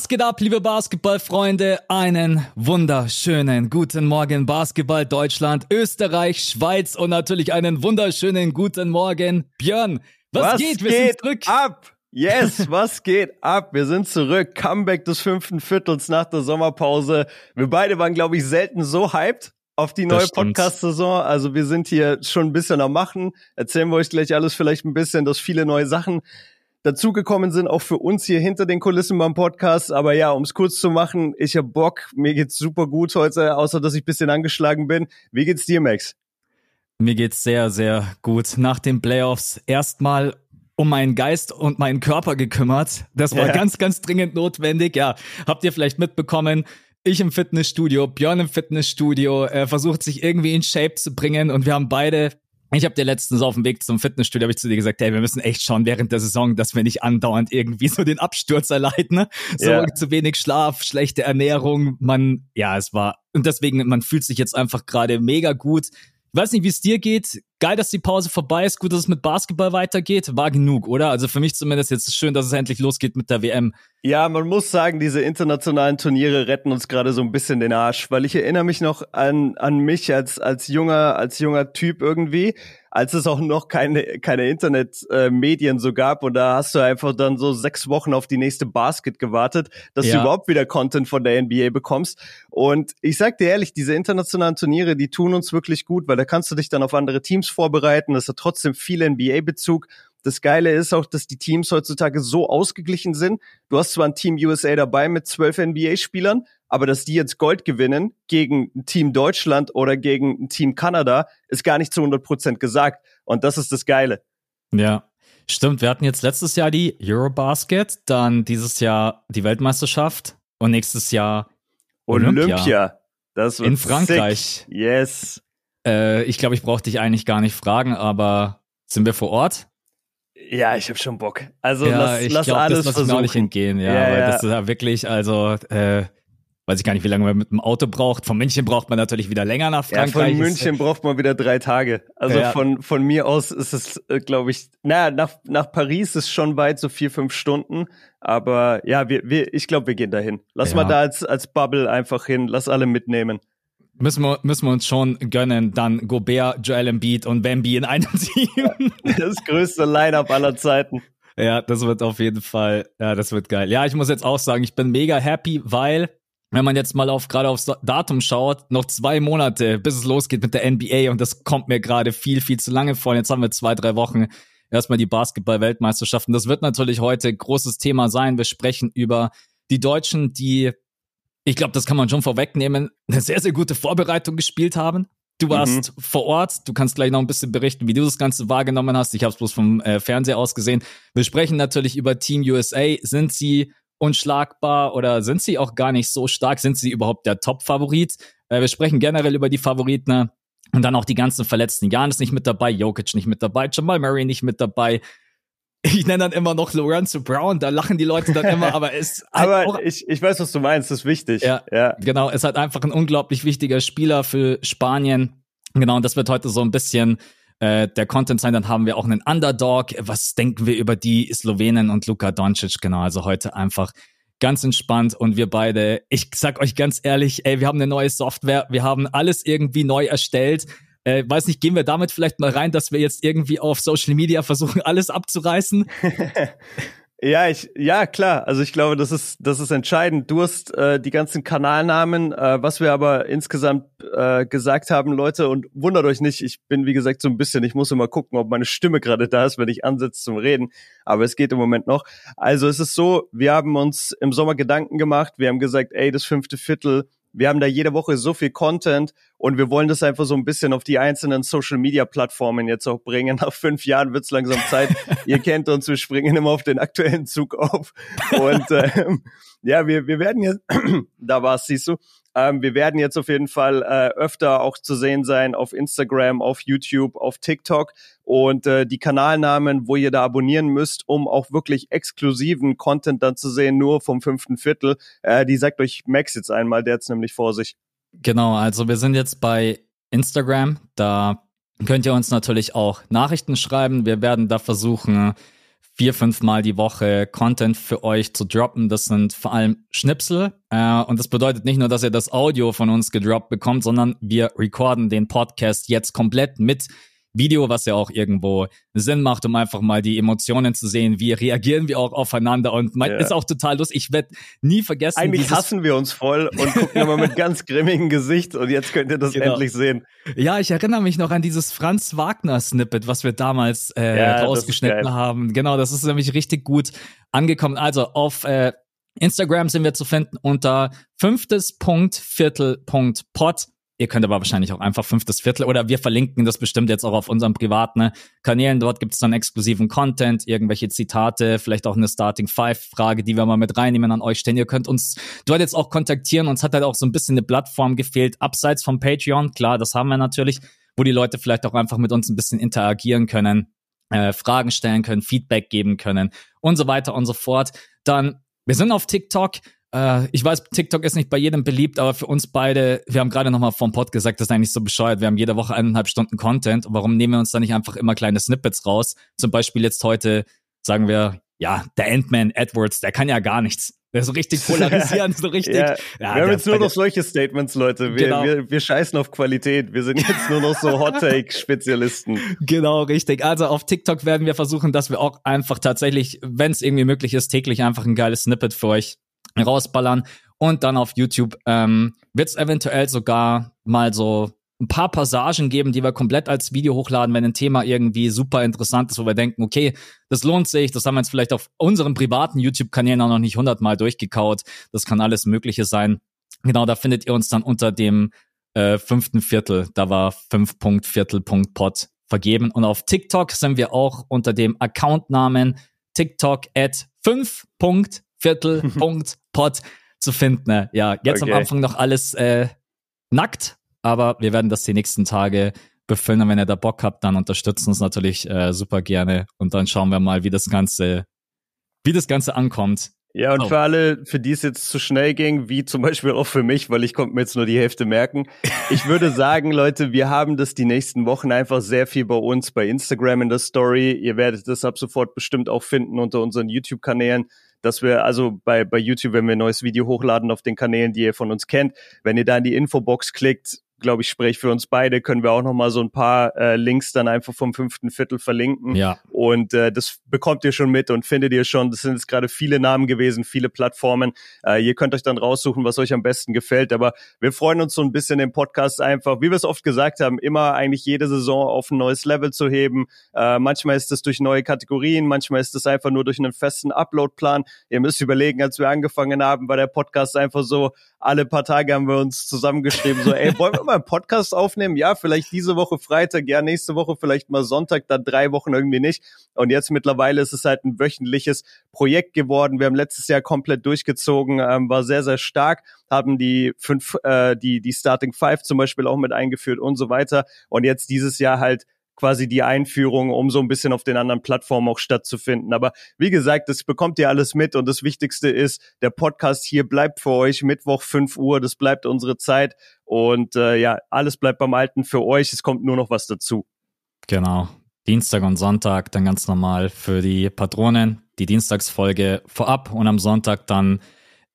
Was geht ab, liebe Basketballfreunde? Einen wunderschönen guten Morgen, Basketball Deutschland, Österreich, Schweiz und natürlich einen wunderschönen guten Morgen, Björn. Was, was geht? Wir geht sind zurück. ab? Yes, was geht ab? Wir sind zurück. Comeback des fünften Viertels nach der Sommerpause. Wir beide waren, glaube ich, selten so hyped auf die neue Podcast-Saison. Also wir sind hier schon ein bisschen am Machen. Erzählen wir euch gleich alles vielleicht ein bisschen, dass viele neue Sachen dazugekommen sind, auch für uns hier hinter den Kulissen beim Podcast. Aber ja, um es kurz zu machen, ich hab Bock. Mir geht's super gut heute, außer dass ich bisschen angeschlagen bin. Wie geht's dir, Max? Mir geht's sehr, sehr gut. Nach den Playoffs erstmal um meinen Geist und meinen Körper gekümmert. Das war ja. ganz, ganz dringend notwendig. Ja, habt ihr vielleicht mitbekommen. Ich im Fitnessstudio, Björn im Fitnessstudio, er versucht sich irgendwie in Shape zu bringen und wir haben beide ich habe dir letztens auf dem Weg zum Fitnessstudio habe ich zu dir gesagt, hey, wir müssen echt schauen während der Saison, dass wir nicht andauernd irgendwie so den Absturz erleiden. Ne? So yeah. zu wenig Schlaf, schlechte Ernährung. Man, ja, es war und deswegen man fühlt sich jetzt einfach gerade mega gut. Ich weiß nicht, wie es dir geht. Geil, dass die Pause vorbei ist. Gut, dass es mit Basketball weitergeht. War genug, oder? Also für mich zumindest jetzt ist schön, dass es endlich losgeht mit der WM. Ja, man muss sagen, diese internationalen Turniere retten uns gerade so ein bisschen den Arsch, weil ich erinnere mich noch an, an mich als, als junger, als junger Typ irgendwie als es auch noch keine, keine Internetmedien äh, so gab und da hast du einfach dann so sechs Wochen auf die nächste Basket gewartet, dass ja. du überhaupt wieder Content von der NBA bekommst. Und ich sag dir ehrlich, diese internationalen Turniere, die tun uns wirklich gut, weil da kannst du dich dann auf andere Teams vorbereiten. Das hat trotzdem viel NBA-Bezug. Das Geile ist auch, dass die Teams heutzutage so ausgeglichen sind. Du hast zwar ein Team USA dabei mit zwölf NBA-Spielern, aber dass die jetzt Gold gewinnen gegen ein Team Deutschland oder gegen ein Team Kanada, ist gar nicht zu 100 Prozent gesagt. Und das ist das Geile. Ja, Stimmt, wir hatten jetzt letztes Jahr die Eurobasket, dann dieses Jahr die Weltmeisterschaft und nächstes Jahr Olympia. Olympia. Das wird In Frankreich. Sick. Yes. Äh, ich glaube, ich brauche dich eigentlich gar nicht fragen, aber sind wir vor Ort? Ja, ich habe schon Bock. Also ja, lass, ich lass glaub, alles das lass versuchen. auch nicht entgehen, ja, ja, ja. das ist ja wirklich, also äh, weiß ich gar nicht, wie lange man mit dem Auto braucht. Von München braucht man natürlich wieder länger nach Frankreich. Ja, von München braucht man wieder drei Tage. Also ja. von, von mir aus ist es, äh, glaube ich, naja, nach, nach Paris ist schon weit, so vier, fünf Stunden. Aber ja, wir, wir, ich glaube, wir gehen dahin. Lass ja. mal da als, als Bubble einfach hin. Lass alle mitnehmen. Müssen wir, müssen wir uns schon gönnen, dann Gobert, Joel Embiid und Bambi in einem Team. Das größte Line-Up aller Zeiten. Ja, das wird auf jeden Fall, ja, das wird geil. Ja, ich muss jetzt auch sagen, ich bin mega happy, weil wenn man jetzt mal auf gerade aufs Datum schaut, noch zwei Monate, bis es losgeht mit der NBA und das kommt mir gerade viel, viel zu lange vor. Jetzt haben wir zwei, drei Wochen erstmal die Basketball-Weltmeisterschaften. Das wird natürlich heute großes Thema sein. Wir sprechen über die Deutschen, die, ich glaube, das kann man schon vorwegnehmen, eine sehr, sehr gute Vorbereitung gespielt haben. Du warst mhm. vor Ort, du kannst gleich noch ein bisschen berichten, wie du das Ganze wahrgenommen hast. Ich habe es bloß vom äh, Fernseher aus gesehen. Wir sprechen natürlich über Team USA. Sind sie unschlagbar oder sind sie auch gar nicht so stark? Sind sie überhaupt der Top-Favorit? Äh, wir sprechen generell über die Favoriten und dann auch die ganzen Verletzten. Jan ist nicht mit dabei, Jokic nicht mit dabei, Jamal Murray nicht mit dabei. Ich nenne dann immer noch Lorenzo Brown, da lachen die Leute dann immer, aber es halt Aber ich, ich weiß, was du meinst, das ist wichtig. Ja, ja, genau, ist halt einfach ein unglaublich wichtiger Spieler für Spanien. Genau, und das wird heute so ein bisschen äh, der Content sein. Dann haben wir auch einen Underdog. Was denken wir über die Slowenen und Luka Doncic? Genau, also heute einfach ganz entspannt und wir beide, ich sag euch ganz ehrlich, ey, wir haben eine neue Software, wir haben alles irgendwie neu erstellt. Äh, weiß nicht, gehen wir damit vielleicht mal rein, dass wir jetzt irgendwie auf Social Media versuchen, alles abzureißen? Ja, ich, ja, klar. Also ich glaube, das ist, das ist entscheidend. Du hast äh, die ganzen Kanalnamen, äh, was wir aber insgesamt äh, gesagt haben, Leute, und wundert euch nicht, ich bin, wie gesagt, so ein bisschen, ich muss immer gucken, ob meine Stimme gerade da ist, wenn ich ansetze zum Reden. Aber es geht im Moment noch. Also es ist so, wir haben uns im Sommer Gedanken gemacht, wir haben gesagt, ey, das fünfte Viertel wir haben da jede Woche so viel Content und wir wollen das einfach so ein bisschen auf die einzelnen Social Media Plattformen jetzt auch bringen. Nach fünf Jahren wird's langsam Zeit. Ihr kennt uns, wir springen immer auf den aktuellen Zug auf. Und ähm, ja, wir, wir werden jetzt, da war's, siehst du, ähm, wir werden jetzt auf jeden Fall äh, öfter auch zu sehen sein auf Instagram, auf YouTube, auf TikTok und äh, die Kanalnamen, wo ihr da abonnieren müsst, um auch wirklich exklusiven Content dann zu sehen, nur vom fünften Viertel. Äh, die sagt euch Max jetzt einmal, der hat's nämlich vor sich. Genau, also wir sind jetzt bei Instagram, da könnt ihr uns natürlich auch Nachrichten schreiben. Wir werden da versuchen, vier, fünf Mal die Woche Content für euch zu droppen. Das sind vor allem Schnipsel. Äh, und das bedeutet nicht nur, dass ihr das Audio von uns gedroppt bekommt, sondern wir recorden den Podcast jetzt komplett mit Video, was ja auch irgendwo Sinn macht, um einfach mal die Emotionen zu sehen, wie reagieren wir auch aufeinander und man, ja. ist auch total lustig. Ich werde nie vergessen. Eigentlich hassen wir uns voll und gucken immer mit ganz grimmigem Gesicht und jetzt könnt ihr das genau. endlich sehen. Ja, ich erinnere mich noch an dieses Franz Wagner Snippet, was wir damals äh, ja, rausgeschnitten haben. Genau, das ist nämlich richtig gut angekommen. Also auf äh, Instagram sind wir zu finden unter fünftes.viertel.pod Ihr könnt aber wahrscheinlich auch einfach fünftes Viertel oder wir verlinken das bestimmt jetzt auch auf unseren privaten Kanälen. Dort gibt es dann exklusiven Content, irgendwelche Zitate, vielleicht auch eine Starting Five Frage, die wir mal mit reinnehmen an euch stellen. Ihr könnt uns dort jetzt auch kontaktieren. Uns hat halt auch so ein bisschen eine Plattform gefehlt, abseits vom Patreon. Klar, das haben wir natürlich, wo die Leute vielleicht auch einfach mit uns ein bisschen interagieren können, äh, Fragen stellen können, Feedback geben können und so weiter und so fort. Dann, wir sind auf TikTok. Äh, ich weiß, TikTok ist nicht bei jedem beliebt, aber für uns beide, wir haben gerade nochmal vom Pod gesagt, das ist eigentlich so bescheuert. Wir haben jede Woche eineinhalb Stunden Content. Warum nehmen wir uns da nicht einfach immer kleine Snippets raus? Zum Beispiel jetzt heute sagen wir, ja, der Ant-Man Edwards, der kann ja gar nichts. Der ist so richtig polarisierend, so richtig. ja. Ja, wir haben jetzt nur noch solche Statements, Leute. Wir, genau. wir, wir scheißen auf Qualität. Wir sind jetzt nur noch so Hot-Take-Spezialisten. genau, richtig. Also auf TikTok werden wir versuchen, dass wir auch einfach tatsächlich, wenn es irgendwie möglich ist, täglich einfach ein geiles Snippet für euch rausballern. Und dann auf YouTube ähm, wird es eventuell sogar mal so ein paar Passagen geben, die wir komplett als Video hochladen, wenn ein Thema irgendwie super interessant ist, wo wir denken, okay, das lohnt sich, das haben wir jetzt vielleicht auf unseren privaten YouTube-Kanälen auch noch nicht hundertmal durchgekaut. Das kann alles Mögliche sein. Genau, da findet ihr uns dann unter dem äh, fünften Viertel. Da war fünf.viertel.pod vergeben. Und auf TikTok sind wir auch unter dem Accountnamen TikTok at fünf.viertel.pod Pod zu finden. Ja, jetzt okay. am Anfang noch alles äh, nackt, aber wir werden das die nächsten Tage befüllen. Und wenn ihr da Bock habt, dann unterstützt uns natürlich äh, super gerne. Und dann schauen wir mal, wie das Ganze, wie das Ganze ankommt. Ja, und oh. für alle, für die es jetzt zu schnell ging, wie zum Beispiel auch für mich, weil ich konnte mir jetzt nur die Hälfte merken. Ich würde sagen, Leute, wir haben das die nächsten Wochen einfach sehr viel bei uns bei Instagram in der Story. Ihr werdet das ab sofort bestimmt auch finden unter unseren YouTube-Kanälen dass wir also bei, bei YouTube, wenn wir ein neues Video hochladen auf den Kanälen, die ihr von uns kennt, wenn ihr da in die Infobox klickt, glaube ich, spreche für uns beide, können wir auch noch mal so ein paar äh, Links dann einfach vom fünften Viertel verlinken. Ja. Und äh, das bekommt ihr schon mit und findet ihr schon. Das sind jetzt gerade viele Namen gewesen, viele Plattformen. Äh, ihr könnt euch dann raussuchen, was euch am besten gefällt. Aber wir freuen uns so ein bisschen im Podcast einfach, wie wir es oft gesagt haben, immer eigentlich jede Saison auf ein neues Level zu heben. Äh, manchmal ist es durch neue Kategorien, manchmal ist es einfach nur durch einen festen Uploadplan. Ihr müsst überlegen, als wir angefangen haben, war der Podcast einfach so, alle paar Tage haben wir uns zusammengeschrieben, so, ey, wollen wir mal einen Podcast aufnehmen? Ja, vielleicht diese Woche Freitag, ja, nächste Woche vielleicht mal Sonntag, dann drei Wochen irgendwie nicht. Und jetzt mittlerweile ist es halt ein wöchentliches Projekt geworden. Wir haben letztes Jahr komplett durchgezogen, ähm, war sehr, sehr stark, haben die fünf, äh, die, die Starting Five zum Beispiel auch mit eingeführt und so weiter. Und jetzt dieses Jahr halt quasi die Einführung, um so ein bisschen auf den anderen Plattformen auch stattzufinden. Aber wie gesagt, das bekommt ihr alles mit und das Wichtigste ist, der Podcast hier bleibt für euch Mittwoch 5 Uhr, das bleibt unsere Zeit und äh, ja, alles bleibt beim Alten für euch, es kommt nur noch was dazu. Genau. Dienstag und Sonntag dann ganz normal für die Patronen, die Dienstagsfolge vorab und am Sonntag dann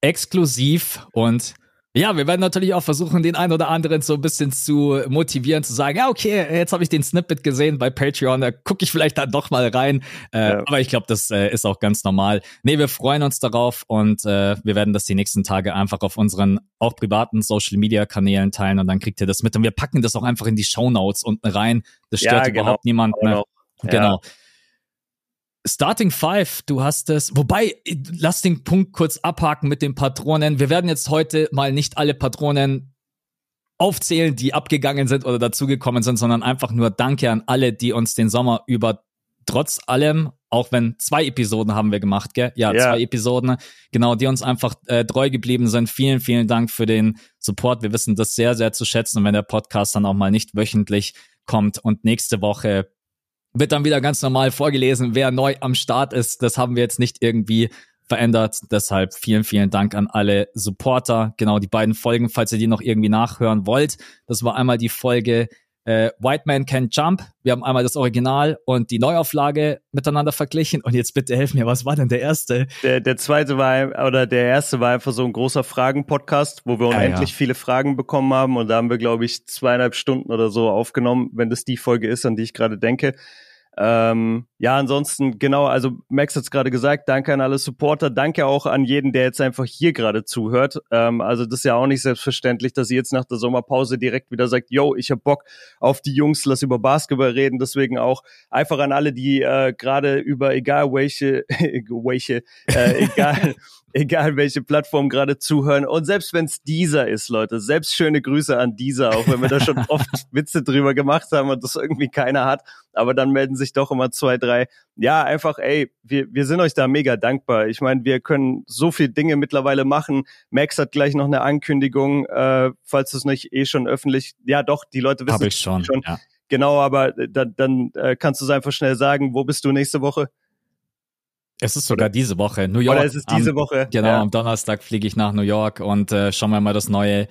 exklusiv und ja, wir werden natürlich auch versuchen, den einen oder anderen so ein bisschen zu motivieren, zu sagen, ja, okay, jetzt habe ich den Snippet gesehen bei Patreon, da gucke ich vielleicht dann doch mal rein. Äh, ja. Aber ich glaube, das äh, ist auch ganz normal. Nee, wir freuen uns darauf und äh, wir werden das die nächsten Tage einfach auf unseren auch privaten Social-Media-Kanälen teilen und dann kriegt ihr das mit. Und wir packen das auch einfach in die Show Notes unten rein. Das stört ja, genau. überhaupt niemanden. Ne? Genau. Ja. Starting Five, du hast es, wobei, lass den Punkt kurz abhaken mit den Patronen. Wir werden jetzt heute mal nicht alle Patronen aufzählen, die abgegangen sind oder dazugekommen sind, sondern einfach nur Danke an alle, die uns den Sommer über trotz allem, auch wenn zwei Episoden haben wir gemacht, gell? Ja, yeah. zwei Episoden, genau, die uns einfach äh, treu geblieben sind. Vielen, vielen Dank für den Support. Wir wissen das sehr, sehr zu schätzen, wenn der Podcast dann auch mal nicht wöchentlich kommt und nächste Woche wird dann wieder ganz normal vorgelesen, wer neu am Start ist. Das haben wir jetzt nicht irgendwie verändert. Deshalb vielen, vielen Dank an alle Supporter. Genau die beiden Folgen, falls ihr die noch irgendwie nachhören wollt. Das war einmal die Folge äh, White Man Can Jump. Wir haben einmal das Original und die Neuauflage miteinander verglichen. Und jetzt bitte helf mir, was war denn der erste? Der, der zweite war, oder der erste war einfach so ein großer Fragen-Podcast, wo wir unendlich ah, ja. viele Fragen bekommen haben. Und da haben wir, glaube ich, zweieinhalb Stunden oder so aufgenommen, wenn das die Folge ist, an die ich gerade denke. Ähm, ja, ansonsten, genau, also Max hat es gerade gesagt, danke an alle Supporter, danke auch an jeden, der jetzt einfach hier gerade zuhört. Ähm, also das ist ja auch nicht selbstverständlich, dass ihr jetzt nach der Sommerpause direkt wieder sagt, yo, ich hab Bock auf die Jungs, lass über Basketball reden. Deswegen auch einfach an alle, die äh, gerade über egal welche, welche, äh, egal egal welche Plattform gerade zuhören. Und selbst wenn es dieser ist, Leute, selbst schöne Grüße an dieser, auch wenn wir da schon oft Witze drüber gemacht haben und das irgendwie keiner hat. Aber dann melden sich doch immer zwei, drei. Ja, einfach, ey, wir, wir sind euch da mega dankbar. Ich meine, wir können so viel Dinge mittlerweile machen. Max hat gleich noch eine Ankündigung, äh, falls es nicht eh schon öffentlich. Ja, doch, die Leute wissen Hab ich schon. schon. Ja. Genau, aber dann, dann äh, kannst du es einfach schnell sagen. Wo bist du nächste Woche? Es ist sogar diese Woche. New York. Oder es ist diese am, Woche. Genau, ja. am Donnerstag fliege ich nach New York und äh, schauen wir mal das neue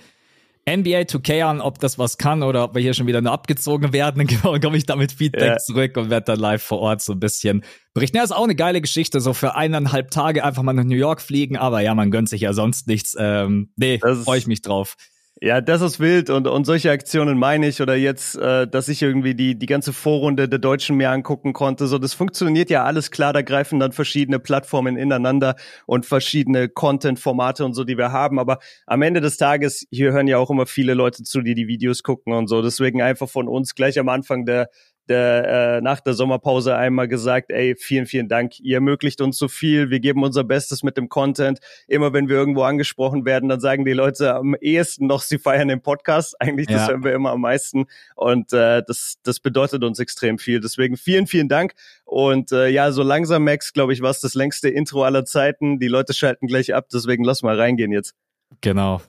NBA 2K an, ob das was kann oder ob wir hier schon wieder nur abgezogen werden. Genau, komme ich damit Feedback ja. zurück und werde dann live vor Ort so ein bisschen berichten. Ja, ist auch eine geile Geschichte, so für eineinhalb Tage einfach mal nach New York fliegen, aber ja, man gönnt sich ja sonst nichts. Ähm, nee, freue ich mich drauf. Ja, das ist wild und, und solche Aktionen meine ich oder jetzt, äh, dass ich irgendwie die, die ganze Vorrunde der Deutschen mir angucken konnte. So, das funktioniert ja alles klar, da greifen dann verschiedene Plattformen ineinander und verschiedene Content-Formate und so, die wir haben. Aber am Ende des Tages, hier hören ja auch immer viele Leute zu, die die Videos gucken und so. Deswegen einfach von uns gleich am Anfang der, der, äh, nach der Sommerpause einmal gesagt, ey, vielen, vielen Dank. Ihr ermöglicht uns so viel. Wir geben unser Bestes mit dem Content. Immer wenn wir irgendwo angesprochen werden, dann sagen die Leute am ehesten noch, sie feiern den Podcast. Eigentlich, das ja. hören wir immer am meisten. Und äh, das, das bedeutet uns extrem viel. Deswegen vielen, vielen Dank. Und äh, ja, so langsam, Max, glaube ich, war es das längste Intro aller Zeiten. Die Leute schalten gleich ab. Deswegen lass mal reingehen jetzt. Genau.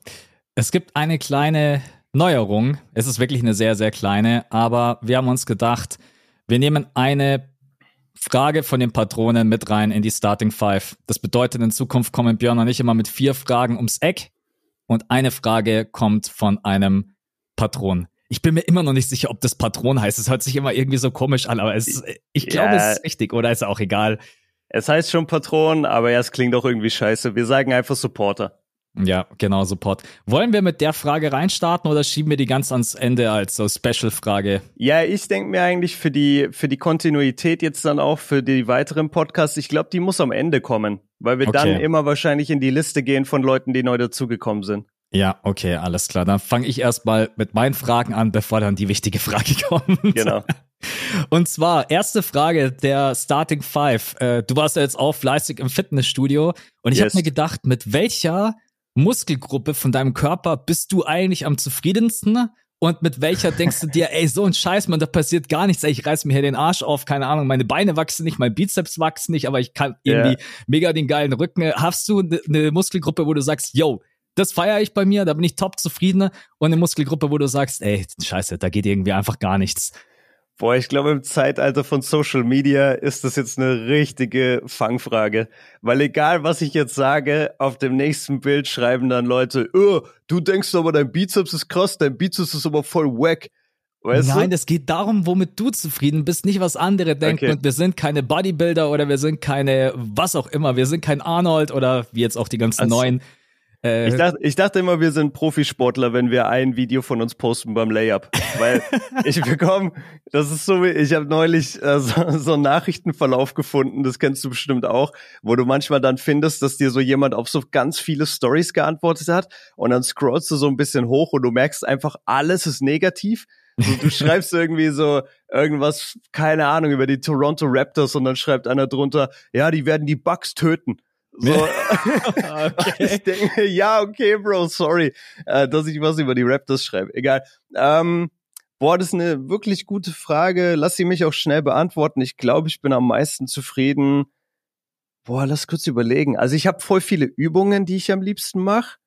Es gibt eine kleine Neuerung. Es ist wirklich eine sehr, sehr kleine, aber wir haben uns gedacht, wir nehmen eine Frage von den Patronen mit rein in die Starting Five. Das bedeutet, in Zukunft kommen Björn und ich immer mit vier Fragen ums Eck und eine Frage kommt von einem Patron. Ich bin mir immer noch nicht sicher, ob das Patron heißt. Es hört sich immer irgendwie so komisch an, aber es, ich glaube, ja, es ist richtig oder ist auch egal. Es heißt schon Patron, aber ja, es klingt auch irgendwie scheiße. Wir sagen einfach Supporter. Ja, genau, Support. Wollen wir mit der Frage reinstarten oder schieben wir die ganz ans Ende als so Special-Frage? Ja, ich denke mir eigentlich für die, für die Kontinuität jetzt dann auch für die weiteren Podcasts, ich glaube, die muss am Ende kommen, weil wir okay. dann immer wahrscheinlich in die Liste gehen von Leuten, die neu dazugekommen sind. Ja, okay, alles klar. Dann fange ich erstmal mit meinen Fragen an, bevor dann die wichtige Frage kommt. Genau. Und zwar, erste Frage der Starting Five. Äh, du warst ja jetzt auch fleißig im Fitnessstudio und ich yes. habe mir gedacht, mit welcher Muskelgruppe von deinem Körper bist du eigentlich am zufriedensten? Und mit welcher denkst du dir, ey, so ein Scheiß, man, da passiert gar nichts, ey, ich reiß mir hier den Arsch auf, keine Ahnung, meine Beine wachsen nicht, mein Bizeps wachsen nicht, aber ich kann irgendwie yeah. mega den geilen Rücken. Hast du eine ne Muskelgruppe, wo du sagst, yo, das feiere ich bei mir, da bin ich top zufrieden und eine Muskelgruppe, wo du sagst, ey, scheiße, da geht irgendwie einfach gar nichts. Boah, ich glaube, im Zeitalter von Social Media ist das jetzt eine richtige Fangfrage. Weil egal, was ich jetzt sage, auf dem nächsten Bild schreiben dann Leute, oh, du denkst aber, dein Bizeps ist krass, dein Bizeps ist aber voll wack. Weißt Nein, es geht darum, womit du zufrieden bist, nicht was andere denken. Okay. Und wir sind keine Bodybuilder oder wir sind keine, was auch immer. Wir sind kein Arnold oder wie jetzt auch die ganzen also, neuen äh, ich, dachte, ich dachte immer, wir sind Profisportler, wenn wir ein Video von uns posten beim Layup. Weil ich bekomme, das ist so, wie, ich habe neulich äh, so, so einen Nachrichtenverlauf gefunden, das kennst du bestimmt auch, wo du manchmal dann findest, dass dir so jemand auf so ganz viele Stories geantwortet hat und dann scrollst du so ein bisschen hoch und du merkst einfach, alles ist negativ. So, du schreibst irgendwie so irgendwas, keine Ahnung, über die Toronto Raptors und dann schreibt einer drunter, ja, die werden die Bugs töten. So, okay. ich denke, ja, okay, Bro, sorry, äh, dass ich was über die Raptors schreibe. Egal. Ähm, boah, das ist eine wirklich gute Frage. Lass sie mich auch schnell beantworten. Ich glaube, ich bin am meisten zufrieden. Boah, lass kurz überlegen. Also ich habe voll viele Übungen, die ich am liebsten mache.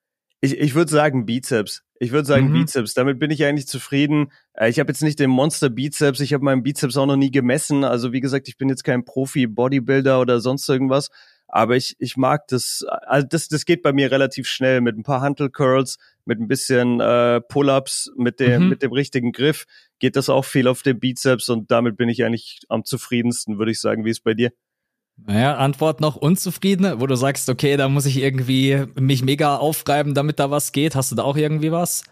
Ich, ich würde sagen Bizeps. Ich würde sagen mhm. Bizeps. Damit bin ich eigentlich zufrieden. Äh, ich habe jetzt nicht den Monster Bizeps. Ich habe meinen Bizeps auch noch nie gemessen. Also wie gesagt, ich bin jetzt kein Profi Bodybuilder oder sonst irgendwas. Aber ich, ich mag das, also das, das geht bei mir relativ schnell mit ein paar Hantel Curls, mit ein bisschen äh, Pull-ups, mit dem, mhm. mit dem richtigen Griff geht das auch viel auf den Bizeps und damit bin ich eigentlich am zufriedensten, würde ich sagen. Wie ist bei dir? Naja, Antwort noch unzufrieden, wo du sagst, okay, da muss ich irgendwie mich mega aufreiben, damit da was geht. Hast du da auch irgendwie was?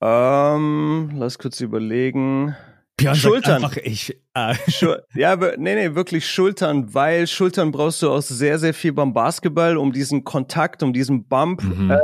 Ähm, lass kurz überlegen. Björn Schultern. Einfach, ich, äh. ja, nee, nee, wirklich Schultern, weil Schultern brauchst du auch sehr, sehr viel beim Basketball, um diesen Kontakt, um diesen Bump mhm.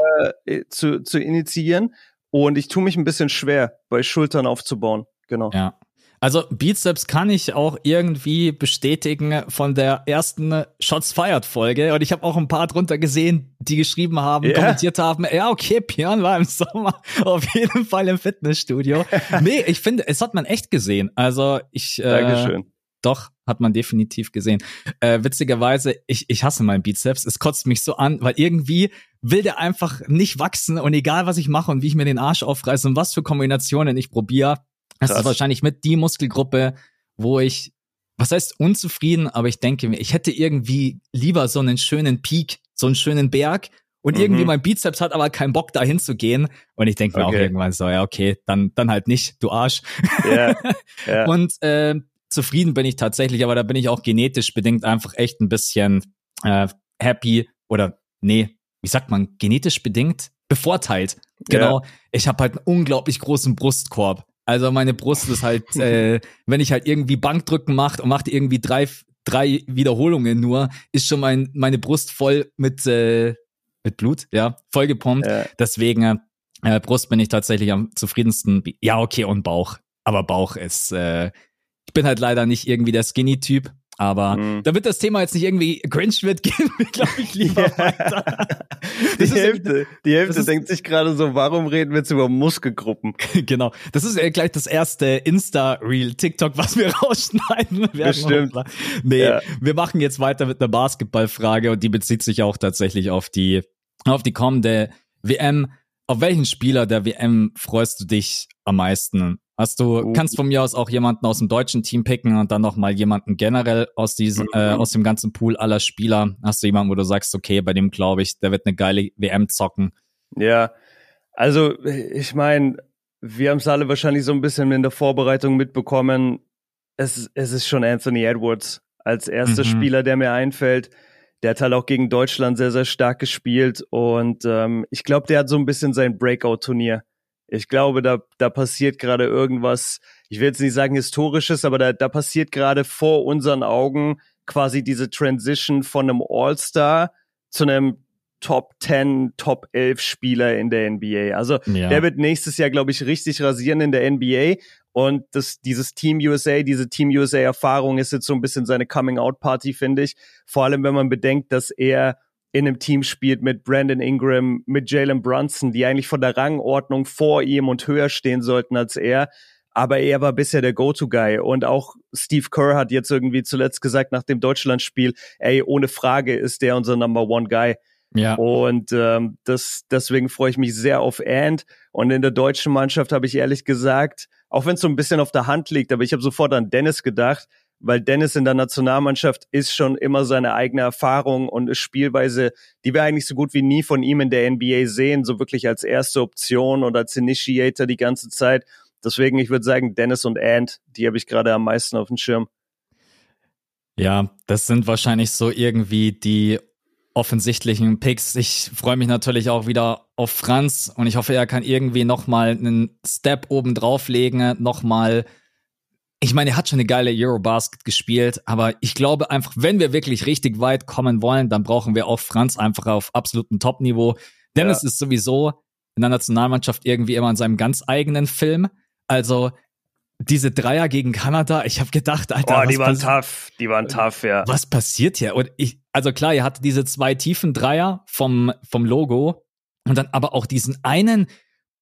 äh, zu, zu initiieren. Und ich tue mich ein bisschen schwer, bei Schultern aufzubauen. Genau. Ja. Also Bizeps kann ich auch irgendwie bestätigen von der ersten Shots Fired Folge und ich habe auch ein paar drunter gesehen, die geschrieben haben, yeah. kommentiert haben, ja okay, Björn war im Sommer auf jeden Fall im Fitnessstudio. nee, ich finde, es hat man echt gesehen. Also ich äh, Dankeschön. Doch, hat man definitiv gesehen. Äh, witzigerweise, ich, ich hasse meinen Bizeps. Es kotzt mich so an, weil irgendwie will der einfach nicht wachsen und egal was ich mache und wie ich mir den Arsch aufreiße und was für Kombinationen ich probiere, das ist wahrscheinlich mit die Muskelgruppe, wo ich, was heißt unzufrieden, aber ich denke mir, ich hätte irgendwie lieber so einen schönen Peak, so einen schönen Berg und mhm. irgendwie mein Bizeps hat aber keinen Bock dahin zu gehen und ich denke mir okay. auch irgendwann so, ja okay, dann dann halt nicht, du Arsch. Yeah. Yeah. und äh, zufrieden bin ich tatsächlich, aber da bin ich auch genetisch bedingt einfach echt ein bisschen äh, happy oder nee, wie sagt man, genetisch bedingt bevorteilt. Genau. Yeah. Ich habe halt einen unglaublich großen Brustkorb. Also meine Brust ist halt, äh, wenn ich halt irgendwie Bankdrücken macht und macht irgendwie drei, drei Wiederholungen nur, ist schon mein, meine Brust voll mit, äh, mit Blut, ja, voll gepumpt. Ja. Deswegen, äh, Brust bin ich tatsächlich am zufriedensten. Ja, okay, und Bauch. Aber Bauch ist, äh, ich bin halt leider nicht irgendwie der Skinny-Typ. Aber mhm. damit das Thema jetzt nicht irgendwie cringe wird, gehen wir, glaube ich, lieber yeah. weiter. die Hälfte, die Hälfte denkt sich gerade so, warum reden wir jetzt über Muskelgruppen? genau. Das ist ja gleich das erste Insta-Reel TikTok, was wir rausschneiden werden. Bestimmt. Nee, ja. wir machen jetzt weiter mit einer Basketballfrage und die bezieht sich auch tatsächlich auf die, auf die kommende WM. Auf welchen Spieler der WM freust du dich am meisten? Hast du, oh. kannst von mir aus auch jemanden aus dem deutschen Team picken und dann nochmal jemanden generell aus diesem, äh, mhm. aus dem ganzen Pool aller Spieler. Hast du jemanden, wo du sagst, okay, bei dem glaube ich, der wird eine geile WM zocken? Ja, also ich meine, wir haben es alle wahrscheinlich so ein bisschen in der Vorbereitung mitbekommen. Es, es ist schon Anthony Edwards als erster mhm. Spieler, der mir einfällt. Der hat halt auch gegen Deutschland sehr, sehr stark gespielt und ähm, ich glaube, der hat so ein bisschen sein Breakout-Turnier. Ich glaube, da, da passiert gerade irgendwas, ich will jetzt nicht sagen historisches, aber da, da passiert gerade vor unseren Augen quasi diese Transition von einem All-Star zu einem Top 10, Top 11 Spieler in der NBA. Also ja. der wird nächstes Jahr, glaube ich, richtig rasieren in der NBA. Und das, dieses Team USA, diese Team USA Erfahrung ist jetzt so ein bisschen seine Coming-out-Party, finde ich. Vor allem, wenn man bedenkt, dass er in einem Team spielt mit Brandon Ingram, mit Jalen Brunson, die eigentlich von der Rangordnung vor ihm und höher stehen sollten als er. Aber er war bisher der Go-To-Guy. Und auch Steve Kerr hat jetzt irgendwie zuletzt gesagt nach dem Deutschlandspiel, ey, ohne Frage ist der unser Number One Guy. Ja. Und ähm, das, deswegen freue ich mich sehr auf And. Und in der deutschen Mannschaft habe ich ehrlich gesagt, auch wenn es so ein bisschen auf der Hand liegt, aber ich habe sofort an Dennis gedacht, weil Dennis in der Nationalmannschaft ist schon immer seine eigene Erfahrung und ist Spielweise, die wir eigentlich so gut wie nie von ihm in der NBA sehen, so wirklich als erste Option und als Initiator die ganze Zeit. Deswegen, ich würde sagen, Dennis und Ant, die habe ich gerade am meisten auf dem Schirm. Ja, das sind wahrscheinlich so irgendwie die offensichtlichen Picks. Ich freue mich natürlich auch wieder auf Franz und ich hoffe, er kann irgendwie nochmal einen Step oben drauflegen, nochmal ich meine, er hat schon eine geile Eurobasket gespielt, aber ich glaube einfach, wenn wir wirklich richtig weit kommen wollen, dann brauchen wir auch Franz einfach auf absolutem Top-Niveau. Dennis ja. ist sowieso in der Nationalmannschaft irgendwie immer in seinem ganz eigenen Film. Also diese Dreier gegen Kanada, ich habe gedacht, Alter, oh, die waren tough, die waren tough, ja. Was passiert hier? Und ich, also klar, ihr hattet diese zwei tiefen Dreier vom vom Logo und dann aber auch diesen einen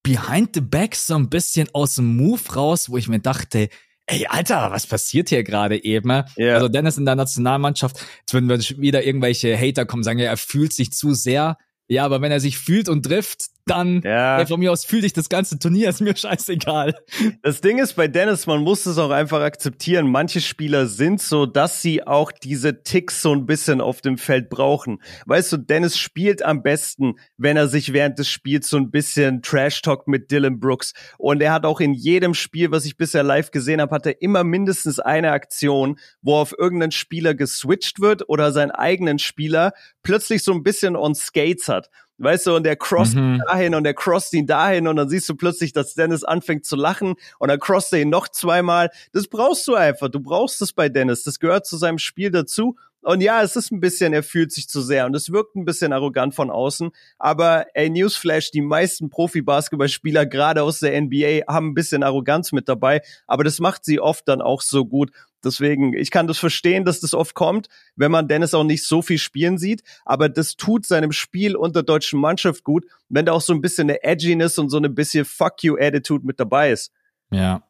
Behind the Back so ein bisschen aus dem Move raus, wo ich mir dachte, ey, Alter, was passiert hier gerade eben? Yeah. Also Dennis in der Nationalmannschaft, jetzt würden wieder irgendwelche Hater kommen, sagen, ja, er fühlt sich zu sehr. Ja, aber wenn er sich fühlt und trifft, dann ja. ey, von mir aus fühl dich das ganze Turnier, ist mir scheißegal. Das Ding ist bei Dennis, man muss es auch einfach akzeptieren. Manche Spieler sind so, dass sie auch diese Ticks so ein bisschen auf dem Feld brauchen. Weißt du, Dennis spielt am besten, wenn er sich während des Spiels so ein bisschen Trash-Talk mit Dylan Brooks. Und er hat auch in jedem Spiel, was ich bisher live gesehen habe, hat er immer mindestens eine Aktion, wo auf irgendeinen Spieler geswitcht wird oder seinen eigenen Spieler plötzlich so ein bisschen on Skates hat. Weißt du, und der crosst mhm. dahin und der crosst ihn dahin und dann siehst du plötzlich, dass Dennis anfängt zu lachen und dann crosst er ihn noch zweimal. Das brauchst du einfach. Du brauchst es bei Dennis. Das gehört zu seinem Spiel dazu. Und ja, es ist ein bisschen, er fühlt sich zu sehr und es wirkt ein bisschen arrogant von außen. Aber ey, Newsflash, die meisten Profi-Basketballspieler, gerade aus der NBA, haben ein bisschen Arroganz mit dabei. Aber das macht sie oft dann auch so gut. Deswegen, ich kann das verstehen, dass das oft kommt, wenn man Dennis auch nicht so viel spielen sieht. Aber das tut seinem Spiel und der deutschen Mannschaft gut, wenn da auch so ein bisschen eine Edginess und so eine bisschen Fuck you Attitude mit dabei ist. Ja.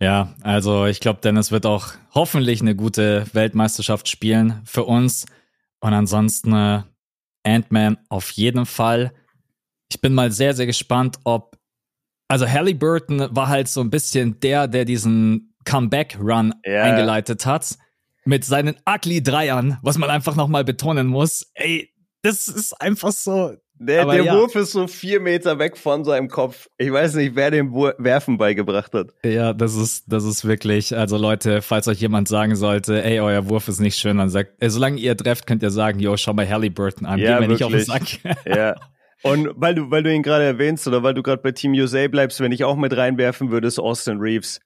Ja, also ich glaube, Dennis wird auch hoffentlich eine gute Weltmeisterschaft spielen für uns. Und ansonsten äh, Ant-Man auf jeden Fall. Ich bin mal sehr, sehr gespannt, ob. Also Halliburton war halt so ein bisschen der, der diesen Comeback-Run yeah. eingeleitet hat. Mit seinen ugly Dreiern, was man einfach nochmal betonen muss. Ey, das ist einfach so. Der, der ja. Wurf ist so vier Meter weg von seinem Kopf. Ich weiß nicht, wer dem Werfen beigebracht hat. Ja, das ist, das ist wirklich, also Leute, falls euch jemand sagen sollte, ey, euer Wurf ist nicht schön, dann sagt, ey, solange ihr trefft, könnt ihr sagen, yo, schau mal Halliburton an, ja, geh mir nicht auf den Sack. Ja. Und weil du, weil du ihn gerade erwähnst oder weil du gerade bei Team USA bleibst, wenn ich auch mit reinwerfen würde, ist Austin Reeves.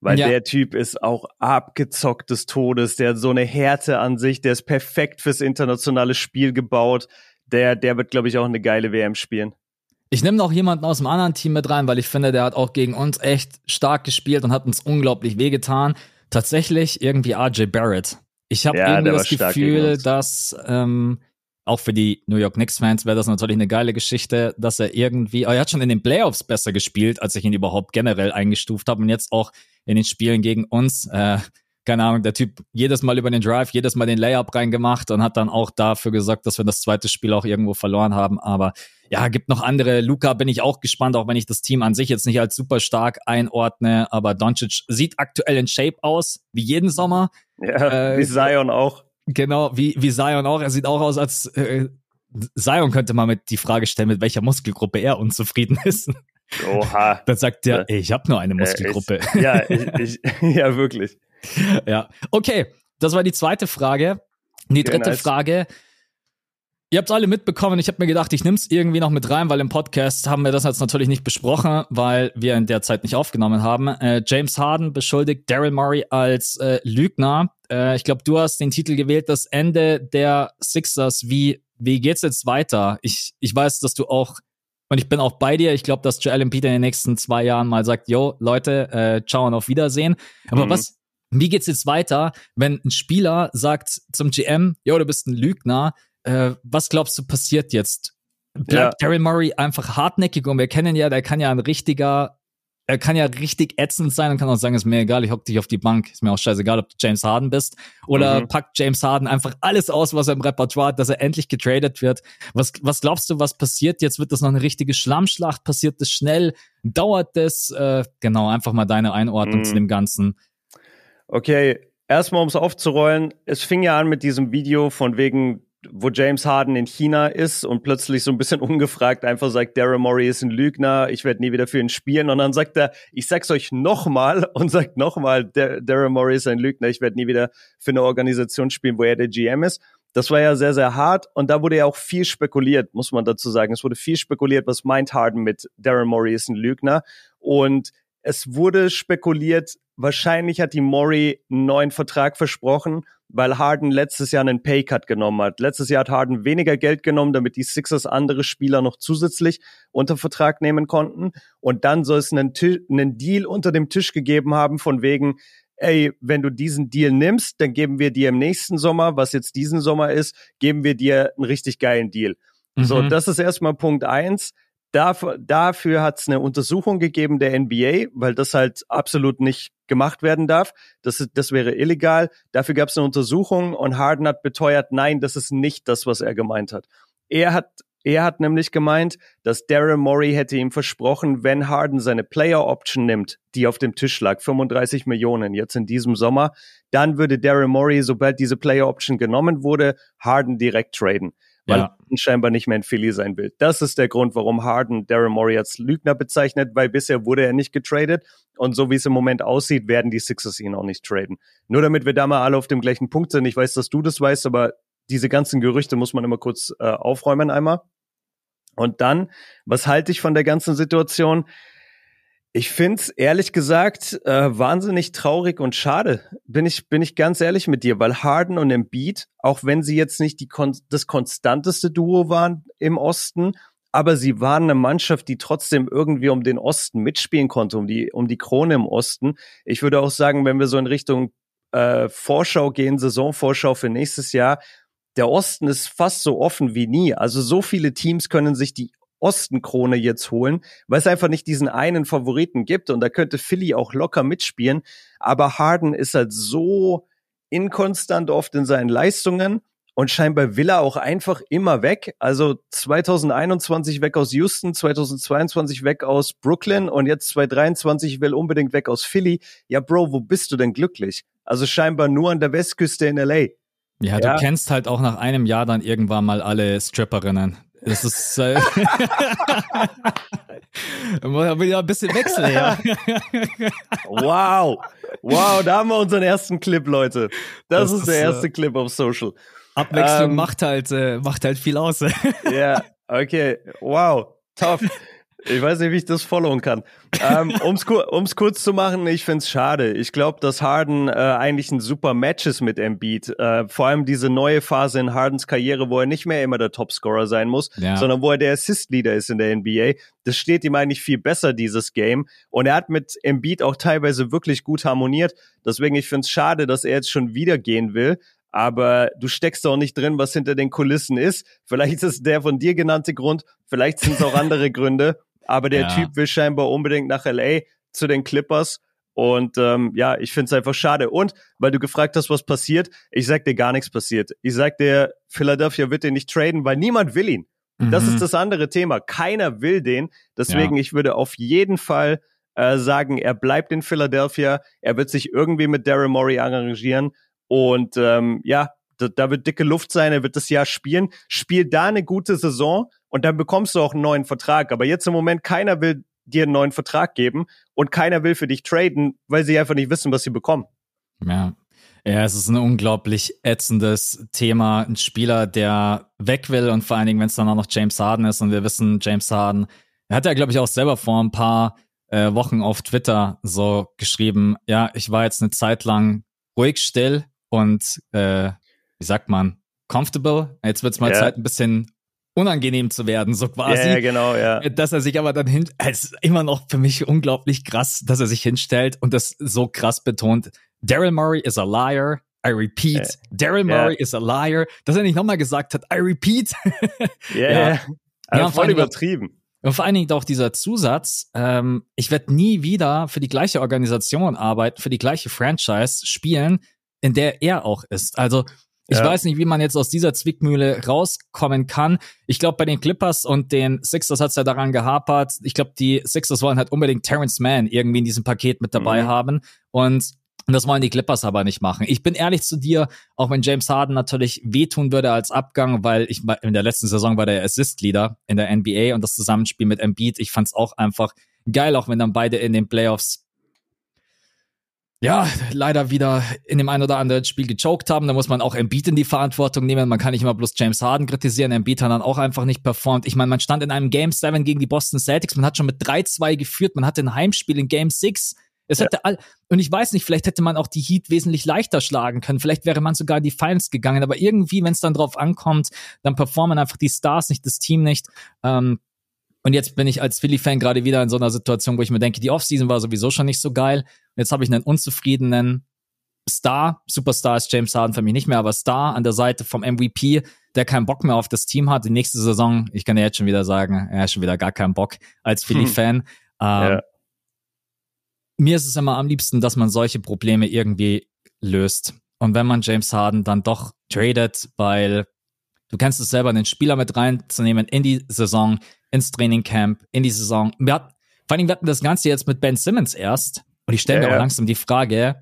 Weil ja. der Typ ist auch abgezockt des Todes, der hat so eine Härte an sich, der ist perfekt fürs internationale Spiel gebaut. Der, der wird, glaube ich, auch eine geile WM spielen. Ich nehme noch jemanden aus dem anderen Team mit rein, weil ich finde, der hat auch gegen uns echt stark gespielt und hat uns unglaublich wehgetan. Tatsächlich irgendwie RJ Barrett. Ich habe ja, irgendwie das Gefühl, dass ähm, auch für die New York Knicks-Fans wäre das natürlich eine geile Geschichte, dass er irgendwie, er hat schon in den Playoffs besser gespielt, als ich ihn überhaupt generell eingestuft habe und jetzt auch in den Spielen gegen uns. Äh, keine Ahnung, der Typ jedes Mal über den Drive, jedes Mal den Layup reingemacht und hat dann auch dafür gesorgt, dass wir das zweite Spiel auch irgendwo verloren haben. Aber ja, gibt noch andere. Luca bin ich auch gespannt, auch wenn ich das Team an sich jetzt nicht als super stark einordne. Aber Doncic sieht aktuell in Shape aus, wie jeden Sommer. Ja, äh, wie Zion auch. Genau, wie, wie Zion auch. Er sieht auch aus, als äh, Zion könnte mal mit die Frage stellen, mit welcher Muskelgruppe er unzufrieden ist. Oha. Dann sagt er, ich habe nur eine Muskelgruppe. Äh, ich, ja, ich, ich, ja, wirklich. Ja. Okay, das war die zweite Frage. Die dritte okay, nice. Frage. Ihr habt alle mitbekommen, ich habe mir gedacht, ich nehme es irgendwie noch mit rein, weil im Podcast haben wir das jetzt natürlich nicht besprochen, weil wir in der Zeit nicht aufgenommen haben. Äh, James Harden beschuldigt Daryl Murray als äh, Lügner. Äh, ich glaube, du hast den Titel gewählt, das Ende der Sixers. Wie, wie geht's jetzt weiter? Ich, ich weiß, dass du auch und ich bin auch bei dir. Ich glaube, dass Joel Embiid in den nächsten zwei Jahren mal sagt, yo, Leute, äh, ciao und auf Wiedersehen. Aber mhm. was, wie geht's jetzt weiter, wenn ein Spieler sagt zum GM, yo, du bist ein Lügner, äh, was glaubst du passiert jetzt? Bleibt ja. Daryl Murray einfach hartnäckig und wir kennen ja, der kann ja ein richtiger er kann ja richtig ätzend sein und kann auch sagen, ist mir egal, ich hock dich auf die Bank, ist mir auch scheißegal, ob du James Harden bist. Oder mhm. packt James Harden einfach alles aus, was er im Repertoire hat, dass er endlich getradet wird. Was, was glaubst du, was passiert? Jetzt wird das noch eine richtige Schlammschlacht, passiert das schnell? Dauert das? Äh, genau, einfach mal deine Einordnung mhm. zu dem Ganzen. Okay, erstmal um es aufzurollen, es fing ja an mit diesem Video von wegen wo James Harden in China ist und plötzlich so ein bisschen ungefragt einfach sagt, Daryl Morey ist ein Lügner, ich werde nie wieder für ihn spielen. Und dann sagt er, ich sag's euch nochmal und sagt nochmal, Daryl Morey ist ein Lügner, ich werde nie wieder für eine Organisation spielen, wo er der GM ist. Das war ja sehr, sehr hart und da wurde ja auch viel spekuliert, muss man dazu sagen. Es wurde viel spekuliert, was meint Harden mit Daryl Morey ist ein Lügner. Und es wurde spekuliert, wahrscheinlich hat die Mori einen neuen Vertrag versprochen, weil Harden letztes Jahr einen Paycut genommen hat. Letztes Jahr hat Harden weniger Geld genommen, damit die Sixers andere Spieler noch zusätzlich unter Vertrag nehmen konnten. Und dann soll es einen, einen Deal unter dem Tisch gegeben haben von wegen, ey, wenn du diesen Deal nimmst, dann geben wir dir im nächsten Sommer, was jetzt diesen Sommer ist, geben wir dir einen richtig geilen Deal. Mhm. So, das ist erstmal Punkt eins. Dafür, dafür hat es eine Untersuchung gegeben der NBA, weil das halt absolut nicht gemacht werden darf. Das, das wäre illegal. Dafür gab es eine Untersuchung und Harden hat beteuert, nein, das ist nicht das, was er gemeint hat. Er hat Er hat nämlich gemeint, dass Daryl Morey hätte ihm versprochen, wenn Harden seine Player Option nimmt, die auf dem Tisch lag, 35 Millionen jetzt in diesem Sommer, dann würde Daryl Morey, sobald diese Player Option genommen wurde, Harden direkt traden. Weil ja. Harden scheinbar nicht mehr in Philly sein will. Das ist der Grund, warum Harden Daryl Morey als Lügner bezeichnet, weil bisher wurde er nicht getradet. Und so wie es im Moment aussieht, werden die Sixers ihn auch nicht traden. Nur damit wir da mal alle auf dem gleichen Punkt sind. Ich weiß, dass du das weißt, aber diese ganzen Gerüchte muss man immer kurz äh, aufräumen einmal. Und dann, was halte ich von der ganzen Situation? Ich find's ehrlich gesagt äh, wahnsinnig traurig und schade. Bin ich bin ich ganz ehrlich mit dir, weil Harden und Embiid, auch wenn sie jetzt nicht die kon das konstanteste Duo waren im Osten, aber sie waren eine Mannschaft, die trotzdem irgendwie um den Osten mitspielen konnte, um die um die Krone im Osten. Ich würde auch sagen, wenn wir so in Richtung äh, Vorschau gehen, Saisonvorschau für nächstes Jahr, der Osten ist fast so offen wie nie. Also so viele Teams können sich die Ostenkrone jetzt holen, weil es einfach nicht diesen einen Favoriten gibt und da könnte Philly auch locker mitspielen. Aber Harden ist halt so inkonstant oft in seinen Leistungen und scheinbar will er auch einfach immer weg. Also 2021 weg aus Houston, 2022 weg aus Brooklyn und jetzt 2023 will unbedingt weg aus Philly. Ja, Bro, wo bist du denn glücklich? Also scheinbar nur an der Westküste in LA. Ja, du kennst halt auch nach einem Jahr dann irgendwann mal alle Stripperinnen. Das ist äh, will ja ein bisschen wechseln, ja. wow. Wow, da haben wir unseren ersten Clip, Leute. Das, das ist, der äh, erste äh, Clip auf Social. Abwechslung ähm, macht halt äh, macht halt viel aus. Ja, okay. Wow. Tough. Ich weiß nicht, wie ich das followen kann. ähm, um's, um's kurz zu machen, ich find's schade. Ich glaube, dass Harden äh, eigentlich ein super Match ist mit Embiid. Äh, vor allem diese neue Phase in Hardens Karriere, wo er nicht mehr immer der Topscorer sein muss, ja. sondern wo er der Assist-Leader ist in der NBA. Das steht ihm eigentlich viel besser, dieses Game. Und er hat mit Embiid auch teilweise wirklich gut harmoniert. Deswegen, ich find's schade, dass er jetzt schon wieder gehen will aber du steckst auch nicht drin, was hinter den Kulissen ist. Vielleicht ist es der von dir genannte Grund, vielleicht sind es auch andere Gründe aber der ja. Typ will scheinbar unbedingt nach LA zu den Clippers. Und ähm, ja, ich finde es einfach schade. Und weil du gefragt hast, was passiert, ich sag dir gar nichts passiert. Ich sag dir, Philadelphia wird den nicht traden, weil niemand will ihn. Mhm. Das ist mhm. das andere Thema. Keiner will den. Deswegen, ja. ich würde auf jeden Fall äh, sagen, er bleibt in Philadelphia. Er wird sich irgendwie mit Daryl Morey arrangieren. Und ähm, ja, da, da wird dicke Luft sein. Er wird das Jahr spielen. Spielt da eine gute Saison und dann bekommst du auch einen neuen Vertrag. Aber jetzt im Moment keiner will dir einen neuen Vertrag geben und keiner will für dich traden, weil sie einfach nicht wissen, was sie bekommen. Ja. Ja, es ist ein unglaublich ätzendes Thema. Ein Spieler, der weg will und vor allen Dingen, wenn es dann auch noch James Harden ist und wir wissen, James Harden, er hat ja, glaube ich, auch selber vor ein paar äh, Wochen auf Twitter so geschrieben, ja, ich war jetzt eine Zeit lang ruhig still und äh, wie sagt man, comfortable. Jetzt wird es mal yeah. Zeit, ein bisschen unangenehm zu werden, so quasi. Ja, genau, ja. Dass er sich aber dann hin, es ist immer noch für mich unglaublich krass, dass er sich hinstellt und das so krass betont. Daryl Murray is a liar. I repeat, ja. Daryl Murray ja. is a liar. Dass er nicht nochmal gesagt hat, I repeat. Yeah, ja, ja. Also voll übertrieben. Und vor allen Dingen auch dieser Zusatz, ähm, ich werde nie wieder für die gleiche Organisation arbeiten, für die gleiche Franchise spielen, in der er auch ist. Also ich ja. weiß nicht, wie man jetzt aus dieser Zwickmühle rauskommen kann. Ich glaube, bei den Clippers und den Sixers hat es ja daran gehapert. Ich glaube, die Sixers wollen halt unbedingt Terrence Mann irgendwie in diesem Paket mit dabei mhm. haben. Und das wollen die Clippers aber nicht machen. Ich bin ehrlich zu dir, auch wenn James Harden natürlich wehtun würde als Abgang, weil ich in der letzten Saison war der Assist-Leader in der NBA und das Zusammenspiel mit Embiid, ich fand es auch einfach geil, auch wenn dann beide in den Playoffs ja, leider wieder in dem einen oder anderen Spiel gechoked haben. Da muss man auch Embiid in die Verantwortung nehmen. Man kann nicht immer bloß James Harden kritisieren. Embiid hat dann auch einfach nicht performt. Ich meine, man stand in einem Game 7 gegen die Boston Celtics. Man hat schon mit 3-2 geführt. Man hatte ein Heimspiel in Game 6. Es ja. hätte all, und ich weiß nicht, vielleicht hätte man auch die Heat wesentlich leichter schlagen können. Vielleicht wäre man sogar in die Finals gegangen. Aber irgendwie, wenn es dann drauf ankommt, dann performen einfach die Stars nicht, das Team nicht. Ähm, und jetzt bin ich als Philly-Fan gerade wieder in so einer Situation, wo ich mir denke, die Offseason war sowieso schon nicht so geil. Jetzt habe ich einen unzufriedenen Star, Superstar ist James Harden für mich nicht mehr, aber Star an der Seite vom MVP, der keinen Bock mehr auf das Team hat. Die nächste Saison, ich kann ja jetzt schon wieder sagen, er hat schon wieder gar keinen Bock als Philly-Fan. Hm. Ähm, ja. Mir ist es immer am liebsten, dass man solche Probleme irgendwie löst. Und wenn man James Harden dann doch tradet, weil Du kennst es selber, den Spieler mit reinzunehmen in die Saison, ins Trainingcamp, in die Saison. Wir hatten, vor allem, wir hatten das Ganze jetzt mit Ben Simmons erst. Und ich stelle ja, mir auch langsam die Frage,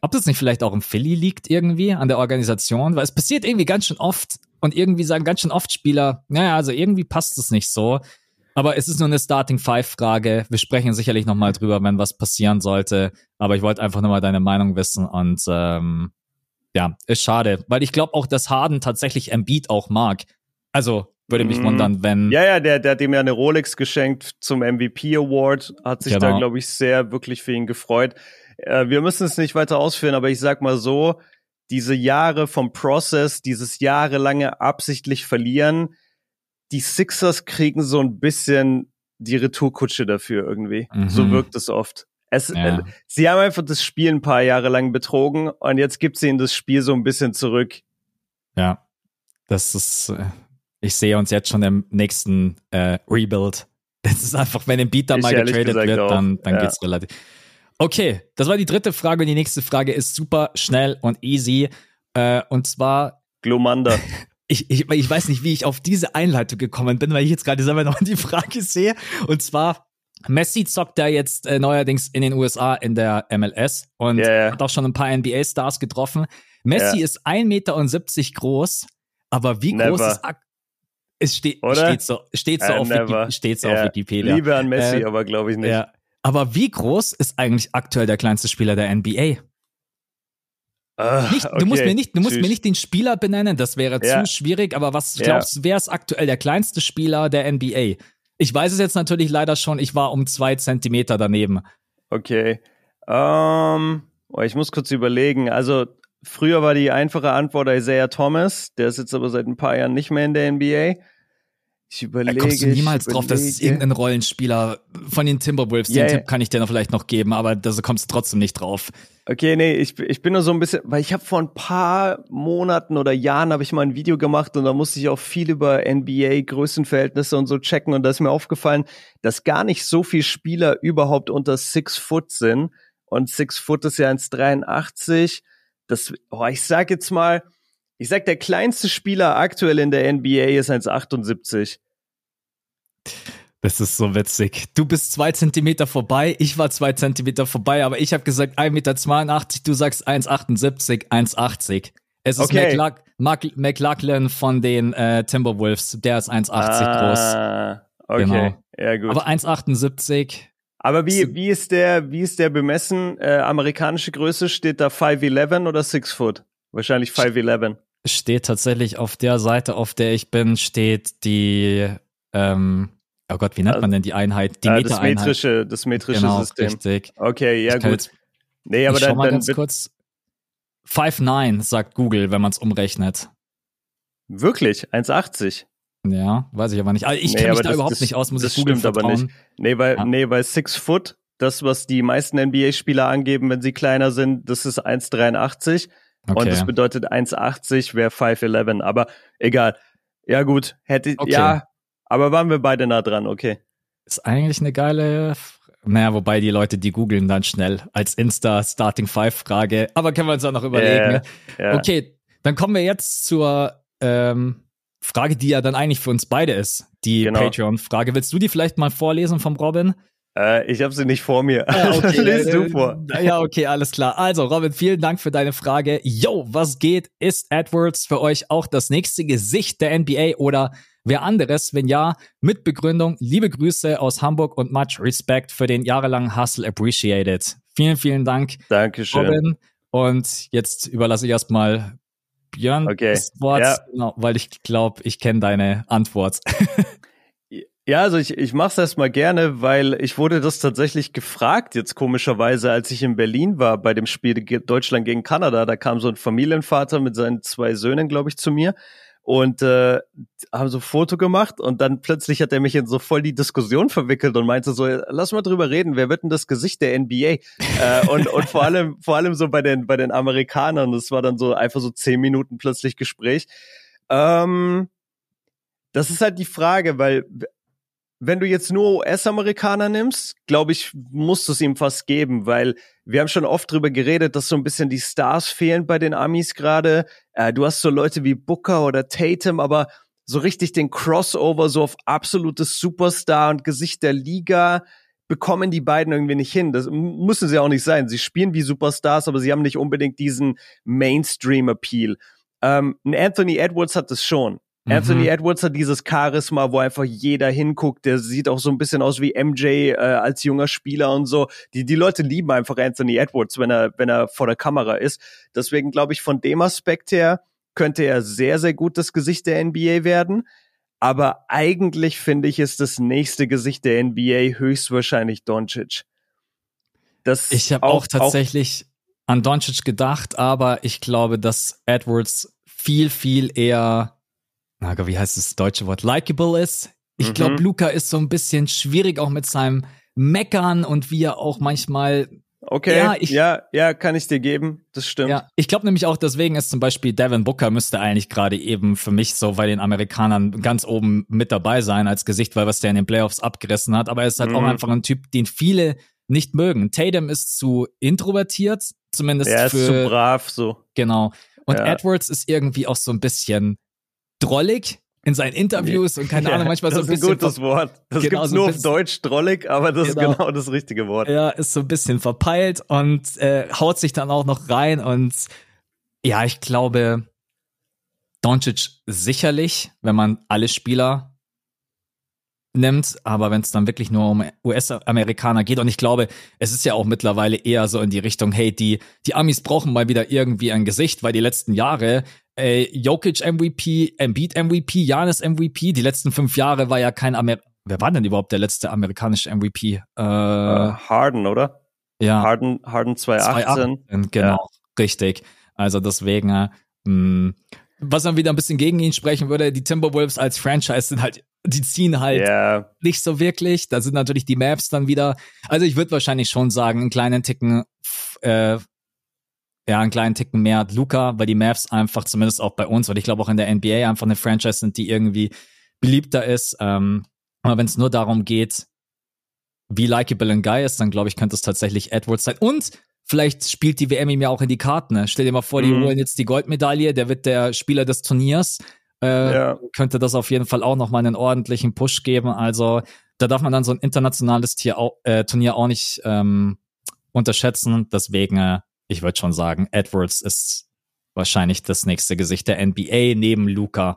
ob das nicht vielleicht auch im Philly liegt irgendwie an der Organisation, weil es passiert irgendwie ganz schön oft und irgendwie sagen ganz schön oft Spieler, naja, also irgendwie passt es nicht so. Aber es ist nur eine Starting Five Frage. Wir sprechen sicherlich nochmal drüber, wenn was passieren sollte. Aber ich wollte einfach nur mal deine Meinung wissen und ähm, ja, ist schade, weil ich glaube auch, dass Harden tatsächlich Embiid auch mag. Also würde mich mm. wundern, wenn. Ja, ja, der, der hat ihm ja eine Rolex geschenkt zum MVP Award, hat sich genau. da, glaube ich, sehr wirklich für ihn gefreut. Äh, wir müssen es nicht weiter ausführen, aber ich sag mal so, diese Jahre vom Process, dieses jahrelange absichtlich verlieren, die Sixers kriegen so ein bisschen die Retourkutsche dafür irgendwie. Mhm. So wirkt es oft. Es, ja. äh, sie haben einfach das Spiel ein paar Jahre lang betrogen und jetzt gibt sie ihnen das Spiel so ein bisschen zurück. Ja, das ist, äh, ich sehe uns jetzt schon im nächsten äh, Rebuild. Das ist einfach, wenn ein Beat da mal getradet wird, auch. dann, dann ja. geht's relativ. Okay, das war die dritte Frage und die nächste Frage ist super schnell und easy. Äh, und zwar. Glomanda. Ich, ich, ich weiß nicht, wie ich auf diese Einleitung gekommen bin, weil ich jetzt gerade selber noch die Frage sehe. Und zwar, Messi zockt da jetzt äh, neuerdings in den USA in der MLS und yeah. hat auch schon ein paar NBA-Stars getroffen. Messi yeah. ist 1,70 Meter groß, aber wie never. groß ist es steht, steht so, steht so, uh, auf, Wiki, steht so yeah. auf Wikipedia. Liebe an Messi, äh, aber glaube ich nicht. Ja. Aber wie groß ist eigentlich aktuell der kleinste Spieler der NBA? Uh, nicht, okay. Du musst, mir nicht, du musst mir nicht den Spieler benennen, das wäre ja. zu schwierig, aber was glaubst du, wer ist aktuell der kleinste Spieler der NBA? Ich weiß es jetzt natürlich leider schon, ich war um zwei Zentimeter daneben. Okay. Um, ähm, ich muss kurz überlegen. Also, früher war die einfache Antwort Isaiah Thomas, der ist jetzt aber seit ein paar Jahren nicht mehr in der NBA. Ich überlege. Da kommst du niemals drauf, dass es irgendein Rollenspieler von den Timberwolves, yeah, den Tipp kann ich dir noch vielleicht noch geben, aber da kommst du trotzdem nicht drauf. Okay, nee, ich, ich bin nur so ein bisschen, weil ich habe vor ein paar Monaten oder Jahren habe ich mal ein Video gemacht und da musste ich auch viel über NBA Größenverhältnisse und so checken und da ist mir aufgefallen, dass gar nicht so viele Spieler überhaupt unter Six Foot sind und Six Foot ist ja 1,83. Das, oh, ich sag jetzt mal, ich sag, der kleinste Spieler aktuell in der NBA ist 1,78. Das ist so witzig. Du bist zwei Zentimeter vorbei, ich war zwei Zentimeter vorbei, aber ich habe gesagt 1,82 Meter, du sagst 1,78, 1,80. Es ist okay. McLaughlin, Mac McLaughlin von den äh, Timberwolves, der ist 1,80 ah, groß. Okay, genau. ja gut. Aber 1,78. Aber wie, wie ist der, wie ist der bemessen? Äh, amerikanische Größe steht da 5'11 oder 6 Foot? Wahrscheinlich 5'11 steht tatsächlich auf der Seite, auf der ich bin, steht die, ähm, oh Gott, wie nennt man denn die Einheit? Die äh, das metrische, das metrische genau, System. Richtig. Okay, ja gut. Jetzt, nee, aber ich dann, schau mal dann ganz kurz. 5,9 sagt Google, wenn man es umrechnet. Wirklich? 1,80? Ja, weiß ich aber nicht. Also ich nee, kenne mich da das, überhaupt das, nicht aus, muss ich Google stimmt vertrauen. aber nicht. Nee, weil, ja. nee, weil Six Foot, das, was die meisten NBA-Spieler angeben, wenn sie kleiner sind, das ist 1,83. Okay. Und das bedeutet 1,80 wäre 5'11, aber egal. Ja, gut, hätte, okay. ja, aber waren wir beide nah dran, okay. Ist eigentlich eine geile, naja, wobei die Leute, die googeln dann schnell als Insta Starting Five Frage, aber können wir uns auch noch überlegen. Yeah, yeah. Okay, dann kommen wir jetzt zur ähm, Frage, die ja dann eigentlich für uns beide ist, die genau. Patreon-Frage. Willst du die vielleicht mal vorlesen vom Robin? Äh, ich habe sie nicht vor mir. Ah, okay. Lies du vor. Ja, okay, alles klar. Also, Robin, vielen Dank für deine Frage. Yo, was geht? Ist Edwards für euch auch das nächste Gesicht der NBA oder wer anderes? Wenn ja, mit Begründung, liebe Grüße aus Hamburg und much Respect für den jahrelangen Hustle appreciated. Vielen, vielen Dank. Dankeschön. Robin. Und jetzt überlasse ich erstmal Björn okay. das Wort, ja. genau, weil ich glaube, ich kenne deine Antwort. Ja, also ich, ich mache es erstmal gerne, weil ich wurde das tatsächlich gefragt, jetzt komischerweise, als ich in Berlin war bei dem Spiel Deutschland gegen Kanada. Da kam so ein Familienvater mit seinen zwei Söhnen, glaube ich, zu mir und äh, haben so ein Foto gemacht und dann plötzlich hat er mich in so voll die Diskussion verwickelt und meinte so, lass mal drüber reden, wer wird denn das Gesicht der NBA? äh, und, und vor allem, vor allem so bei den, bei den Amerikanern, das war dann so einfach so zehn Minuten plötzlich Gespräch. Ähm, das ist halt die Frage, weil wenn du jetzt nur US-Amerikaner nimmst, glaube ich, musst du es ihm fast geben, weil wir haben schon oft drüber geredet, dass so ein bisschen die Stars fehlen bei den Amis gerade. Äh, du hast so Leute wie Booker oder Tatum, aber so richtig den Crossover so auf absolutes Superstar und Gesicht der Liga bekommen die beiden irgendwie nicht hin. Das müssen sie auch nicht sein. Sie spielen wie Superstars, aber sie haben nicht unbedingt diesen Mainstream-Appeal. Ähm, Anthony Edwards hat es schon. Mhm. Anthony Edwards hat dieses Charisma, wo einfach jeder hinguckt. Der sieht auch so ein bisschen aus wie MJ äh, als junger Spieler und so. Die, die Leute lieben einfach Anthony Edwards, wenn er, wenn er vor der Kamera ist. Deswegen glaube ich, von dem Aspekt her könnte er sehr, sehr gut das Gesicht der NBA werden. Aber eigentlich finde ich, ist das nächste Gesicht der NBA höchstwahrscheinlich Doncic. Das ich habe auch, auch tatsächlich auch an Doncic gedacht, aber ich glaube, dass Edwards viel, viel eher na, wie heißt das deutsche Wort, likable ist. Ich mhm. glaube, Luca ist so ein bisschen schwierig auch mit seinem Meckern und wie er auch manchmal Okay, ja, ich, ja, ja, kann ich dir geben, das stimmt. Ja, ich glaube nämlich auch, deswegen ist zum Beispiel Devin Booker müsste eigentlich gerade eben für mich so bei den Amerikanern ganz oben mit dabei sein als Gesicht, weil was der in den Playoffs abgerissen hat. Aber er ist halt mhm. auch einfach ein Typ, den viele nicht mögen. Tatum ist zu introvertiert, zumindest er ist für, zu brav so. Genau. Und ja. Edwards ist irgendwie auch so ein bisschen drollig in seinen Interviews und keine Ahnung, manchmal so ein bisschen. Das ist ein gutes Wort. Das genau, gibt's nur so auf Deutsch drollig, aber das genau. ist genau das richtige Wort. Ja, ist so ein bisschen verpeilt und äh, haut sich dann auch noch rein und ja, ich glaube, Doncic sicherlich, wenn man alle Spieler nimmt, aber wenn es dann wirklich nur um US-Amerikaner geht und ich glaube, es ist ja auch mittlerweile eher so in die Richtung, hey, die die Amis brauchen mal wieder irgendwie ein Gesicht, weil die letzten Jahre äh, Jokic MVP, Embiid MVP, Janis MVP. Die letzten fünf Jahre war ja kein Amer Wer war denn überhaupt der letzte amerikanische MVP? Äh, uh, Harden, oder? Ja. Harden, Harden 2018. 2018 genau, ja. richtig. Also deswegen, äh, mh, was dann wieder ein bisschen gegen ihn sprechen würde, die Timberwolves als Franchise sind halt, die ziehen halt yeah. nicht so wirklich. Da sind natürlich die Maps dann wieder. Also ich würde wahrscheinlich schon sagen, einen kleinen Ticken äh, ja, einen kleinen Ticken mehr Luca, weil die Mavs einfach zumindest auch bei uns, weil ich glaube auch in der NBA einfach eine Franchise sind, die irgendwie beliebter ist. Ähm, aber wenn es nur darum geht, wie likable ein Guy ist, dann glaube ich, könnte es tatsächlich Edwards sein. Und vielleicht spielt die WM ihm ja auch in die Karten. Ne? Stell dir mal vor, die mhm. holen jetzt die Goldmedaille, der wird der Spieler des Turniers. Äh, ja. Könnte das auf jeden Fall auch nochmal einen ordentlichen Push geben. Also da darf man dann so ein internationales Tier, äh, Turnier auch nicht ähm, unterschätzen. Deswegen äh, ich würde schon sagen, Edwards ist wahrscheinlich das nächste Gesicht der NBA neben Luca.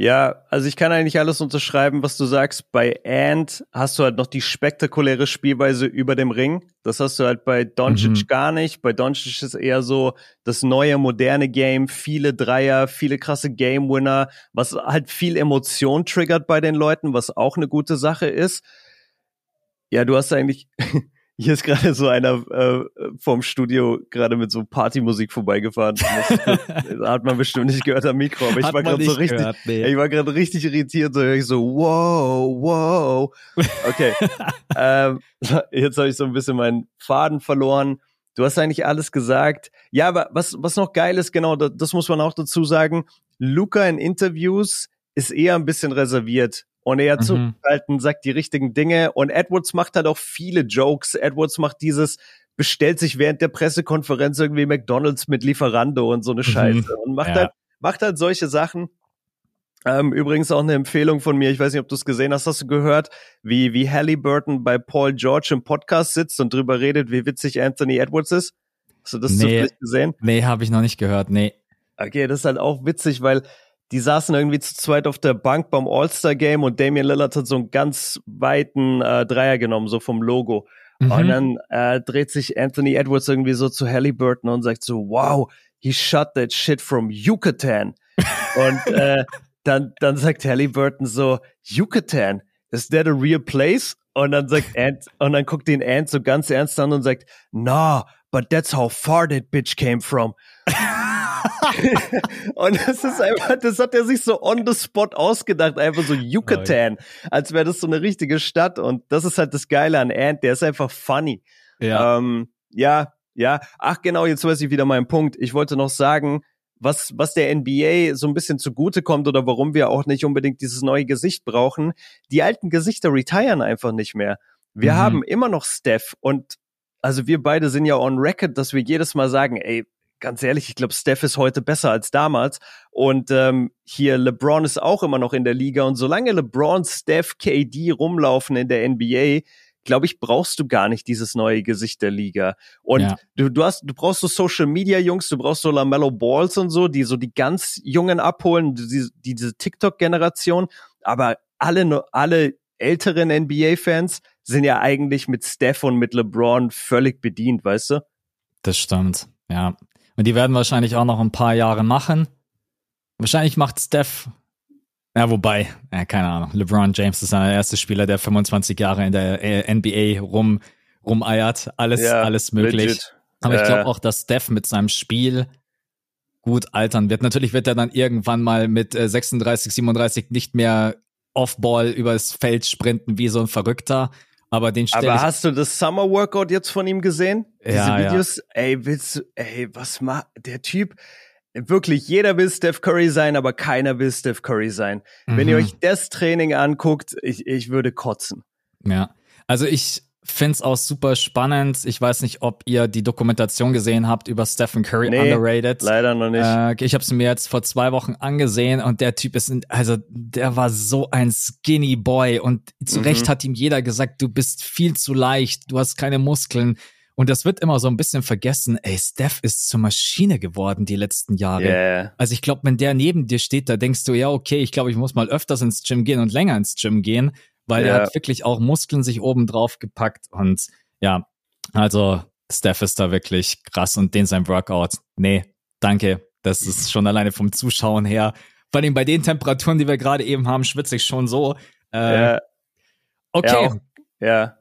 Ja, also ich kann eigentlich alles unterschreiben, was du sagst. Bei Ant hast du halt noch die spektakuläre Spielweise über dem Ring. Das hast du halt bei Doncic mhm. gar nicht. Bei Doncic ist eher so das neue, moderne Game. Viele Dreier, viele krasse Game-Winner, was halt viel Emotion triggert bei den Leuten, was auch eine gute Sache ist. Ja, du hast eigentlich Hier ist gerade so einer äh, vom Studio gerade mit so Partymusik vorbeigefahren. Das hat man bestimmt nicht gehört am Mikro, aber ich hat war gerade so richtig, gehört, nee. ich war gerade richtig irritiert, so ich so wow, wow. Okay, ähm, jetzt habe ich so ein bisschen meinen Faden verloren. Du hast eigentlich alles gesagt. Ja, aber was was noch geil ist, genau, das, das muss man auch dazu sagen. Luca in Interviews ist eher ein bisschen reserviert und er mhm. zurückhalten, sagt die richtigen Dinge. Und Edwards macht halt auch viele Jokes. Edwards macht dieses, bestellt sich während der Pressekonferenz irgendwie McDonalds mit Lieferando und so eine mhm. Scheiße. Und macht ja. halt, macht halt solche Sachen. Ähm, übrigens auch eine Empfehlung von mir, ich weiß nicht, ob du es gesehen hast, hast du gehört, wie, wie Halliburton bei Paul George im Podcast sitzt und drüber redet, wie witzig Anthony Edwards ist? Hast du das nee, zufällig gesehen? Nee, habe ich noch nicht gehört, nee. Okay, das ist halt auch witzig, weil die saßen irgendwie zu zweit auf der Bank beim All-Star-Game und Damian Lillard hat so einen ganz weiten äh, Dreier genommen, so vom Logo. Mhm. Und dann äh, dreht sich Anthony Edwards irgendwie so zu Halliburton und sagt so, wow, he shot that shit from Yucatan. und äh, dann, dann sagt Halliburton so, Yucatan, is that a real place? Und dann sagt Ant, und dann guckt ihn Ant so ganz ernst an und sagt, nah, but that's how far that bitch came from. und das ist einfach, das hat er sich so on the spot ausgedacht, einfach so Yucatan, als wäre das so eine richtige Stadt. Und das ist halt das Geile an Ant, der ist einfach funny. Ja. Ähm, ja, ja. Ach genau, jetzt weiß ich wieder meinen Punkt. Ich wollte noch sagen, was, was der NBA so ein bisschen zugutekommt oder warum wir auch nicht unbedingt dieses neue Gesicht brauchen. Die alten Gesichter retiren einfach nicht mehr. Wir mhm. haben immer noch Steph und also wir beide sind ja on record, dass wir jedes Mal sagen, ey, ganz ehrlich, ich glaube, Steph ist heute besser als damals. Und ähm, hier LeBron ist auch immer noch in der Liga. Und solange LeBron, Steph, KD rumlaufen in der NBA, glaube ich, brauchst du gar nicht dieses neue Gesicht der Liga. Und ja. du, du hast, du brauchst so Social Media Jungs, du brauchst so Lamello Balls und so, die so die ganz Jungen abholen, die, die diese TikTok-Generation. Aber alle, alle älteren NBA-Fans sind ja eigentlich mit Steph und mit LeBron völlig bedient, weißt du? Das stimmt, ja. Und die werden wahrscheinlich auch noch ein paar Jahre machen. Wahrscheinlich macht Steph ja, wobei, ja, keine Ahnung. LeBron James ist der erste Spieler, der 25 Jahre in der äh, NBA rum, rumeiert. Alles, ja, alles möglich. Legit. Aber ich glaube auch, dass Steph mit seinem Spiel gut altern wird. Natürlich wird er dann irgendwann mal mit 36, äh, 37 nicht mehr Off-Ball übers Feld sprinten wie so ein Verrückter. Aber den Aber hast du das Summer Workout jetzt von ihm gesehen? Diese ja, Videos? Ja. Ey, willst du, ey, was macht der Typ? wirklich jeder will Steph Curry sein, aber keiner will Steph Curry sein. Mhm. Wenn ihr mhm. euch das Training anguckt, ich, ich würde kotzen. Ja, also ich finde es auch super spannend. Ich weiß nicht, ob ihr die Dokumentation gesehen habt über Stephen Curry nee, Underrated. Leider noch nicht. Äh, ich habe es mir jetzt vor zwei Wochen angesehen und der Typ ist, also der war so ein Skinny Boy und zu mhm. Recht hat ihm jeder gesagt, du bist viel zu leicht, du hast keine Muskeln. Und das wird immer so ein bisschen vergessen. Ey, Steph ist zur Maschine geworden die letzten Jahre. Yeah. Also ich glaube, wenn der neben dir steht, da denkst du, ja, okay, ich glaube, ich muss mal öfters ins Gym gehen und länger ins Gym gehen, weil yeah. er hat wirklich auch Muskeln sich oben drauf gepackt. Und ja, also Steph ist da wirklich krass und den sein Workout. Nee, danke. Das ist schon alleine vom Zuschauen her. Vor allem bei den Temperaturen, die wir gerade eben haben, schwitze ich schon so. Äh, yeah. Okay. Ja. ja.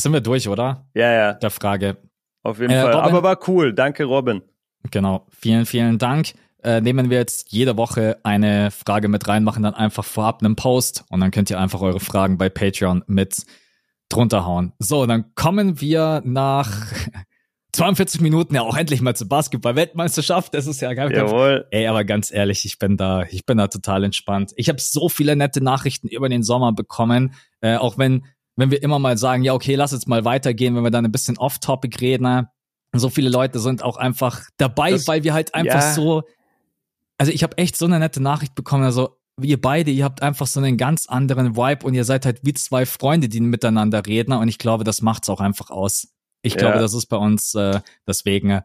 Sind wir durch, oder? Ja, ja. Der Frage. Auf jeden äh, Fall. Robin, Aber war cool. Danke, Robin. Genau. Vielen, vielen Dank. Äh, nehmen wir jetzt jede Woche eine Frage mit rein, machen dann einfach vorab einen Post und dann könnt ihr einfach eure Fragen bei Patreon mit drunter hauen. So, dann kommen wir nach 42 Minuten ja auch endlich mal zur Basketball-Weltmeisterschaft. Das ist ja gar Jawohl. Ey, aber ganz ehrlich, ich bin da, ich bin da total entspannt. Ich habe so viele nette Nachrichten über den Sommer bekommen, äh, auch wenn wenn wir immer mal sagen, ja, okay, lass jetzt mal weitergehen, wenn wir dann ein bisschen off-topic reden. So viele Leute sind auch einfach dabei, das, weil wir halt einfach ja. so, also ich habe echt so eine nette Nachricht bekommen, also ihr beide, ihr habt einfach so einen ganz anderen Vibe und ihr seid halt wie zwei Freunde, die miteinander reden und ich glaube, das macht's auch einfach aus. Ich glaube, ja. das ist bei uns äh, deswegen, äh,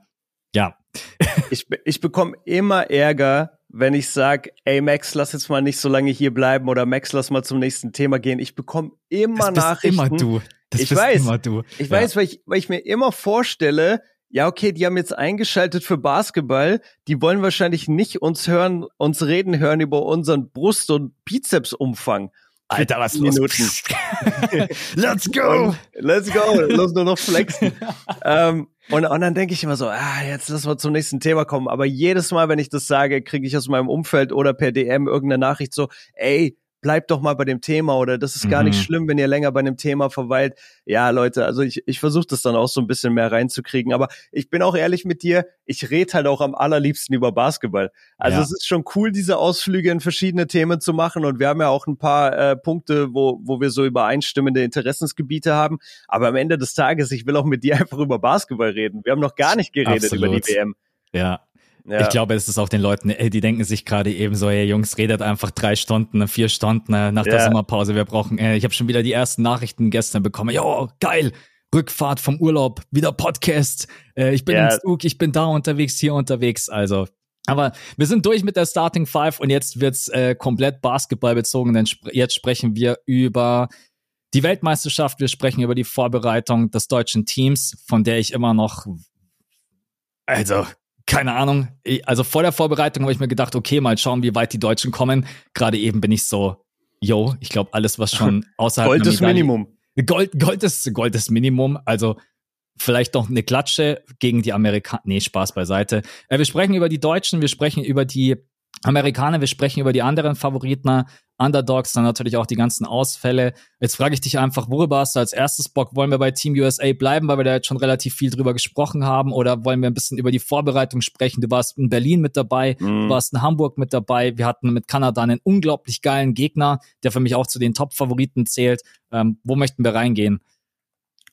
ja. ich, ich bekomme immer Ärger, wenn ich sage, ey Max, lass jetzt mal nicht so lange hier bleiben oder Max, lass mal zum nächsten Thema gehen. Ich bekomme immer das Nachrichten. Immer du. Das ich weiß, immer du. Ich ja. weiß, weil ich, weil ich mir immer vorstelle, ja, okay, die haben jetzt eingeschaltet für Basketball. Die wollen wahrscheinlich nicht uns hören, uns reden hören über unseren Brust- und Bizepsumfang. Alter, was Minuten. let's go! Und let's go! Los nur noch flexen. ähm, und, und dann denke ich immer so, ah, jetzt lass mal zum nächsten Thema kommen. Aber jedes Mal, wenn ich das sage, kriege ich aus meinem Umfeld oder per DM irgendeine Nachricht so, ey, bleibt doch mal bei dem Thema oder das ist gar mhm. nicht schlimm, wenn ihr länger bei dem Thema verweilt. Ja, Leute, also ich, ich versuche das dann auch so ein bisschen mehr reinzukriegen. Aber ich bin auch ehrlich mit dir, ich rede halt auch am allerliebsten über Basketball. Also ja. es ist schon cool, diese Ausflüge in verschiedene Themen zu machen. Und wir haben ja auch ein paar äh, Punkte, wo, wo wir so übereinstimmende Interessensgebiete haben. Aber am Ende des Tages, ich will auch mit dir einfach über Basketball reden. Wir haben noch gar nicht geredet Absolut. über die WM. Ja, ja. Ich glaube, es ist auch den Leuten, die denken sich gerade eben so, hey Jungs, redet einfach drei Stunden, vier Stunden nach der ja. Sommerpause. Wir brauchen, äh, ich habe schon wieder die ersten Nachrichten gestern bekommen. Jo, geil, Rückfahrt vom Urlaub, wieder Podcast. Äh, ich bin ja. im Zug, ich bin da unterwegs, hier unterwegs. Also, aber wir sind durch mit der Starting Five und jetzt wird's äh, komplett Basketball bezogen, denn sp jetzt sprechen wir über die Weltmeisterschaft, wir sprechen über die Vorbereitung des deutschen Teams, von der ich immer noch also keine Ahnung. Also vor der Vorbereitung habe ich mir gedacht, okay, mal schauen, wie weit die Deutschen kommen. Gerade eben bin ich so, yo, ich glaube, alles, was schon außerhalb Gold ist Minimum. Gold, Gold ist Gold ist Minimum. Also vielleicht noch eine Klatsche gegen die Amerikaner. Nee, Spaß beiseite. Äh, wir sprechen über die Deutschen, wir sprechen über die Amerikaner, wir sprechen über die anderen Favoriten. Underdogs, dann natürlich auch die ganzen Ausfälle. Jetzt frage ich dich einfach, worüber hast du als erstes Bock? Wollen wir bei Team USA bleiben, weil wir da jetzt schon relativ viel drüber gesprochen haben? Oder wollen wir ein bisschen über die Vorbereitung sprechen? Du warst in Berlin mit dabei, mhm. du warst in Hamburg mit dabei. Wir hatten mit Kanada einen unglaublich geilen Gegner, der für mich auch zu den Top-Favoriten zählt. Ähm, wo möchten wir reingehen?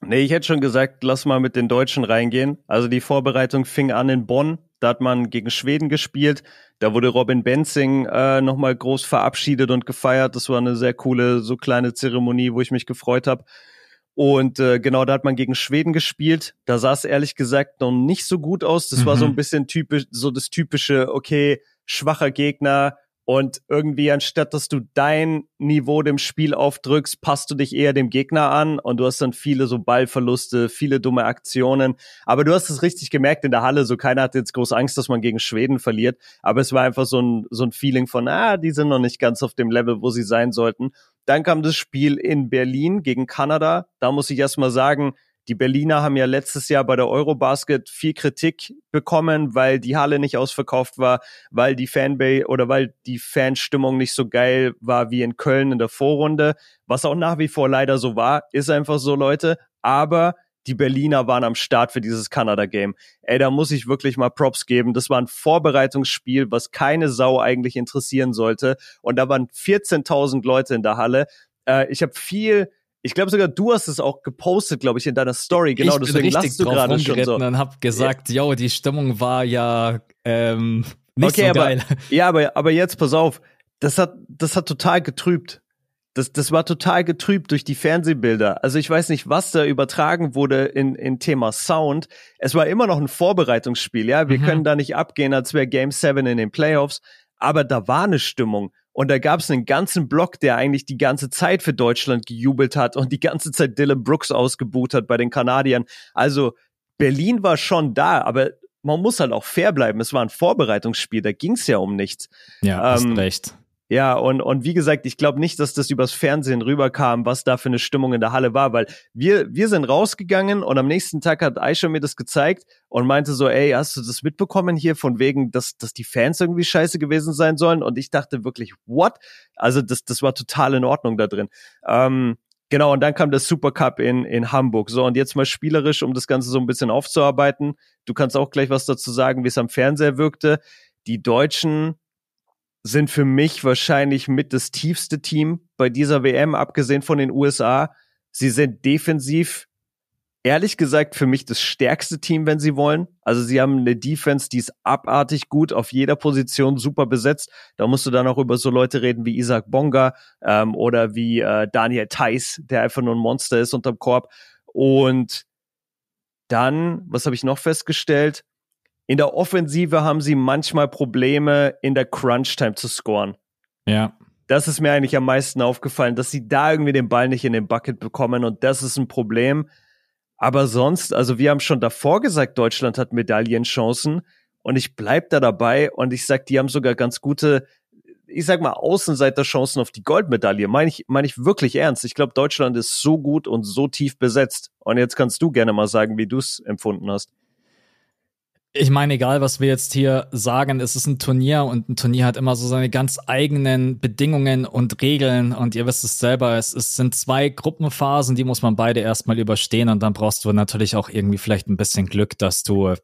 Nee, ich hätte schon gesagt, lass mal mit den Deutschen reingehen. Also die Vorbereitung fing an in Bonn. Da hat man gegen Schweden gespielt. Da wurde Robin Benzing äh, nochmal groß verabschiedet und gefeiert. Das war eine sehr coole, so kleine Zeremonie, wo ich mich gefreut habe. Und äh, genau, da hat man gegen Schweden gespielt. Da sah es ehrlich gesagt noch nicht so gut aus. Das mhm. war so mhm. ein bisschen typisch, so das typische, okay, schwacher Gegner, und irgendwie, anstatt dass du dein Niveau dem Spiel aufdrückst, passt du dich eher dem Gegner an und du hast dann viele so Ballverluste, viele dumme Aktionen. Aber du hast es richtig gemerkt in der Halle, so keiner hat jetzt groß Angst, dass man gegen Schweden verliert. Aber es war einfach so ein, so ein Feeling von, ah, die sind noch nicht ganz auf dem Level, wo sie sein sollten. Dann kam das Spiel in Berlin gegen Kanada. Da muss ich erst mal sagen, die Berliner haben ja letztes Jahr bei der Eurobasket viel Kritik bekommen, weil die Halle nicht ausverkauft war, weil die Fanbase oder weil die Fanstimmung nicht so geil war wie in Köln in der Vorrunde. Was auch nach wie vor leider so war, ist einfach so, Leute. Aber die Berliner waren am Start für dieses Kanada-Game. Ey, da muss ich wirklich mal Props geben. Das war ein Vorbereitungsspiel, was keine Sau eigentlich interessieren sollte. Und da waren 14.000 Leute in der Halle. Äh, ich habe viel ich glaube sogar, du hast es auch gepostet, glaube ich, in deiner Story. Genau, ich deswegen lachst du gerade schon so. und hab gesagt, yo, die Stimmung war ja ähm, nicht okay, so geil. Aber, ja, aber, aber jetzt pass auf, das hat, das hat total getrübt. Das, das war total getrübt durch die Fernsehbilder. Also ich weiß nicht, was da übertragen wurde in, in Thema Sound. Es war immer noch ein Vorbereitungsspiel, ja. Wir mhm. können da nicht abgehen, als wäre Game 7 in den Playoffs. Aber da war eine Stimmung. Und da gab es einen ganzen Block, der eigentlich die ganze Zeit für Deutschland gejubelt hat und die ganze Zeit Dylan Brooks ausgebucht hat bei den Kanadiern. Also Berlin war schon da, aber man muss halt auch fair bleiben. Es war ein Vorbereitungsspiel, da ging es ja um nichts. Ja, ähm, hast recht. Ja, und, und wie gesagt, ich glaube nicht, dass das übers Fernsehen rüberkam, was da für eine Stimmung in der Halle war, weil wir, wir sind rausgegangen und am nächsten Tag hat Aisha mir das gezeigt und meinte so, ey, hast du das mitbekommen hier von wegen, dass, dass die Fans irgendwie scheiße gewesen sein sollen? Und ich dachte wirklich, what? Also das, das war total in Ordnung da drin. Ähm, genau, und dann kam der Supercup in, in Hamburg. So, und jetzt mal spielerisch, um das Ganze so ein bisschen aufzuarbeiten. Du kannst auch gleich was dazu sagen, wie es am Fernseher wirkte. Die Deutschen sind für mich wahrscheinlich mit das tiefste Team bei dieser WM, abgesehen von den USA. Sie sind defensiv, ehrlich gesagt, für mich das stärkste Team, wenn sie wollen. Also sie haben eine Defense, die ist abartig gut, auf jeder Position super besetzt. Da musst du dann auch über so Leute reden wie Isaac Bonga ähm, oder wie äh, Daniel Theiss, der einfach nur ein Monster ist unterm Korb. Und dann, was habe ich noch festgestellt? In der Offensive haben sie manchmal Probleme, in der Crunch-Time zu scoren. Ja. Das ist mir eigentlich am meisten aufgefallen, dass sie da irgendwie den Ball nicht in den Bucket bekommen und das ist ein Problem. Aber sonst, also wir haben schon davor gesagt, Deutschland hat Medaillenchancen und ich bleib da dabei und ich sag, die haben sogar ganz gute, ich sag mal, Außenseiterchancen auf die Goldmedaille. Meine ich, meine ich wirklich ernst. Ich glaube, Deutschland ist so gut und so tief besetzt. Und jetzt kannst du gerne mal sagen, wie du es empfunden hast ich meine, egal was wir jetzt hier sagen, es ist ein Turnier und ein Turnier hat immer so seine ganz eigenen Bedingungen und Regeln und ihr wisst es selber, es, es sind zwei Gruppenphasen, die muss man beide erstmal überstehen und dann brauchst du natürlich auch irgendwie vielleicht ein bisschen Glück, dass du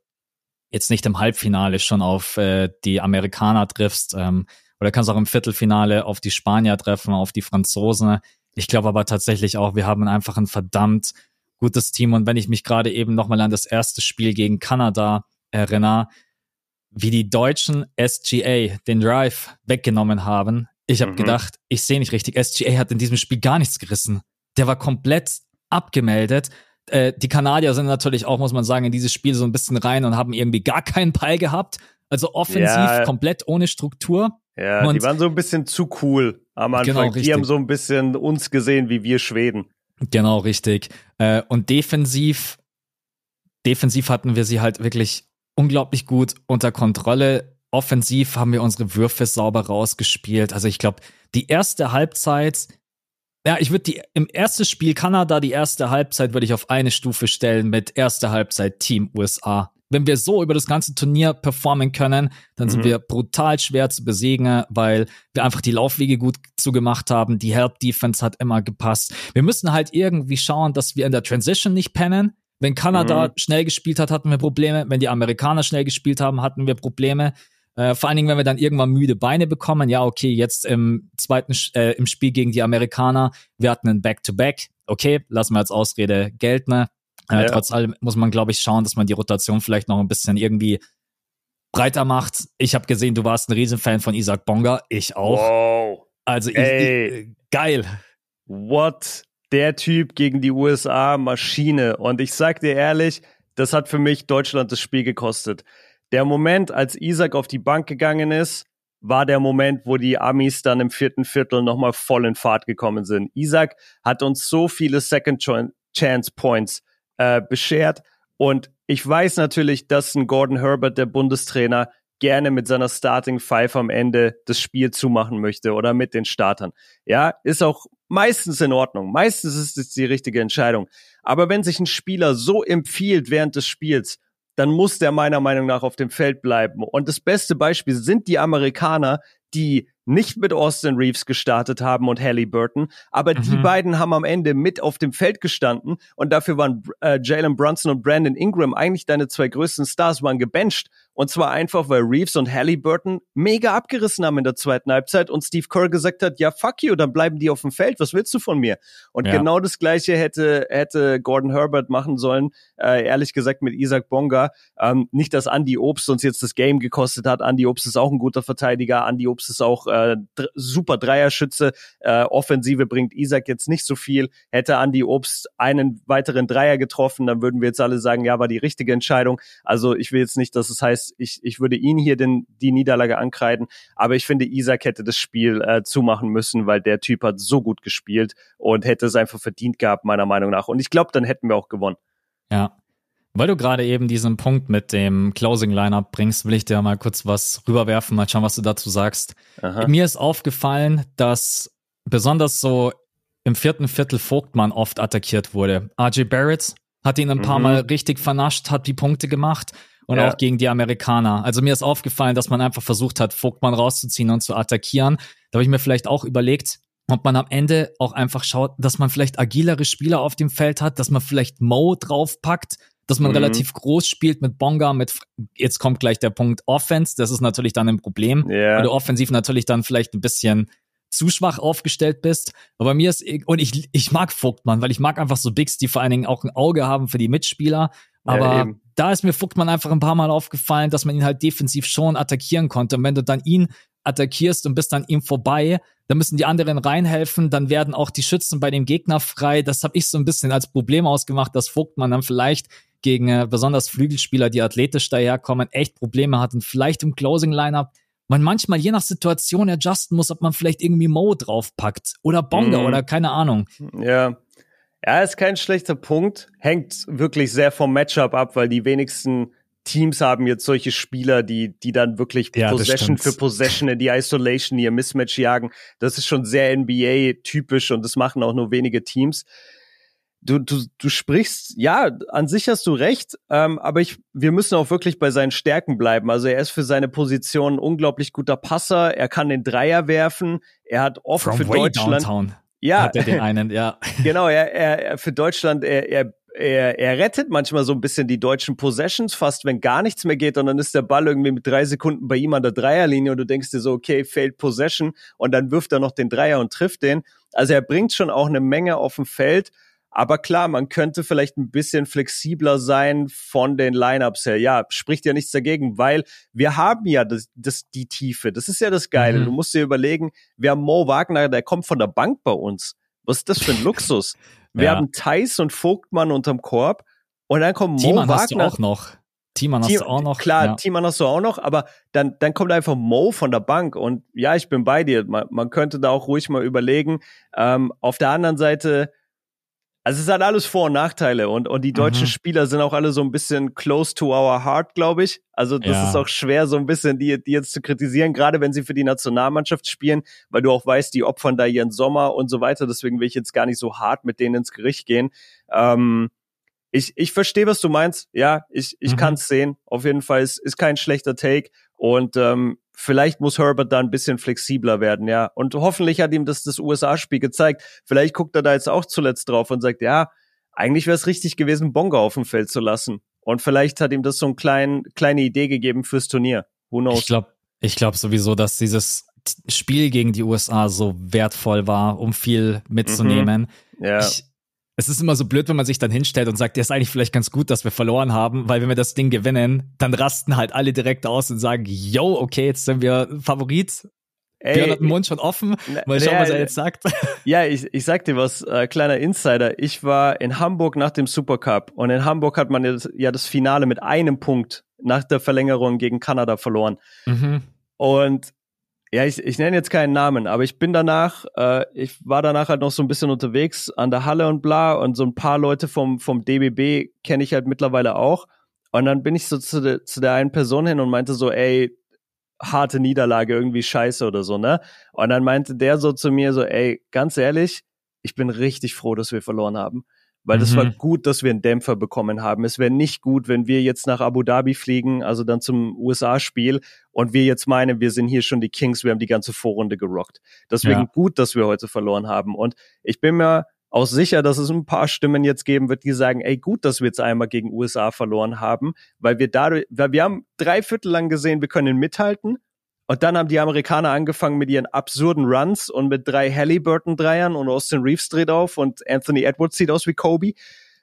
jetzt nicht im Halbfinale schon auf äh, die Amerikaner triffst ähm, oder kannst auch im Viertelfinale auf die Spanier treffen, auf die Franzosen. Ich glaube aber tatsächlich auch, wir haben einfach ein verdammt gutes Team und wenn ich mich gerade eben nochmal an das erste Spiel gegen Kanada erinnere, wie die Deutschen SGA den Drive weggenommen haben. Ich habe mhm. gedacht, ich sehe nicht richtig. SGA hat in diesem Spiel gar nichts gerissen. Der war komplett abgemeldet. Äh, die Kanadier sind natürlich auch, muss man sagen, in dieses Spiel so ein bisschen rein und haben irgendwie gar keinen Ball gehabt. Also offensiv ja. komplett ohne Struktur. Ja, und die waren so ein bisschen zu cool am Anfang. Genau, die haben so ein bisschen uns gesehen wie wir Schweden. Genau, richtig. Äh, und defensiv, defensiv hatten wir sie halt wirklich unglaublich gut unter Kontrolle. Offensiv haben wir unsere Würfe sauber rausgespielt. Also ich glaube, die erste Halbzeit, ja, ich würde die im ersten Spiel Kanada, die erste Halbzeit würde ich auf eine Stufe stellen mit erster Halbzeit Team USA. wenn wir so über das ganze Turnier performen können, dann sind mhm. wir brutal schwer zu besiegen, weil wir einfach die Laufwege gut zugemacht haben. Die Help Defense hat immer gepasst. Wir müssen halt irgendwie schauen, dass wir in der Transition nicht pennen. Wenn Kanada mhm. schnell gespielt hat, hatten wir Probleme. Wenn die Amerikaner schnell gespielt haben, hatten wir Probleme. Äh, vor allen Dingen, wenn wir dann irgendwann müde Beine bekommen. Ja, okay, jetzt im zweiten äh, im Spiel gegen die Amerikaner, wir hatten ein Back-to-Back. -Back. Okay, lassen wir als Ausrede gelten. Äh, ja. Trotz allem muss man, glaube ich, schauen, dass man die Rotation vielleicht noch ein bisschen irgendwie breiter macht. Ich habe gesehen, du warst ein Riesenfan von Isaac Bonga. Ich auch. Wow. Also ich, ich, geil. What? Der Typ gegen die USA Maschine. Und ich sag dir ehrlich, das hat für mich Deutschland das Spiel gekostet. Der Moment, als Isaac auf die Bank gegangen ist, war der Moment, wo die Amis dann im vierten Viertel nochmal voll in Fahrt gekommen sind. Isaac hat uns so viele Second Chance Points äh, beschert. Und ich weiß natürlich, dass ein Gordon Herbert, der Bundestrainer, gerne mit seiner Starting Five am Ende das Spiel zumachen möchte oder mit den Startern. Ja, ist auch meistens in Ordnung. Meistens ist es die richtige Entscheidung. Aber wenn sich ein Spieler so empfiehlt während des Spiels, dann muss der meiner Meinung nach auf dem Feld bleiben. Und das beste Beispiel sind die Amerikaner, die nicht mit Austin Reeves gestartet haben und Hallie Burton, aber mhm. die beiden haben am Ende mit auf dem Feld gestanden und dafür waren äh, Jalen Brunson und Brandon Ingram eigentlich deine zwei größten Stars waren gebencht und zwar einfach, weil Reeves und Halliburton mega abgerissen haben in der zweiten Halbzeit und Steve Kerr gesagt hat, ja, fuck you, dann bleiben die auf dem Feld, was willst du von mir? Und ja. genau das Gleiche hätte, hätte Gordon Herbert machen sollen, äh, ehrlich gesagt mit Isaac Bonga. Ähm, nicht, dass Andy Obst uns jetzt das Game gekostet hat. Andy Obst ist auch ein guter Verteidiger. Andy Obst ist auch äh, super Dreierschütze. Äh, Offensive bringt Isaac jetzt nicht so viel. Hätte Andy Obst einen weiteren Dreier getroffen, dann würden wir jetzt alle sagen, ja, war die richtige Entscheidung. Also ich will jetzt nicht, dass es heißt, heißt, ich, ich würde ihn hier den, die Niederlage ankreiden. Aber ich finde, Isaac hätte das Spiel äh, zumachen müssen, weil der Typ hat so gut gespielt und hätte es einfach verdient gehabt, meiner Meinung nach. Und ich glaube, dann hätten wir auch gewonnen. Ja. Weil du gerade eben diesen Punkt mit dem Closing Lineup bringst, will ich dir mal kurz was rüberwerfen, mal schauen, was du dazu sagst. Aha. Mir ist aufgefallen, dass besonders so im vierten Viertel Vogtmann oft attackiert wurde. RJ Barrett hat ihn ein paar mhm. Mal richtig vernascht, hat die Punkte gemacht und ja. auch gegen die Amerikaner. Also mir ist aufgefallen, dass man einfach versucht hat, Vogtmann rauszuziehen und zu attackieren. Da habe ich mir vielleicht auch überlegt, ob man am Ende auch einfach schaut, dass man vielleicht agilere Spieler auf dem Feld hat, dass man vielleicht Mo draufpackt, dass man mhm. relativ groß spielt mit Bonga, mit jetzt kommt gleich der Punkt Offense, das ist natürlich dann ein Problem, yeah. weil du offensiv natürlich dann vielleicht ein bisschen zu schwach aufgestellt bist. Aber mir ist, und ich, ich mag Vogtmann, weil ich mag einfach so Bigs, die vor allen Dingen auch ein Auge haben für die Mitspieler. Aber ja, da ist mir Vogtmann einfach ein paar Mal aufgefallen, dass man ihn halt defensiv schon attackieren konnte. Und wenn du dann ihn attackierst und bist an ihm vorbei, dann müssen die anderen reinhelfen, dann werden auch die Schützen bei dem Gegner frei. Das habe ich so ein bisschen als Problem ausgemacht, dass Vogtmann dann vielleicht gegen äh, besonders Flügelspieler, die athletisch daherkommen, echt Probleme hat und vielleicht im Closing-Lineup man manchmal je nach Situation adjusten muss, ob man vielleicht irgendwie Mo draufpackt oder Bonga mm. oder keine Ahnung. Ja, ja, ist kein schlechter Punkt. Hängt wirklich sehr vom Matchup ab, weil die wenigsten Teams haben jetzt solche Spieler, die, die dann wirklich ja, Possession für Possession in die Isolation, ihr Mismatch jagen. Das ist schon sehr NBA-typisch und das machen auch nur wenige Teams. Du, du, du sprichst, ja, an sich hast du recht, ähm, aber ich, wir müssen auch wirklich bei seinen Stärken bleiben. Also er ist für seine Position ein unglaublich guter Passer, er kann den Dreier werfen, er hat oft From für Deutschland. Downtown. Ja. Hat er den einen, ja. Genau, er, er, für Deutschland, er, er, er, er rettet manchmal so ein bisschen die deutschen Possessions, fast wenn gar nichts mehr geht und dann ist der Ball irgendwie mit drei Sekunden bei ihm an der Dreierlinie und du denkst dir so, okay, failed Possession und dann wirft er noch den Dreier und trifft den. Also er bringt schon auch eine Menge auf dem Feld aber klar, man könnte vielleicht ein bisschen flexibler sein von den Lineups her. Ja, spricht ja nichts dagegen, weil wir haben ja das, das die Tiefe. Das ist ja das Geile. Mhm. Du musst dir überlegen, wir haben Mo Wagner, der kommt von der Bank bei uns. Was ist das für ein Luxus? Wir ja. haben Thais und Vogtmann unterm Korb und dann kommt Mo Thiemann Wagner. Hast du auch noch. Thiemann hast du auch noch. Klar, ja. Thiemann hast du auch noch, aber dann, dann kommt einfach Mo von der Bank und ja, ich bin bei dir. Man, man könnte da auch ruhig mal überlegen. Ähm, auf der anderen Seite, also es hat alles Vor- und Nachteile und, und die deutschen mhm. Spieler sind auch alle so ein bisschen close to our heart, glaube ich. Also das ja. ist auch schwer, so ein bisschen die, die jetzt zu kritisieren, gerade wenn sie für die Nationalmannschaft spielen, weil du auch weißt, die opfern da ihren Sommer und so weiter. Deswegen will ich jetzt gar nicht so hart mit denen ins Gericht gehen. Ähm, ich, ich verstehe, was du meinst. Ja, ich, ich mhm. kann es sehen. Auf jeden Fall ist, ist kein schlechter Take. Und ähm, vielleicht muss Herbert da ein bisschen flexibler werden, ja. Und hoffentlich hat ihm das das USA-Spiel gezeigt. Vielleicht guckt er da jetzt auch zuletzt drauf und sagt, ja, eigentlich wäre es richtig gewesen, Bonga auf dem Feld zu lassen. Und vielleicht hat ihm das so eine klein, kleine Idee gegeben fürs Turnier. Who knows? Ich glaube ich glaub sowieso, dass dieses Spiel gegen die USA so wertvoll war, um viel mitzunehmen. Mhm. Ja. Ich, es ist immer so blöd, wenn man sich dann hinstellt und sagt, ja, ist eigentlich vielleicht ganz gut, dass wir verloren haben, weil wenn wir das Ding gewinnen, dann rasten halt alle direkt aus und sagen, yo, okay, jetzt sind wir Favorit. Ey, Björn hat den Mund schon offen. Mal schauen, was er jetzt sagt. Ja, ich, ich sag dir was, äh, kleiner Insider. Ich war in Hamburg nach dem Supercup und in Hamburg hat man ja das Finale mit einem Punkt nach der Verlängerung gegen Kanada verloren. Mhm. Und ja, ich, ich nenne jetzt keinen Namen, aber ich bin danach, äh, ich war danach halt noch so ein bisschen unterwegs an der Halle und bla und so ein paar Leute vom, vom DBB kenne ich halt mittlerweile auch. Und dann bin ich so zu, de, zu der einen Person hin und meinte so, ey, harte Niederlage, irgendwie scheiße oder so, ne? Und dann meinte der so zu mir so, ey, ganz ehrlich, ich bin richtig froh, dass wir verloren haben. Weil mhm. das war gut, dass wir einen Dämpfer bekommen haben. Es wäre nicht gut, wenn wir jetzt nach Abu Dhabi fliegen, also dann zum USA-Spiel, und wir jetzt meinen, wir sind hier schon die Kings, wir haben die ganze Vorrunde gerockt. Deswegen ja. gut, dass wir heute verloren haben. Und ich bin mir auch sicher, dass es ein paar Stimmen jetzt geben wird, die sagen, ey, gut, dass wir jetzt einmal gegen USA verloren haben, weil wir dadurch, weil wir haben drei Viertel lang gesehen, wir können mithalten und dann haben die Amerikaner angefangen mit ihren absurden Runs und mit drei Halliburton-Dreiern und Austin Reeves dreht auf und Anthony Edwards sieht aus wie Kobe.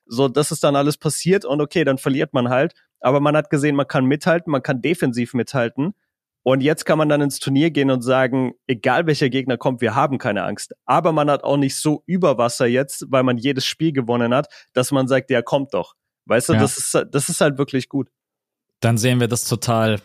So, das ist dann alles passiert und okay, dann verliert man halt. Aber man hat gesehen, man kann mithalten, man kann defensiv mithalten. Und jetzt kann man dann ins Turnier gehen und sagen, egal welcher Gegner kommt, wir haben keine Angst. Aber man hat auch nicht so Überwasser jetzt, weil man jedes Spiel gewonnen hat, dass man sagt, ja, kommt doch. Weißt du, ja. das, ist, das ist halt wirklich gut. Dann sehen wir das total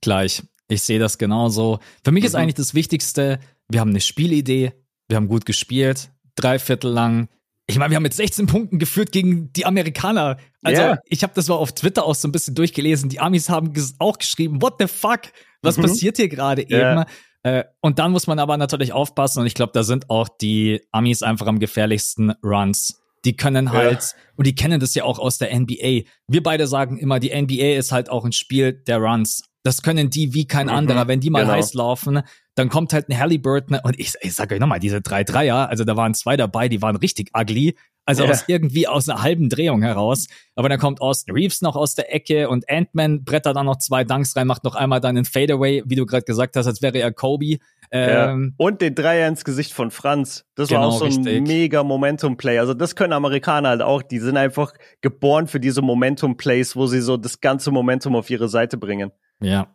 gleich. Ich sehe das genauso. Für mich mhm. ist eigentlich das Wichtigste, wir haben eine Spielidee, wir haben gut gespielt, drei Viertel lang. Ich meine, wir haben mit 16 Punkten geführt gegen die Amerikaner. Also, yeah. ich habe das mal auf Twitter auch so ein bisschen durchgelesen. Die Amis haben auch geschrieben, what the fuck? Was mhm. passiert hier gerade yeah. eben? Äh, und dann muss man aber natürlich aufpassen und ich glaube, da sind auch die Amis einfach am gefährlichsten Runs. Die können halt, ja. und die kennen das ja auch aus der NBA. Wir beide sagen immer, die NBA ist halt auch ein Spiel der Runs. Das können die wie kein mhm, anderer. Wenn die mal genau. heiß laufen, dann kommt halt ein Halliburton und ich, ich sage euch nochmal, diese drei Dreier, also da waren zwei dabei, die waren richtig ugly. Also yeah. aus irgendwie aus einer halben Drehung heraus. Aber dann kommt Austin Reeves noch aus der Ecke und Ant-Man brettert dann noch zwei Dunks rein, macht noch einmal dann einen Fadeaway, wie du gerade gesagt hast, als wäre er Kobe. Ähm, ja. Und den Dreier ins Gesicht von Franz. Das genau, war auch so ein richtig. mega Momentum-Play. Also das können Amerikaner halt auch. Die sind einfach geboren für diese Momentum-Plays, wo sie so das ganze Momentum auf ihre Seite bringen. Ja.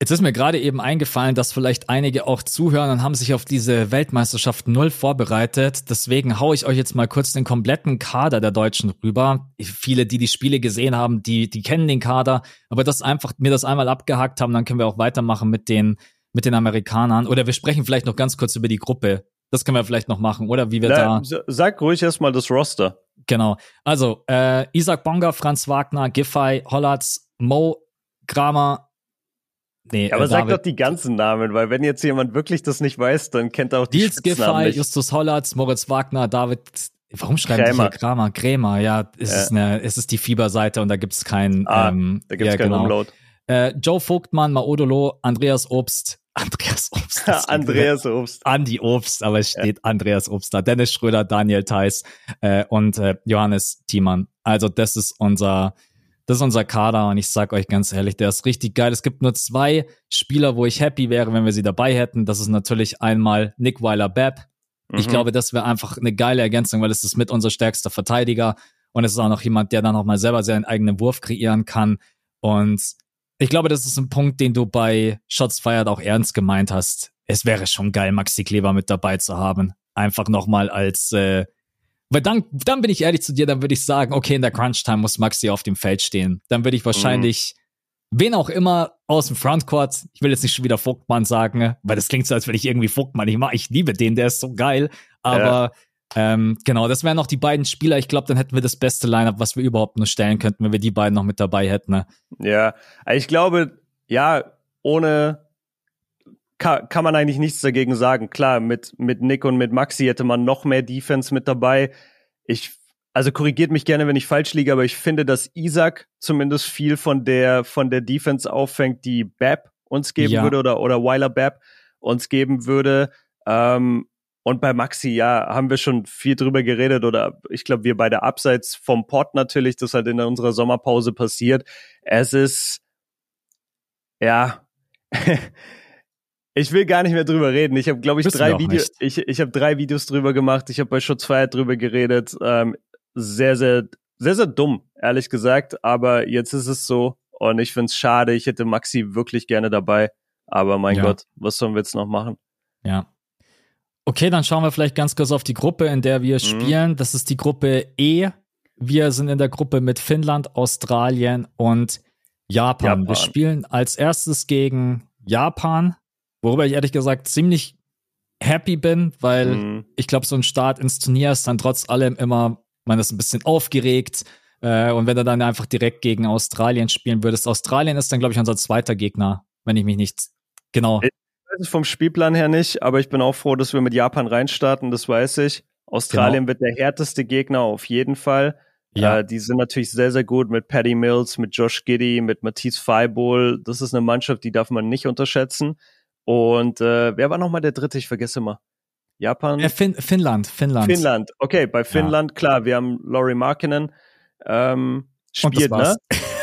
Jetzt ist mir gerade eben eingefallen, dass vielleicht einige auch zuhören und haben sich auf diese Weltmeisterschaft null vorbereitet. Deswegen haue ich euch jetzt mal kurz den kompletten Kader der Deutschen rüber. Viele, die die Spiele gesehen haben, die, die kennen den Kader. Aber das einfach, mir das einmal abgehakt haben, dann können wir auch weitermachen mit den, mit den Amerikanern. Oder wir sprechen vielleicht noch ganz kurz über die Gruppe. Das können wir vielleicht noch machen, oder wie wir Na, da. Sag ruhig erstmal das Roster. Genau. Also, äh, Isaac Bonga, Franz Wagner, Giffey, Hollatz, Mo, Kramer. Nee, aber äh, sag doch die ganzen Namen, weil wenn jetzt jemand wirklich das nicht weiß, dann kennt er auch die Nils Giffey, Justus Hollatz, Moritz Wagner, David Warum schreiben Krämer. die hier Kramer? Krämer, ja, es ja. ist eine, es ist die Fieberseite und da gibt's kein, ah, ähm, da gibt's ja, keinen genau. Umlaut. Äh, Joe Vogtmann, Maodolo, Andreas Obst, Andreas Obst. Andreas Obst. Andi Obst, aber es steht ja. Andreas Obst da. Dennis Schröder, Daniel Theiss äh, und äh, Johannes Thiemann. Also das ist unser, das ist unser Kader und ich sag euch ganz ehrlich, der ist richtig geil. Es gibt nur zwei Spieler, wo ich happy wäre, wenn wir sie dabei hätten. Das ist natürlich einmal Nick Weiler-Bepp. Mhm. Ich glaube, das wäre einfach eine geile Ergänzung, weil es ist mit unser stärkster Verteidiger und es ist auch noch jemand, der dann auch mal selber seinen eigenen Wurf kreieren kann. Und ich glaube, das ist ein Punkt, den du bei Shots Fired auch ernst gemeint hast. Es wäre schon geil, Maxi Kleber mit dabei zu haben. Einfach nochmal als äh, weil dann, dann bin ich ehrlich zu dir, dann würde ich sagen, okay, in der Crunch-Time muss Maxi auf dem Feld stehen. Dann würde ich wahrscheinlich, mhm. wen auch immer aus dem Frontcourt, ich will jetzt nicht schon wieder Vogtmann sagen, weil das klingt so, als wenn ich irgendwie Vogtmann, ich mag, ich liebe den, der ist so geil. Aber ja. ähm, genau, das wären noch die beiden Spieler. Ich glaube, dann hätten wir das beste Lineup, was wir überhaupt nur stellen könnten, wenn wir die beiden noch mit dabei hätten. Ne? Ja, ich glaube, ja, ohne kann, kann man eigentlich nichts dagegen sagen. Klar, mit, mit Nick und mit Maxi hätte man noch mehr Defense mit dabei. Ich, also korrigiert mich gerne, wenn ich falsch liege, aber ich finde, dass Isaac zumindest viel von der, von der Defense auffängt, die Bab uns geben ja. würde oder, oder Weiler Bab uns geben würde. Ähm, und bei Maxi, ja, haben wir schon viel drüber geredet oder ich glaube, wir beide abseits vom Pod natürlich, das halt in unserer Sommerpause passiert. Es ist, ja, ich will gar nicht mehr drüber reden. Ich habe, glaube ich, drei Videos, ich, ich habe drei Videos drüber gemacht. Ich habe bei Schutzfreiheit drüber geredet. Ähm, sehr, sehr, sehr, sehr dumm, ehrlich gesagt. Aber jetzt ist es so und ich finde es schade. Ich hätte Maxi wirklich gerne dabei. Aber mein ja. Gott, was sollen wir jetzt noch machen? Ja. Okay, dann schauen wir vielleicht ganz kurz auf die Gruppe, in der wir mhm. spielen. Das ist die Gruppe E. Wir sind in der Gruppe mit Finnland, Australien und Japan. Japan. Wir spielen als erstes gegen Japan, worüber ich ehrlich gesagt ziemlich happy bin, weil mhm. ich glaube, so ein Start ins Turnier ist dann trotz allem immer man ist ein bisschen aufgeregt. Äh, und wenn du dann einfach direkt gegen Australien spielen würdest, Australien ist dann, glaube ich, unser zweiter Gegner, wenn ich mich nicht genau. Ich weiß es vom Spielplan her nicht, aber ich bin auch froh, dass wir mit Japan reinstarten, das weiß ich. Australien genau. wird der härteste Gegner auf jeden Fall. Ja. Äh, die sind natürlich sehr, sehr gut mit Paddy Mills, mit Josh Giddy, mit Matisse Feibol. Das ist eine Mannschaft, die darf man nicht unterschätzen. Und äh, wer war nochmal der dritte? Ich vergesse immer. Japan? Äh, fin Finnland, Finnland. Finnland, okay, bei Finnland, ja. klar, wir haben Laurie Markkinen ähm, spielt, ne?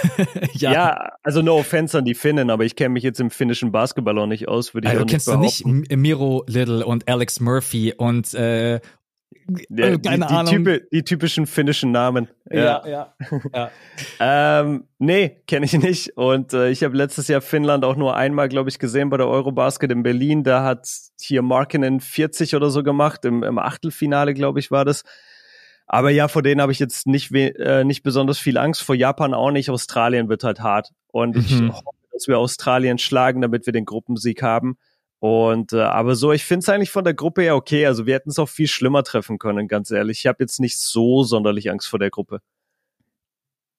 ja. ja. also no offense an die Finnen, aber ich kenne mich jetzt im finnischen Basketball auch nicht aus, würde ich also, auch nicht kennst du nicht Miro Little und Alex Murphy und äh, ja, äh, Keine die, Ahnung. Die, typi die, typischen finnischen Namen. Ja, ja. ja. ähm, nee, kenne ich nicht. Und äh, ich habe letztes Jahr Finnland auch nur einmal, glaube ich, gesehen bei der Eurobasket in Berlin. Da hat hier Markinen 40 oder so gemacht. Im, im Achtelfinale, glaube ich, war das. Aber ja, vor denen habe ich jetzt nicht, äh, nicht besonders viel Angst. Vor Japan auch nicht. Australien wird halt hart. Und mhm. ich hoffe, dass wir Australien schlagen, damit wir den Gruppensieg haben. Und äh, aber so, ich finde es eigentlich von der Gruppe her okay. Also wir hätten es auch viel schlimmer treffen können, ganz ehrlich. Ich habe jetzt nicht so sonderlich Angst vor der Gruppe.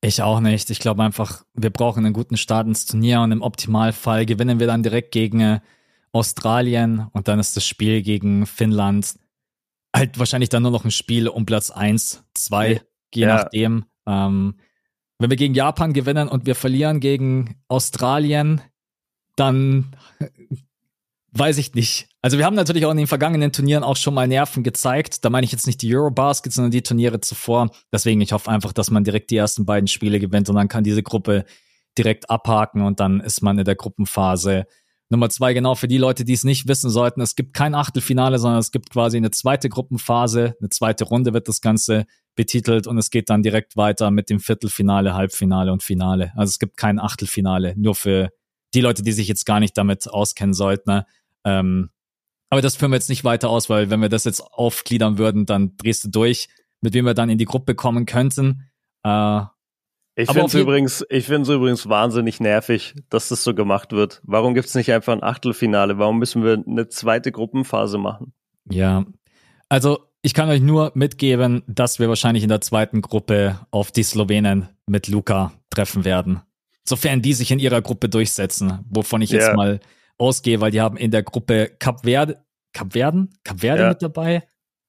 Ich auch nicht. Ich glaube einfach, wir brauchen einen guten Start ins Turnier und im Optimalfall gewinnen wir dann direkt gegen äh, Australien und dann ist das Spiel gegen Finnland halt wahrscheinlich dann nur noch ein Spiel um Platz 1, 2, je ja. nachdem. Ähm, wenn wir gegen Japan gewinnen und wir verlieren gegen Australien, dann Weiß ich nicht. Also wir haben natürlich auch in den vergangenen Turnieren auch schon mal Nerven gezeigt. Da meine ich jetzt nicht die Eurobasket, sondern die Turniere zuvor. Deswegen, ich hoffe einfach, dass man direkt die ersten beiden Spiele gewinnt und dann kann diese Gruppe direkt abhaken und dann ist man in der Gruppenphase. Nummer zwei, genau für die Leute, die es nicht wissen sollten, es gibt kein Achtelfinale, sondern es gibt quasi eine zweite Gruppenphase, eine zweite Runde wird das Ganze betitelt und es geht dann direkt weiter mit dem Viertelfinale, Halbfinale und Finale. Also es gibt kein Achtelfinale, nur für die Leute, die sich jetzt gar nicht damit auskennen sollten. Ne? Ähm, aber das führen wir jetzt nicht weiter aus, weil wenn wir das jetzt aufgliedern würden, dann drehst du durch, mit wem wir dann in die Gruppe kommen könnten. Äh, ich finde es übrigens, ich finde übrigens wahnsinnig nervig, dass das so gemacht wird. Warum gibt es nicht einfach ein Achtelfinale? Warum müssen wir eine zweite Gruppenphase machen? Ja, also ich kann euch nur mitgeben, dass wir wahrscheinlich in der zweiten Gruppe auf die Slowenen mit Luca treffen werden. Sofern die sich in ihrer Gruppe durchsetzen, wovon ich jetzt yeah. mal ausgehe, weil die haben in der Gruppe Kap Verde, Kap Verden, Kap Verde ja. mit dabei.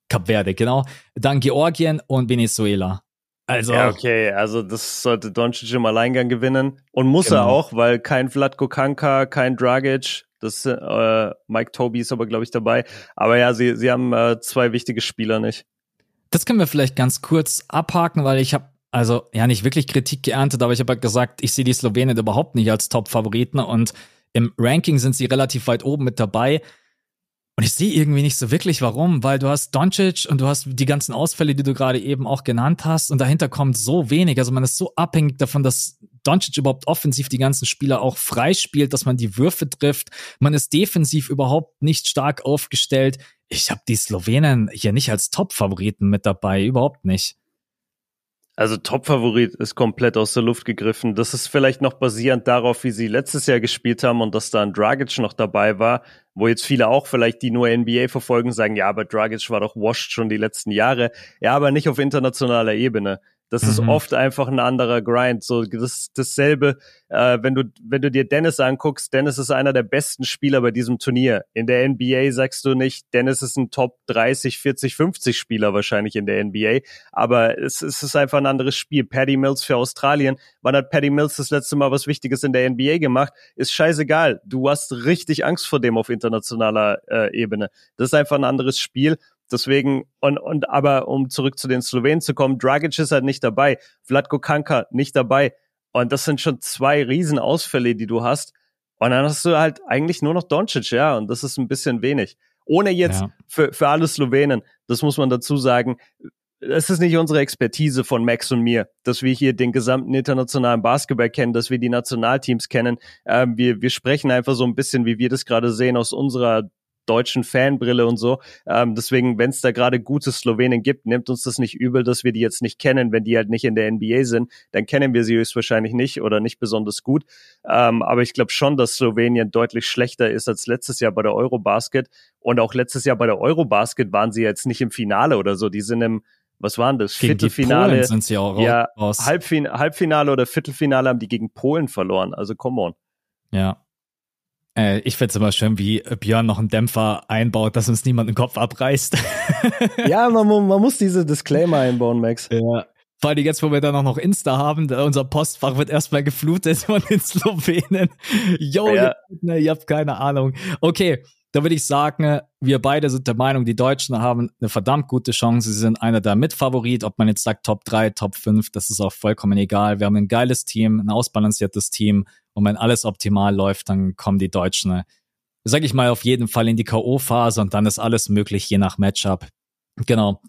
Kap Verde, genau. Dann Georgien und Venezuela. Also. Ja, okay, also das sollte Doncic im Alleingang gewinnen. Und muss genau. er auch, weil kein Vladko Kanka, kein Dragic, das äh, Mike Toby ist aber, glaube ich, dabei. Aber ja, sie, sie haben äh, zwei wichtige Spieler nicht. Das können wir vielleicht ganz kurz abhaken, weil ich habe also ja nicht wirklich Kritik geerntet, aber ich habe halt gesagt, ich sehe die Slowenen überhaupt nicht als Top-Favoriten und im Ranking sind sie relativ weit oben mit dabei. Und ich sehe irgendwie nicht so wirklich warum, weil du hast Doncic und du hast die ganzen Ausfälle, die du gerade eben auch genannt hast und dahinter kommt so wenig. Also man ist so abhängig davon, dass Doncic überhaupt offensiv die ganzen Spieler auch freispielt, dass man die Würfe trifft. Man ist defensiv überhaupt nicht stark aufgestellt. Ich habe die Slowenen hier nicht als Top-Favoriten mit dabei, überhaupt nicht. Also Top-Favorit ist komplett aus der Luft gegriffen. Das ist vielleicht noch basierend darauf, wie sie letztes Jahr gespielt haben und dass da ein Dragic noch dabei war, wo jetzt viele auch vielleicht, die nur NBA verfolgen, sagen, ja, aber Dragic war doch washed schon die letzten Jahre. Ja, aber nicht auf internationaler Ebene. Das mhm. ist oft einfach ein anderer Grind. So das dasselbe, äh, wenn du wenn du dir Dennis anguckst. Dennis ist einer der besten Spieler bei diesem Turnier. In der NBA sagst du nicht, Dennis ist ein Top 30, 40, 50 Spieler wahrscheinlich in der NBA. Aber es, es ist einfach ein anderes Spiel. Paddy Mills für Australien. Wann hat Paddy Mills das letzte Mal was Wichtiges in der NBA gemacht? Ist scheißegal. Du hast richtig Angst vor dem auf internationaler äh, Ebene. Das ist einfach ein anderes Spiel. Deswegen, und, und aber um zurück zu den Slowenen zu kommen, Dragic ist halt nicht dabei, Vladko Kanka nicht dabei. Und das sind schon zwei Riesenausfälle, die du hast. Und dann hast du halt eigentlich nur noch Doncic, ja, und das ist ein bisschen wenig. Ohne jetzt ja. für, für alle Slowenen, das muss man dazu sagen, es ist nicht unsere Expertise von Max und mir, dass wir hier den gesamten internationalen Basketball kennen, dass wir die Nationalteams kennen. Ähm, wir, wir sprechen einfach so ein bisschen, wie wir das gerade sehen, aus unserer deutschen Fanbrille und so. Ähm, deswegen, wenn es da gerade gute Slowenen gibt, nimmt uns das nicht übel, dass wir die jetzt nicht kennen. Wenn die halt nicht in der NBA sind, dann kennen wir sie höchstwahrscheinlich nicht oder nicht besonders gut. Ähm, aber ich glaube schon, dass Slowenien deutlich schlechter ist als letztes Jahr bei der Eurobasket. Und auch letztes Jahr bei der Eurobasket waren sie jetzt nicht im Finale oder so. Die sind im was waren das? Gegen Viertelfinale. sind sie auch ja, raus. Halbfin Halbfinale oder Viertelfinale haben die gegen Polen verloren. Also come on. Ja. Äh, ich find's immer schön, wie Björn noch einen Dämpfer einbaut, dass uns niemand den Kopf abreißt. ja, man, man muss diese Disclaimer einbauen, Max. Ja. Vor allem jetzt, wo wir dann auch noch Insta haben, unser Postfach wird erstmal geflutet von den Slowenen. Yo, ja. ihr, ihr habt keine Ahnung. Okay, da würde ich sagen, wir beide sind der Meinung, die Deutschen haben eine verdammt gute Chance. Sie sind einer der Mitfavorit. Ob man jetzt sagt Top 3, Top 5, das ist auch vollkommen egal. Wir haben ein geiles Team, ein ausbalanciertes Team. Und wenn alles optimal läuft, dann kommen die Deutschen, sag ich mal, auf jeden Fall in die K.O.-Phase und dann ist alles möglich, je nach Matchup. Genau.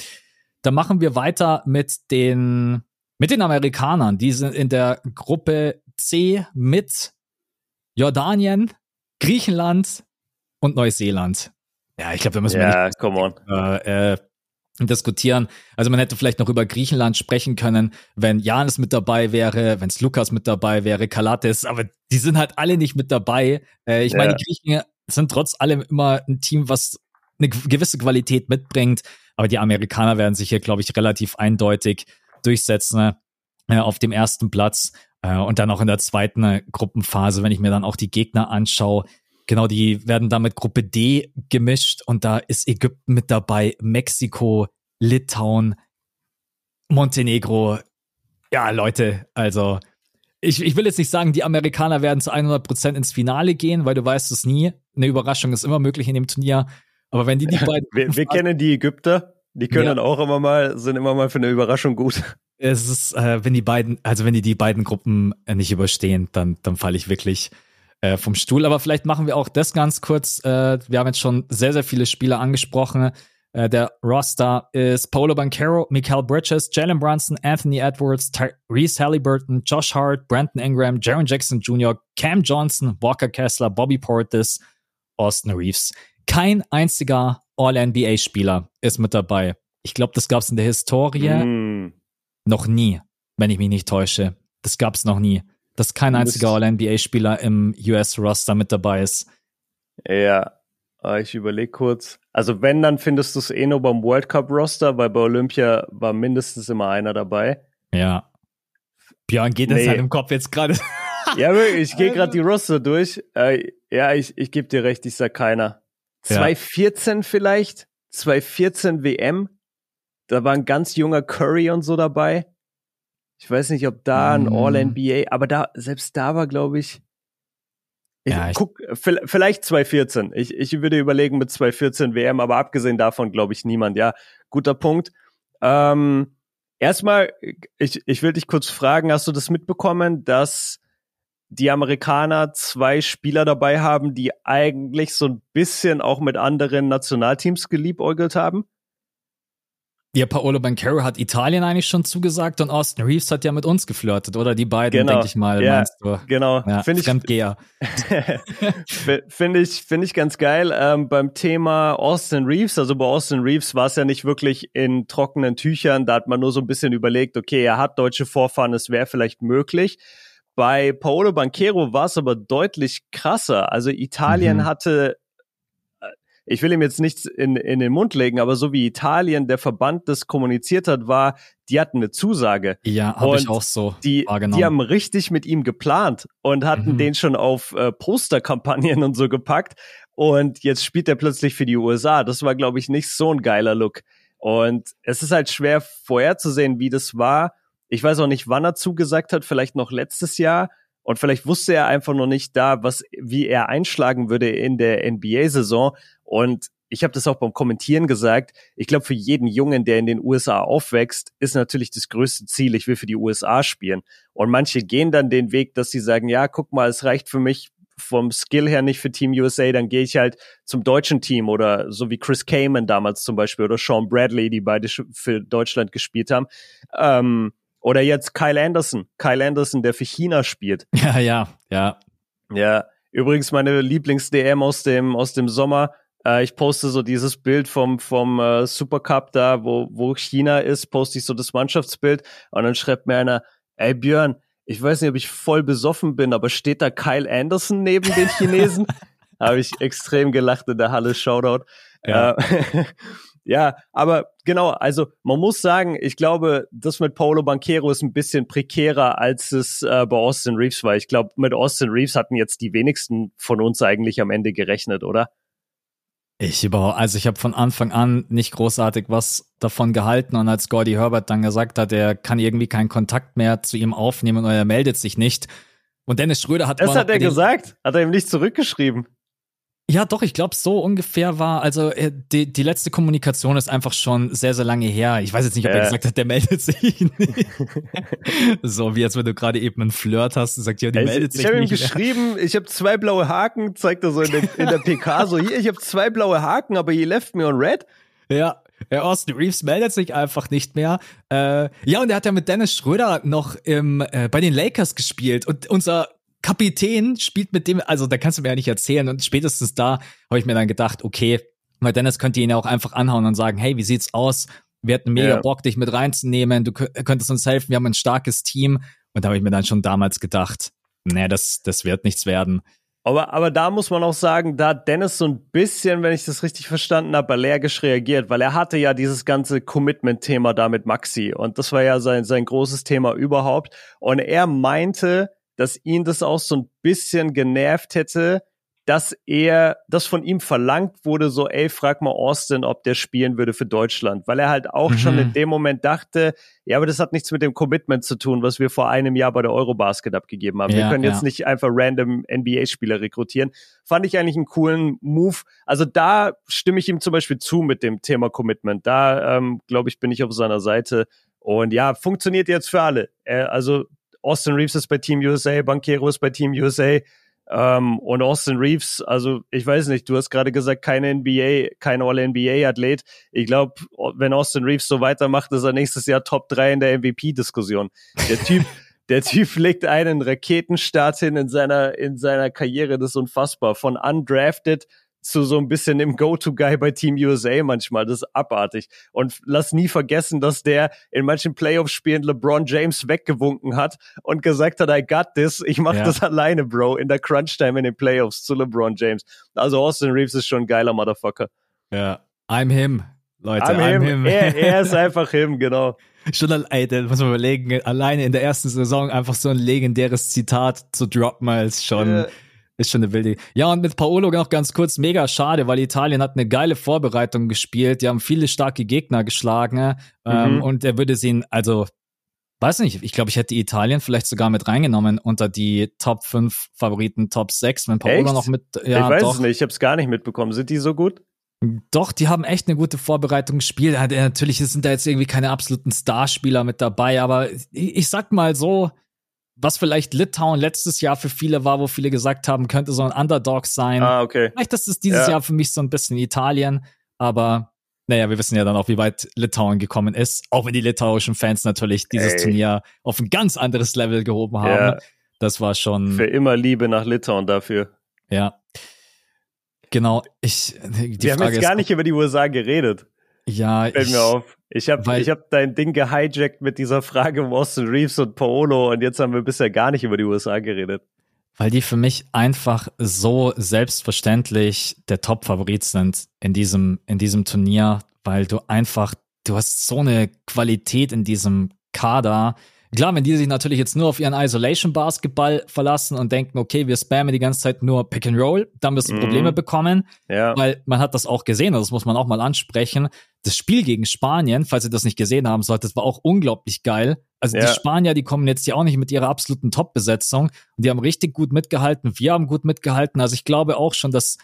Dann machen wir weiter mit den, mit den Amerikanern. Die sind in der Gruppe C mit Jordanien, Griechenland und Neuseeland. Ja, ich glaube, da müssen ja, wir nicht come on. Äh, äh, diskutieren. Also man hätte vielleicht noch über Griechenland sprechen können, wenn Janis mit dabei wäre, wenn es Lukas mit dabei wäre, Kalates, aber die sind halt alle nicht mit dabei. Äh, ich ja. meine, die Griechen sind trotz allem immer ein Team, was eine gewisse Qualität mitbringt, aber die Amerikaner werden sich hier, glaube ich, relativ eindeutig durchsetzen äh, auf dem ersten Platz äh, und dann auch in der zweiten äh, Gruppenphase, wenn ich mir dann auch die Gegner anschaue, Genau, die werden da mit Gruppe D gemischt und da ist Ägypten mit dabei, Mexiko, Litauen, Montenegro. Ja, Leute, also ich, ich will jetzt nicht sagen, die Amerikaner werden zu 100 Prozent ins Finale gehen, weil du weißt es nie. Eine Überraschung ist immer möglich in dem Turnier. Aber wenn die die beiden. wir, wir kennen die Ägypter, die können ja. auch immer mal, sind immer mal für eine Überraschung gut. Es ist, äh, wenn die beiden, also wenn die die beiden Gruppen äh, nicht überstehen, dann, dann falle ich wirklich äh, vom Stuhl. Aber vielleicht machen wir auch das ganz kurz. Äh, wir haben jetzt schon sehr, sehr viele Spieler angesprochen. Äh, der Roster ist Polo Banquero, Mikael Bridges, Jalen Brunson, Anthony Edwards, Reese Halliburton, Josh Hart, Brandon Ingram, Jaron Jackson Jr., Cam Johnson, Walker Kessler, Bobby Portis, Austin Reeves. Kein einziger All-NBA-Spieler ist mit dabei. Ich glaube, das gab es in der Historie mm. noch nie, wenn ich mich nicht täusche. Das gab es noch nie dass kein einziger All-NBA-Spieler im US-Roster mit dabei ist. Ja, ich überlege kurz. Also wenn, dann findest du es eh nur beim World Cup-Roster, weil bei Olympia war mindestens immer einer dabei. Ja. Björn geht das nee. halt im Kopf jetzt gerade. ja, ich gehe gerade die Roster durch. Äh, ja, ich, ich gebe dir recht, ich sag keiner. 2014 ja. vielleicht? 2014 WM? Da war ein ganz junger Curry und so dabei. Ich weiß nicht, ob da ein mm. All-NBA, aber da, selbst da war, glaube ich, ich, ja, ich guck, vielleicht 2014. Ich, ich würde überlegen mit 2014 WM, aber abgesehen davon glaube ich niemand. Ja, guter Punkt. Ähm, erstmal, ich, ich will dich kurz fragen, hast du das mitbekommen, dass die Amerikaner zwei Spieler dabei haben, die eigentlich so ein bisschen auch mit anderen Nationalteams geliebäugelt haben? Ja, Paolo Banquero hat Italien eigentlich schon zugesagt und Austin Reeves hat ja mit uns geflirtet, oder? Die beiden, genau. denke ich mal, ja, meinst du? Genau, ja, finde ich. finde ich, finde ich ganz geil. Ähm, beim Thema Austin Reeves, also bei Austin Reeves war es ja nicht wirklich in trockenen Tüchern, da hat man nur so ein bisschen überlegt, okay, er hat deutsche Vorfahren, es wäre vielleicht möglich. Bei Paolo Banquero war es aber deutlich krasser. Also Italien mhm. hatte ich will ihm jetzt nichts in, in den Mund legen, aber so wie Italien, der Verband das kommuniziert hat, war, die hatten eine Zusage. Ja, habe ich auch so die, Die haben richtig mit ihm geplant und hatten mhm. den schon auf äh, Posterkampagnen und so gepackt. Und jetzt spielt er plötzlich für die USA. Das war, glaube ich, nicht so ein geiler Look. Und es ist halt schwer vorherzusehen, wie das war. Ich weiß auch nicht, wann er zugesagt hat, vielleicht noch letztes Jahr. Und vielleicht wusste er einfach noch nicht da, was, wie er einschlagen würde in der NBA-Saison. Und ich habe das auch beim Kommentieren gesagt. Ich glaube, für jeden Jungen, der in den USA aufwächst, ist natürlich das größte Ziel, ich will für die USA spielen. Und manche gehen dann den Weg, dass sie sagen, ja, guck mal, es reicht für mich vom Skill her nicht für Team USA, dann gehe ich halt zum deutschen Team oder so wie Chris Kaman damals zum Beispiel oder Sean Bradley, die beide für Deutschland gespielt haben. Ähm, oder jetzt Kyle Anderson. Kyle Anderson, der für China spielt. Ja, ja, ja. Ja, übrigens meine Lieblings-DM aus dem, aus dem Sommer. Äh, ich poste so dieses Bild vom, vom äh, Supercup da, wo, wo China ist, poste ich so das Mannschaftsbild und dann schreibt mir einer, ey Björn, ich weiß nicht, ob ich voll besoffen bin, aber steht da Kyle Anderson neben den Chinesen? Habe ich extrem gelacht in der Halle, Shoutout. Ja. Äh, ja, aber genau, also man muss sagen, ich glaube, das mit Paulo Banquero ist ein bisschen prekärer, als es äh, bei Austin Reeves war. Ich glaube, mit Austin Reeves hatten jetzt die wenigsten von uns eigentlich am Ende gerechnet, oder? Ich überhaupt, also ich habe von Anfang an nicht großartig was davon gehalten und als Gordy Herbert dann gesagt hat, er kann irgendwie keinen Kontakt mehr zu ihm aufnehmen oder er meldet sich nicht. Und Dennis Schröder hat. Das hat er gesagt. Hat er ihm nicht zurückgeschrieben. Ja, doch, ich glaube, so ungefähr war, also äh, die, die letzte Kommunikation ist einfach schon sehr, sehr lange her. Ich weiß jetzt nicht, ob äh. er gesagt hat, der meldet sich nicht. so wie jetzt, wenn du gerade eben einen Flirt hast und sagst, ja, die also, meldet sich nicht. Ich habe ihm geschrieben, ich habe zwei blaue Haken, zeigt er so in der, in der PK, so hier, ich habe zwei blaue Haken, aber he left me on red. Ja, ja, Austin Reeves meldet sich einfach nicht mehr. Äh, ja, und er hat ja mit Dennis Schröder noch im, äh, bei den Lakers gespielt. Und unser Kapitän spielt mit dem, also da kannst du mir ja nicht erzählen. Und spätestens da habe ich mir dann gedacht, okay, weil Dennis könnte ihn ja auch einfach anhauen und sagen, hey, wie sieht's aus? Wir hätten mega ja. Bock, dich mit reinzunehmen. Du könntest uns helfen. Wir haben ein starkes Team. Und da habe ich mir dann schon damals gedacht, nee, das, das wird nichts werden. Aber, aber da muss man auch sagen, da hat Dennis so ein bisschen, wenn ich das richtig verstanden habe, allergisch reagiert, weil er hatte ja dieses ganze Commitment-Thema da mit Maxi und das war ja sein, sein großes Thema überhaupt. Und er meinte, dass ihn das auch so ein bisschen genervt hätte, dass er, dass von ihm verlangt wurde, so, ey, frag mal Austin, ob der spielen würde für Deutschland, weil er halt auch mhm. schon in dem Moment dachte, ja, aber das hat nichts mit dem Commitment zu tun, was wir vor einem Jahr bei der Eurobasket abgegeben haben. Ja, wir können ja. jetzt nicht einfach random NBA-Spieler rekrutieren. Fand ich eigentlich einen coolen Move. Also da stimme ich ihm zum Beispiel zu mit dem Thema Commitment. Da, ähm, glaube ich, bin ich auf seiner Seite. Und ja, funktioniert jetzt für alle. Äh, also Austin Reeves ist bei Team USA, Banquero ist bei Team USA. Ähm, und Austin Reeves, also ich weiß nicht, du hast gerade gesagt, keine NBA, kein All-NBA-Athlet. Ich glaube, wenn Austin Reeves so weitermacht, ist er nächstes Jahr Top 3 in der MVP-Diskussion. Der Typ, der Typ legt einen Raketenstart hin in seiner, in seiner Karriere, das ist unfassbar. Von undrafted zu so ein bisschen im Go-To-Guy bei Team USA manchmal. Das ist abartig. Und lass nie vergessen, dass der in manchen Playoff-Spielen LeBron James weggewunken hat und gesagt hat, I got this, ich mach ja. das alleine, Bro, in der Crunch-Time in den Playoffs zu LeBron James. Also Austin Reeves ist schon ein geiler Motherfucker. Ja, I'm him. Leute, I'm, I'm him. him. Er, er ist einfach him, genau. Schon, ey, da muss man überlegen, alleine in der ersten Saison einfach so ein legendäres Zitat zu droppen, als schon... Ja ist schon eine wilde. Ja, und mit Paolo noch ganz kurz, mega schade, weil Italien hat eine geile Vorbereitung gespielt. Die haben viele starke Gegner geschlagen. Ähm, mhm. und er würde sehen, also, weiß nicht, ich glaube, ich hätte Italien vielleicht sogar mit reingenommen unter die Top 5 Favoriten, Top 6, wenn Paolo echt? noch mit. Ja, ich weiß doch. es nicht, ich habe es gar nicht mitbekommen. Sind die so gut? Doch, die haben echt eine gute Vorbereitung gespielt. Natürlich sind da jetzt irgendwie keine absoluten Starspieler mit dabei, aber ich, ich sag mal so, was vielleicht Litauen letztes Jahr für viele war, wo viele gesagt haben, könnte so ein Underdog sein. Ah, okay. Vielleicht ist es dieses ja. Jahr für mich so ein bisschen Italien, aber naja, wir wissen ja dann auch, wie weit Litauen gekommen ist, auch wenn die litauischen Fans natürlich dieses Ey. Turnier auf ein ganz anderes Level gehoben haben. Ja. Das war schon. Für immer Liebe nach Litauen dafür. Ja. Genau, ich. Die wir Frage haben jetzt gar nicht über die USA geredet. Ja, Fällt ich, mir auf. Ich habe ich hab dein Ding gehijackt mit dieser Frage um Austin Reeves und Paolo und jetzt haben wir bisher gar nicht über die USA geredet. Weil die für mich einfach so selbstverständlich der Top-Favorit sind in diesem, in diesem Turnier, weil du einfach, du hast so eine Qualität in diesem Kader. Klar, wenn die sich natürlich jetzt nur auf ihren Isolation-Basketball verlassen und denken, okay, wir spammen die ganze Zeit nur Pick and Roll, dann wirst du mhm. Probleme bekommen. Ja. Weil man hat das auch gesehen, das muss man auch mal ansprechen. Das Spiel gegen Spanien, falls ihr das nicht gesehen haben solltet, war auch unglaublich geil. Also ja. die Spanier, die kommen jetzt ja auch nicht mit ihrer absoluten Top-Besetzung und die haben richtig gut mitgehalten. Wir haben gut mitgehalten. Also ich glaube auch schon, dass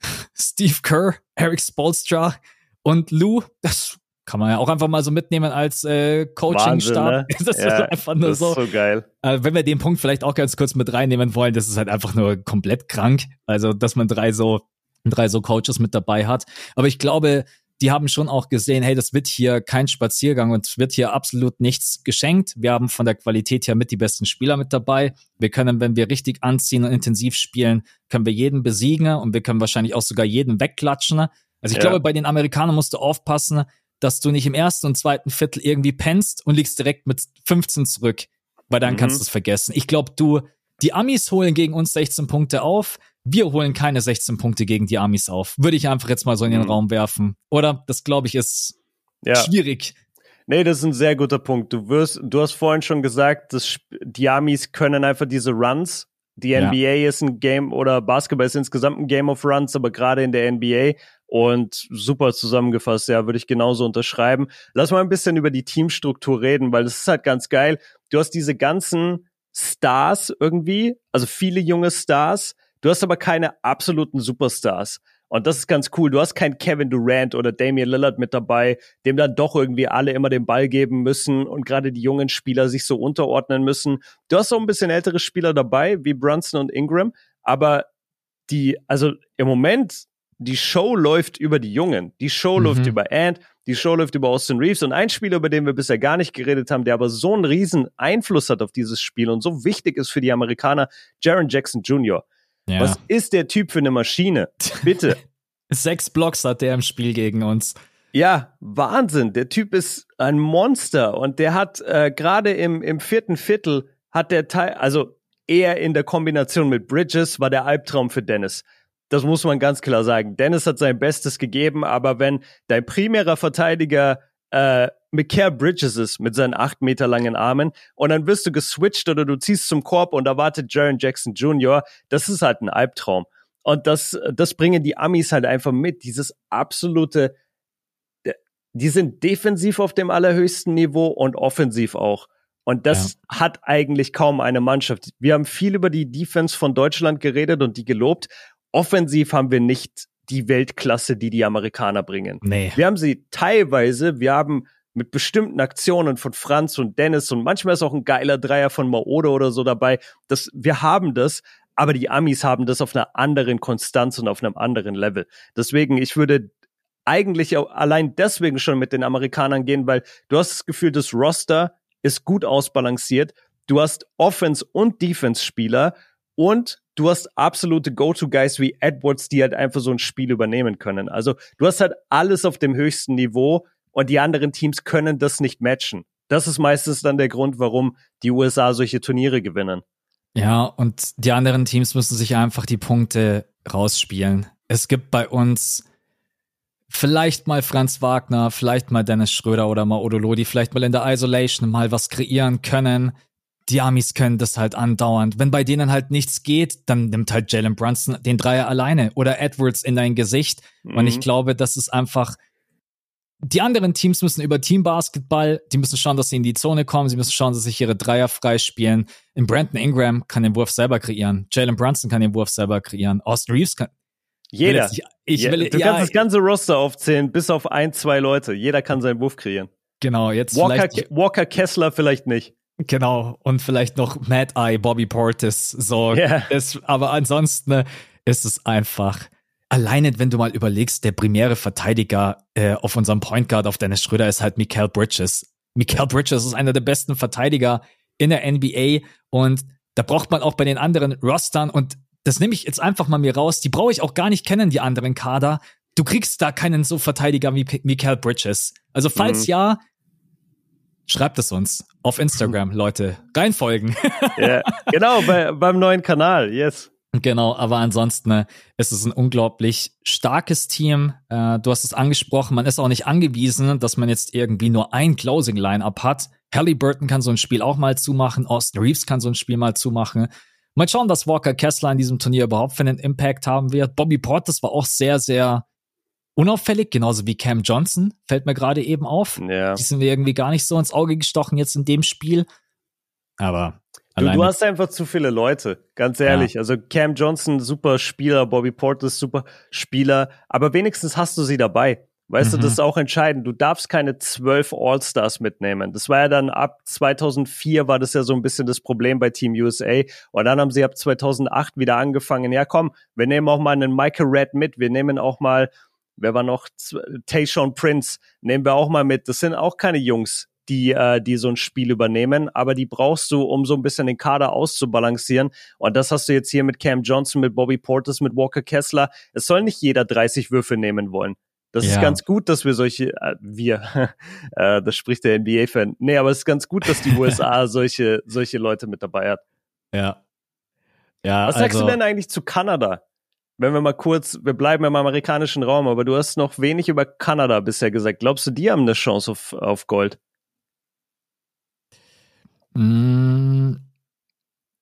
Steve Kerr, Eric Spolstra und Lou, das kann man ja auch einfach mal so mitnehmen als äh, Coaching-Stab. Ne? Das ja, ist einfach nur das so. Ist so geil. Äh, wenn wir den Punkt vielleicht auch ganz kurz mit reinnehmen wollen, das ist halt einfach nur komplett krank. Also, dass man drei so, drei so Coaches mit dabei hat. Aber ich glaube, die haben schon auch gesehen, hey, das wird hier kein Spaziergang und wird hier absolut nichts geschenkt. Wir haben von der Qualität her mit die besten Spieler mit dabei. Wir können, wenn wir richtig anziehen und intensiv spielen, können wir jeden besiegen und wir können wahrscheinlich auch sogar jeden wegklatschen. Also ich ja. glaube, bei den Amerikanern musst du aufpassen, dass du nicht im ersten und zweiten Viertel irgendwie pennst und liegst direkt mit 15 zurück, weil dann mhm. kannst du es vergessen. Ich glaube, du, die Amis holen gegen uns 16 Punkte auf. Wir holen keine 16 Punkte gegen die Amis auf. Würde ich einfach jetzt mal so in den mhm. Raum werfen. Oder? Das glaube ich ist ja. schwierig. Nee, das ist ein sehr guter Punkt. Du wirst, du hast vorhin schon gesagt, dass die Amis können einfach diese Runs. Die NBA ja. ist ein Game oder Basketball ist insgesamt ein Game of Runs, aber gerade in der NBA und super zusammengefasst, ja, würde ich genauso unterschreiben. Lass mal ein bisschen über die Teamstruktur reden, weil das ist halt ganz geil. Du hast diese ganzen Stars irgendwie, also viele junge Stars. Du hast aber keine absoluten Superstars. Und das ist ganz cool. Du hast keinen Kevin Durant oder Damian Lillard mit dabei, dem dann doch irgendwie alle immer den Ball geben müssen und gerade die jungen Spieler sich so unterordnen müssen. Du hast auch ein bisschen ältere Spieler dabei, wie Brunson und Ingram, aber die, also im Moment die Show läuft über die Jungen. Die Show mhm. läuft über Ant, die Show läuft über Austin Reeves und ein Spieler, über den wir bisher gar nicht geredet haben, der aber so einen riesen Einfluss hat auf dieses Spiel und so wichtig ist für die Amerikaner, Jaron Jackson Jr. Ja. Was ist der Typ für eine Maschine? Bitte. Sechs Blocks hat der im Spiel gegen uns. Ja, Wahnsinn. Der Typ ist ein Monster und der hat äh, gerade im, im vierten Viertel hat der Teil, also eher in der Kombination mit Bridges war der Albtraum für Dennis. Das muss man ganz klar sagen. Dennis hat sein Bestes gegeben, aber wenn dein primärer Verteidiger äh, Mikael Bridges ist mit seinen acht Meter langen Armen und dann wirst du geswitcht oder du ziehst zum Korb und da wartet Jaron Jackson Jr., das ist halt ein Albtraum. Und das, das bringen die Amis halt einfach mit. Dieses absolute, die sind defensiv auf dem allerhöchsten Niveau und offensiv auch. Und das ja. hat eigentlich kaum eine Mannschaft. Wir haben viel über die Defense von Deutschland geredet und die gelobt offensiv haben wir nicht die Weltklasse, die die Amerikaner bringen. Nee. Wir haben sie teilweise, wir haben mit bestimmten Aktionen von Franz und Dennis und manchmal ist auch ein geiler Dreier von Maodo oder so dabei. Das, wir haben das, aber die Amis haben das auf einer anderen Konstanz und auf einem anderen Level. Deswegen, ich würde eigentlich allein deswegen schon mit den Amerikanern gehen, weil du hast das Gefühl, das Roster ist gut ausbalanciert. Du hast Offense- und Defense-Spieler und du hast absolute Go-To-Guys wie Edwards, die halt einfach so ein Spiel übernehmen können. Also du hast halt alles auf dem höchsten Niveau und die anderen Teams können das nicht matchen. Das ist meistens dann der Grund, warum die USA solche Turniere gewinnen. Ja, und die anderen Teams müssen sich einfach die Punkte rausspielen. Es gibt bei uns vielleicht mal Franz Wagner, vielleicht mal Dennis Schröder oder mal Odolo, die vielleicht mal in der Isolation mal was kreieren können die Amis können das halt andauernd. Wenn bei denen halt nichts geht, dann nimmt halt Jalen Brunson den Dreier alleine oder Edwards in dein Gesicht. Mhm. Und ich mhm. glaube, das ist einfach, die anderen Teams müssen über Teambasketball, die müssen schauen, dass sie in die Zone kommen, sie müssen schauen, dass sich ihre Dreier freispielen. In Brandon Ingram kann den Wurf selber kreieren. Jalen Brunson kann den Wurf selber kreieren. Austin Reeves kann. Jeder. Ich, ich will, du ja, kannst das ganze Roster aufzählen, bis auf ein, zwei Leute. Jeder kann seinen Wurf kreieren. Genau, jetzt Walker, Walker Kessler vielleicht nicht. Genau, und vielleicht noch Mad Eye, Bobby Portis. So, yeah. ist, aber ansonsten ist es einfach. Alleine, wenn du mal überlegst, der primäre Verteidiger äh, auf unserem Point Guard auf Dennis Schröder ist halt Mikael Bridges. Mikael Bridges ist einer der besten Verteidiger in der NBA und da braucht man auch bei den anderen Rostern und das nehme ich jetzt einfach mal mir raus. Die brauche ich auch gar nicht kennen, die anderen Kader. Du kriegst da keinen so Verteidiger wie Mikael Bridges. Also falls mhm. ja, Schreibt es uns auf Instagram, Leute. Reinfolgen. ja, genau, bei, beim neuen Kanal, yes. Genau, aber ansonsten äh, ist es ein unglaublich starkes Team. Äh, du hast es angesprochen, man ist auch nicht angewiesen, dass man jetzt irgendwie nur ein Closing-Line-Up hat. Halliburton kann so ein Spiel auch mal zumachen, Austin Reeves kann so ein Spiel mal zumachen. Mal schauen, was Walker Kessler in diesem Turnier überhaupt für einen Impact haben wird. Bobby Portis war auch sehr, sehr unauffällig, genauso wie Cam Johnson, fällt mir gerade eben auf. Ja. Die sind mir irgendwie gar nicht so ins Auge gestochen jetzt in dem Spiel. Aber Du, du, hast einfach zu viele Leute, ganz ehrlich. Ja. Also Cam Johnson, super Spieler, Bobby Portis, super Spieler, aber wenigstens hast du sie dabei. Weißt mhm. du, das ist auch entscheidend. Du darfst keine zwölf All-Stars mitnehmen. Das war ja dann ab 2004 war das ja so ein bisschen das Problem bei Team USA. Und dann haben sie ab 2008 wieder angefangen. Ja, komm, wir nehmen auch mal einen Michael Red mit. Wir nehmen auch mal, wer war noch? Tayshawn Prince nehmen wir auch mal mit. Das sind auch keine Jungs, die, äh, die so ein Spiel übernehmen, aber die brauchst du, um so ein bisschen den Kader auszubalancieren. Und das hast du jetzt hier mit Cam Johnson, mit Bobby Portis, mit Walker Kessler. Es soll nicht jeder 30 Würfe nehmen wollen. Das ja. ist ganz gut, dass wir solche, äh, wir, äh, das spricht der NBA-Fan. Nee, aber es ist ganz gut, dass die USA solche, solche Leute mit dabei hat. Ja. Ja. Was sagst du also denn eigentlich zu Kanada? Wenn wir mal kurz, wir bleiben im amerikanischen Raum, aber du hast noch wenig über Kanada bisher gesagt. Glaubst du, die haben eine Chance auf, auf Gold? Mm,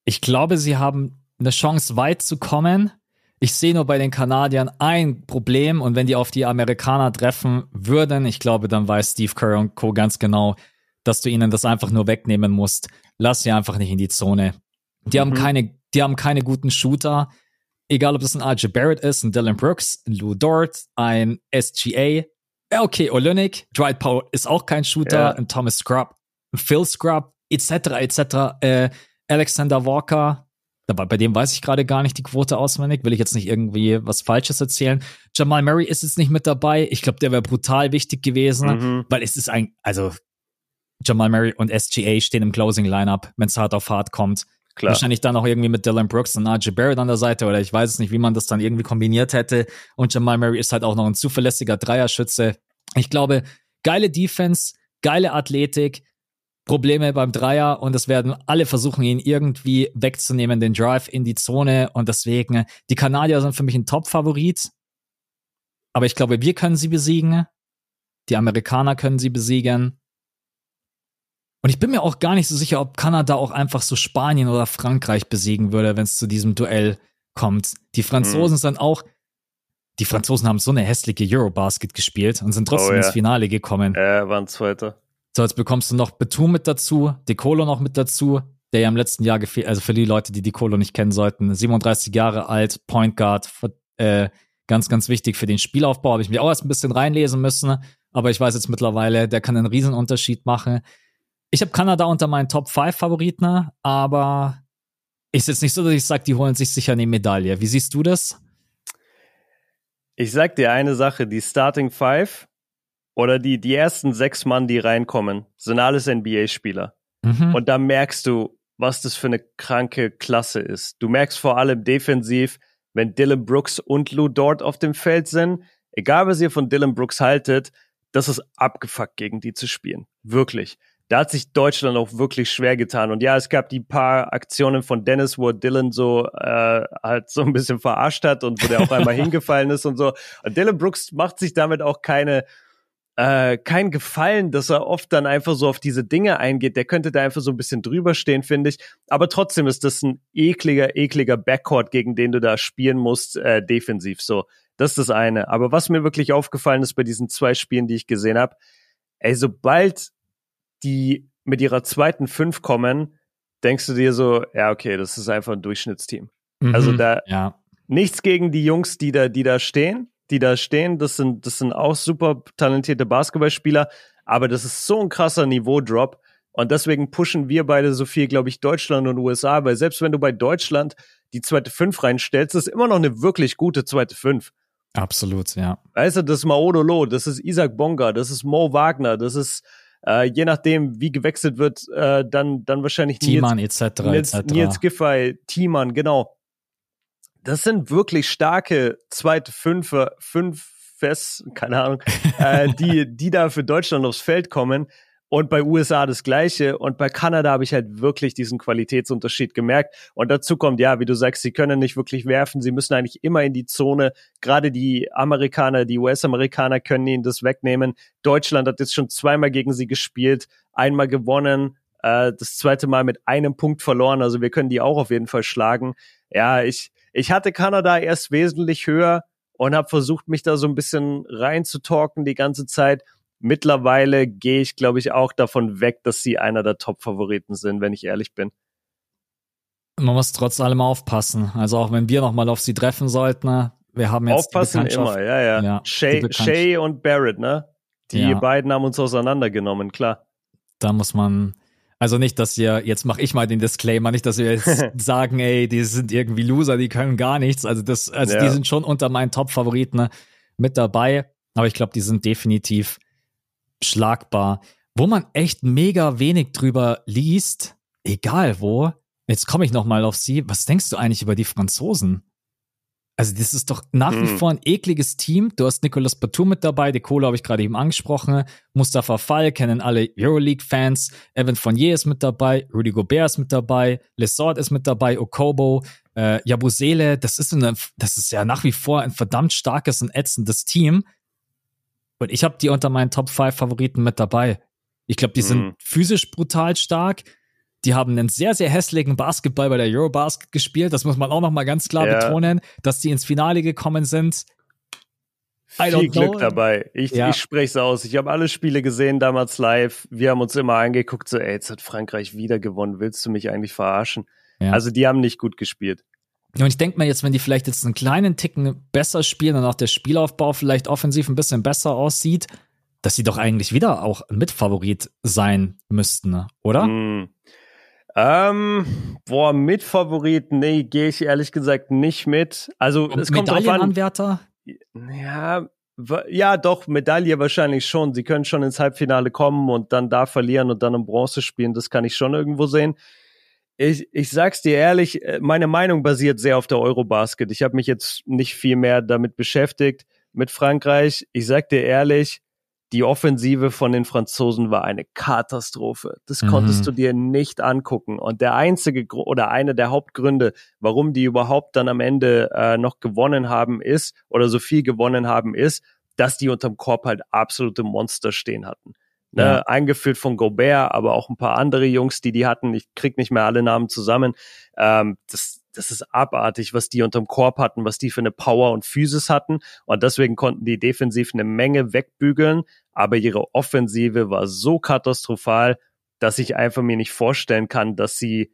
ich glaube, sie haben eine Chance, weit zu kommen. Ich sehe nur bei den Kanadiern ein Problem und wenn die auf die Amerikaner treffen würden, ich glaube, dann weiß Steve Kerr und Co. ganz genau, dass du ihnen das einfach nur wegnehmen musst. Lass sie einfach nicht in die Zone. Die mhm. haben keine, die haben keine guten Shooter. Egal, ob das ein RJ Barrett ist, ein Dylan Brooks, ein Lou Dort, ein SGA. Okay, Olynyk, Dwight Powell ist auch kein Shooter, ja. ein Thomas Scrub, ein Phil Scrub, etc. etc. Äh, Alexander Walker, dabei, bei dem weiß ich gerade gar nicht die Quote auswendig, will ich jetzt nicht irgendwie was Falsches erzählen. Jamal Murray ist jetzt nicht mit dabei. Ich glaube, der wäre brutal wichtig gewesen, mhm. weil es ist ein, also Jamal Murray und SGA stehen im Closing Lineup, wenn es hart auf hart kommt. Klar. Wahrscheinlich dann auch irgendwie mit Dylan Brooks und RJ Barrett an der Seite oder ich weiß es nicht, wie man das dann irgendwie kombiniert hätte. Und Jamal Murray ist halt auch noch ein zuverlässiger Dreierschütze. Ich glaube, geile Defense, geile Athletik, Probleme beim Dreier und es werden alle versuchen, ihn irgendwie wegzunehmen, den Drive in die Zone und deswegen, die Kanadier sind für mich ein Top-Favorit, aber ich glaube, wir können sie besiegen, die Amerikaner können sie besiegen und ich bin mir auch gar nicht so sicher, ob Kanada auch einfach so Spanien oder Frankreich besiegen würde, wenn es zu diesem Duell kommt. Die Franzosen mhm. sind auch, die Franzosen haben so eine hässliche Eurobasket gespielt und sind trotzdem oh, ja. ins Finale gekommen. Äh, waren Zweiter. So, jetzt bekommst du noch Betum mit dazu, Decolo noch mit dazu, der ja im letzten Jahr gefehlt, also für die Leute, die Decolo nicht kennen sollten, 37 Jahre alt, Point Guard, äh, ganz, ganz wichtig für den Spielaufbau. Habe ich mir auch erst ein bisschen reinlesen müssen, aber ich weiß jetzt mittlerweile, der kann einen Riesenunterschied machen. Ich habe Kanada unter meinen Top 5 Favoriten, aber ist jetzt nicht so, dass ich sage, die holen sich sicher eine Medaille. Wie siehst du das? Ich sag dir eine Sache, die Starting Five oder die, die ersten sechs Mann, die reinkommen, sind alles NBA-Spieler. Mhm. Und da merkst du, was das für eine kranke Klasse ist. Du merkst vor allem defensiv, wenn Dylan Brooks und Lou Dort auf dem Feld sind, egal was ihr von Dylan Brooks haltet, das ist abgefuckt gegen die zu spielen. Wirklich. Da hat sich Deutschland auch wirklich schwer getan. Und ja, es gab die paar Aktionen von Dennis, wo Dylan so äh, halt so ein bisschen verarscht hat und wo der auch einmal hingefallen ist und so. Und Dylan Brooks macht sich damit auch keine äh, kein Gefallen, dass er oft dann einfach so auf diese Dinge eingeht. Der könnte da einfach so ein bisschen drüber stehen, finde ich. Aber trotzdem ist das ein ekliger, ekliger Backcourt, gegen den du da spielen musst, äh, defensiv. So, das ist das eine. Aber was mir wirklich aufgefallen ist bei diesen zwei Spielen, die ich gesehen habe, ey, sobald die mit ihrer zweiten Fünf kommen, denkst du dir so, ja, okay, das ist einfach ein Durchschnittsteam. Mhm, also da ja. nichts gegen die Jungs, die da, die da stehen die da stehen, das sind, das sind auch super talentierte Basketballspieler, aber das ist so ein krasser Niveaudrop. Und deswegen pushen wir beide so viel, glaube ich, Deutschland und USA, weil selbst wenn du bei Deutschland die zweite Fünf reinstellst, ist immer noch eine wirklich gute zweite Fünf. Absolut, ja. Weißt du, das ist Maodolo, das ist Isaac Bonga, das ist Mo Wagner, das ist äh, je nachdem, wie gewechselt wird, äh, dann, dann wahrscheinlich Thiemann etc. Nils, etc. Nils Giffey, Thiemann, genau das sind wirklich starke zweite Fünfe, fünf Fest, keine Ahnung, äh, die, die da für Deutschland aufs Feld kommen. Und bei USA das Gleiche. Und bei Kanada habe ich halt wirklich diesen Qualitätsunterschied gemerkt. Und dazu kommt, ja, wie du sagst, sie können nicht wirklich werfen. Sie müssen eigentlich immer in die Zone. Gerade die Amerikaner, die US-Amerikaner können ihnen das wegnehmen. Deutschland hat jetzt schon zweimal gegen sie gespielt, einmal gewonnen, äh, das zweite Mal mit einem Punkt verloren. Also wir können die auch auf jeden Fall schlagen. Ja, ich, ich hatte Kanada erst wesentlich höher und habe versucht, mich da so ein bisschen reinzutalken die ganze Zeit. Mittlerweile gehe ich, glaube ich, auch davon weg, dass sie einer der Top-Favoriten sind, wenn ich ehrlich bin. Man muss trotz allem aufpassen. Also auch wenn wir nochmal auf sie treffen sollten, ne? wir haben jetzt Aufpassen immer, ja, ja. ja Shay, Shay und Barrett, ne? Die ja. beiden haben uns auseinandergenommen, klar. Da muss man, also nicht, dass ihr, jetzt mache ich mal den Disclaimer, nicht, dass wir jetzt sagen, ey, die sind irgendwie Loser, die können gar nichts. Also das, also ja. die sind schon unter meinen Top-Favoriten ne, mit dabei. Aber ich glaube, die sind definitiv schlagbar. Wo man echt mega wenig drüber liest, egal wo, jetzt komme ich nochmal auf sie. Was denkst du eigentlich über die Franzosen? Also, das ist doch nach wie hm. vor ein ekliges Team. Du hast Nicolas Batum mit dabei, die Kohle habe ich gerade eben angesprochen. Mustafa Fall kennen alle Euroleague-Fans. Evan Fournier ist mit dabei, Rudy Gobert ist mit dabei, Lesort ist mit dabei, Okobo, äh, Jabusele. Das ist, eine, das ist ja nach wie vor ein verdammt starkes und ätzendes Team. Und ich habe die unter meinen Top 5 Favoriten mit dabei. Ich glaube, die mhm. sind physisch brutal stark. Die haben einen sehr, sehr hässlichen Basketball bei der Eurobasket gespielt. Das muss man auch noch mal ganz klar ja. betonen, dass die ins Finale gekommen sind. Viel Glück dabei. Ich, ja. ich spreche es aus. Ich habe alle Spiele gesehen damals live. Wir haben uns immer angeguckt, so, ey, jetzt hat Frankreich wieder gewonnen. Willst du mich eigentlich verarschen? Ja. Also die haben nicht gut gespielt. Und ich denke mir jetzt, wenn die vielleicht jetzt einen kleinen Ticken besser spielen und auch der Spielaufbau vielleicht offensiv ein bisschen besser aussieht, dass sie doch eigentlich wieder auch Mitfavorit sein müssten, oder? Mm. Ähm, boah, Mitfavorit, nee, gehe ich ehrlich gesagt nicht mit. Also es kommt drauf an. Ja, ja, doch, Medaille wahrscheinlich schon. Sie können schon ins Halbfinale kommen und dann da verlieren und dann im Bronze spielen. Das kann ich schon irgendwo sehen ich, ich sag's dir ehrlich, äh, meine Meinung basiert sehr auf der Eurobasket. Ich habe mich jetzt nicht viel mehr damit beschäftigt mit Frankreich. Ich sag dir ehrlich, die Offensive von den Franzosen war eine Katastrophe. Das mhm. konntest du dir nicht angucken. Und der einzige oder einer der Hauptgründe, warum die überhaupt dann am Ende äh, noch gewonnen haben, ist oder so viel gewonnen haben, ist, dass die unterm Korb halt absolute Monster stehen hatten ne, ja. eingeführt von Gobert, aber auch ein paar andere Jungs, die die hatten. Ich krieg nicht mehr alle Namen zusammen. Ähm, das, das ist abartig, was die unterm Korb hatten, was die für eine Power und Physis hatten. Und deswegen konnten die defensiv eine Menge wegbügeln. Aber ihre Offensive war so katastrophal, dass ich einfach mir nicht vorstellen kann, dass sie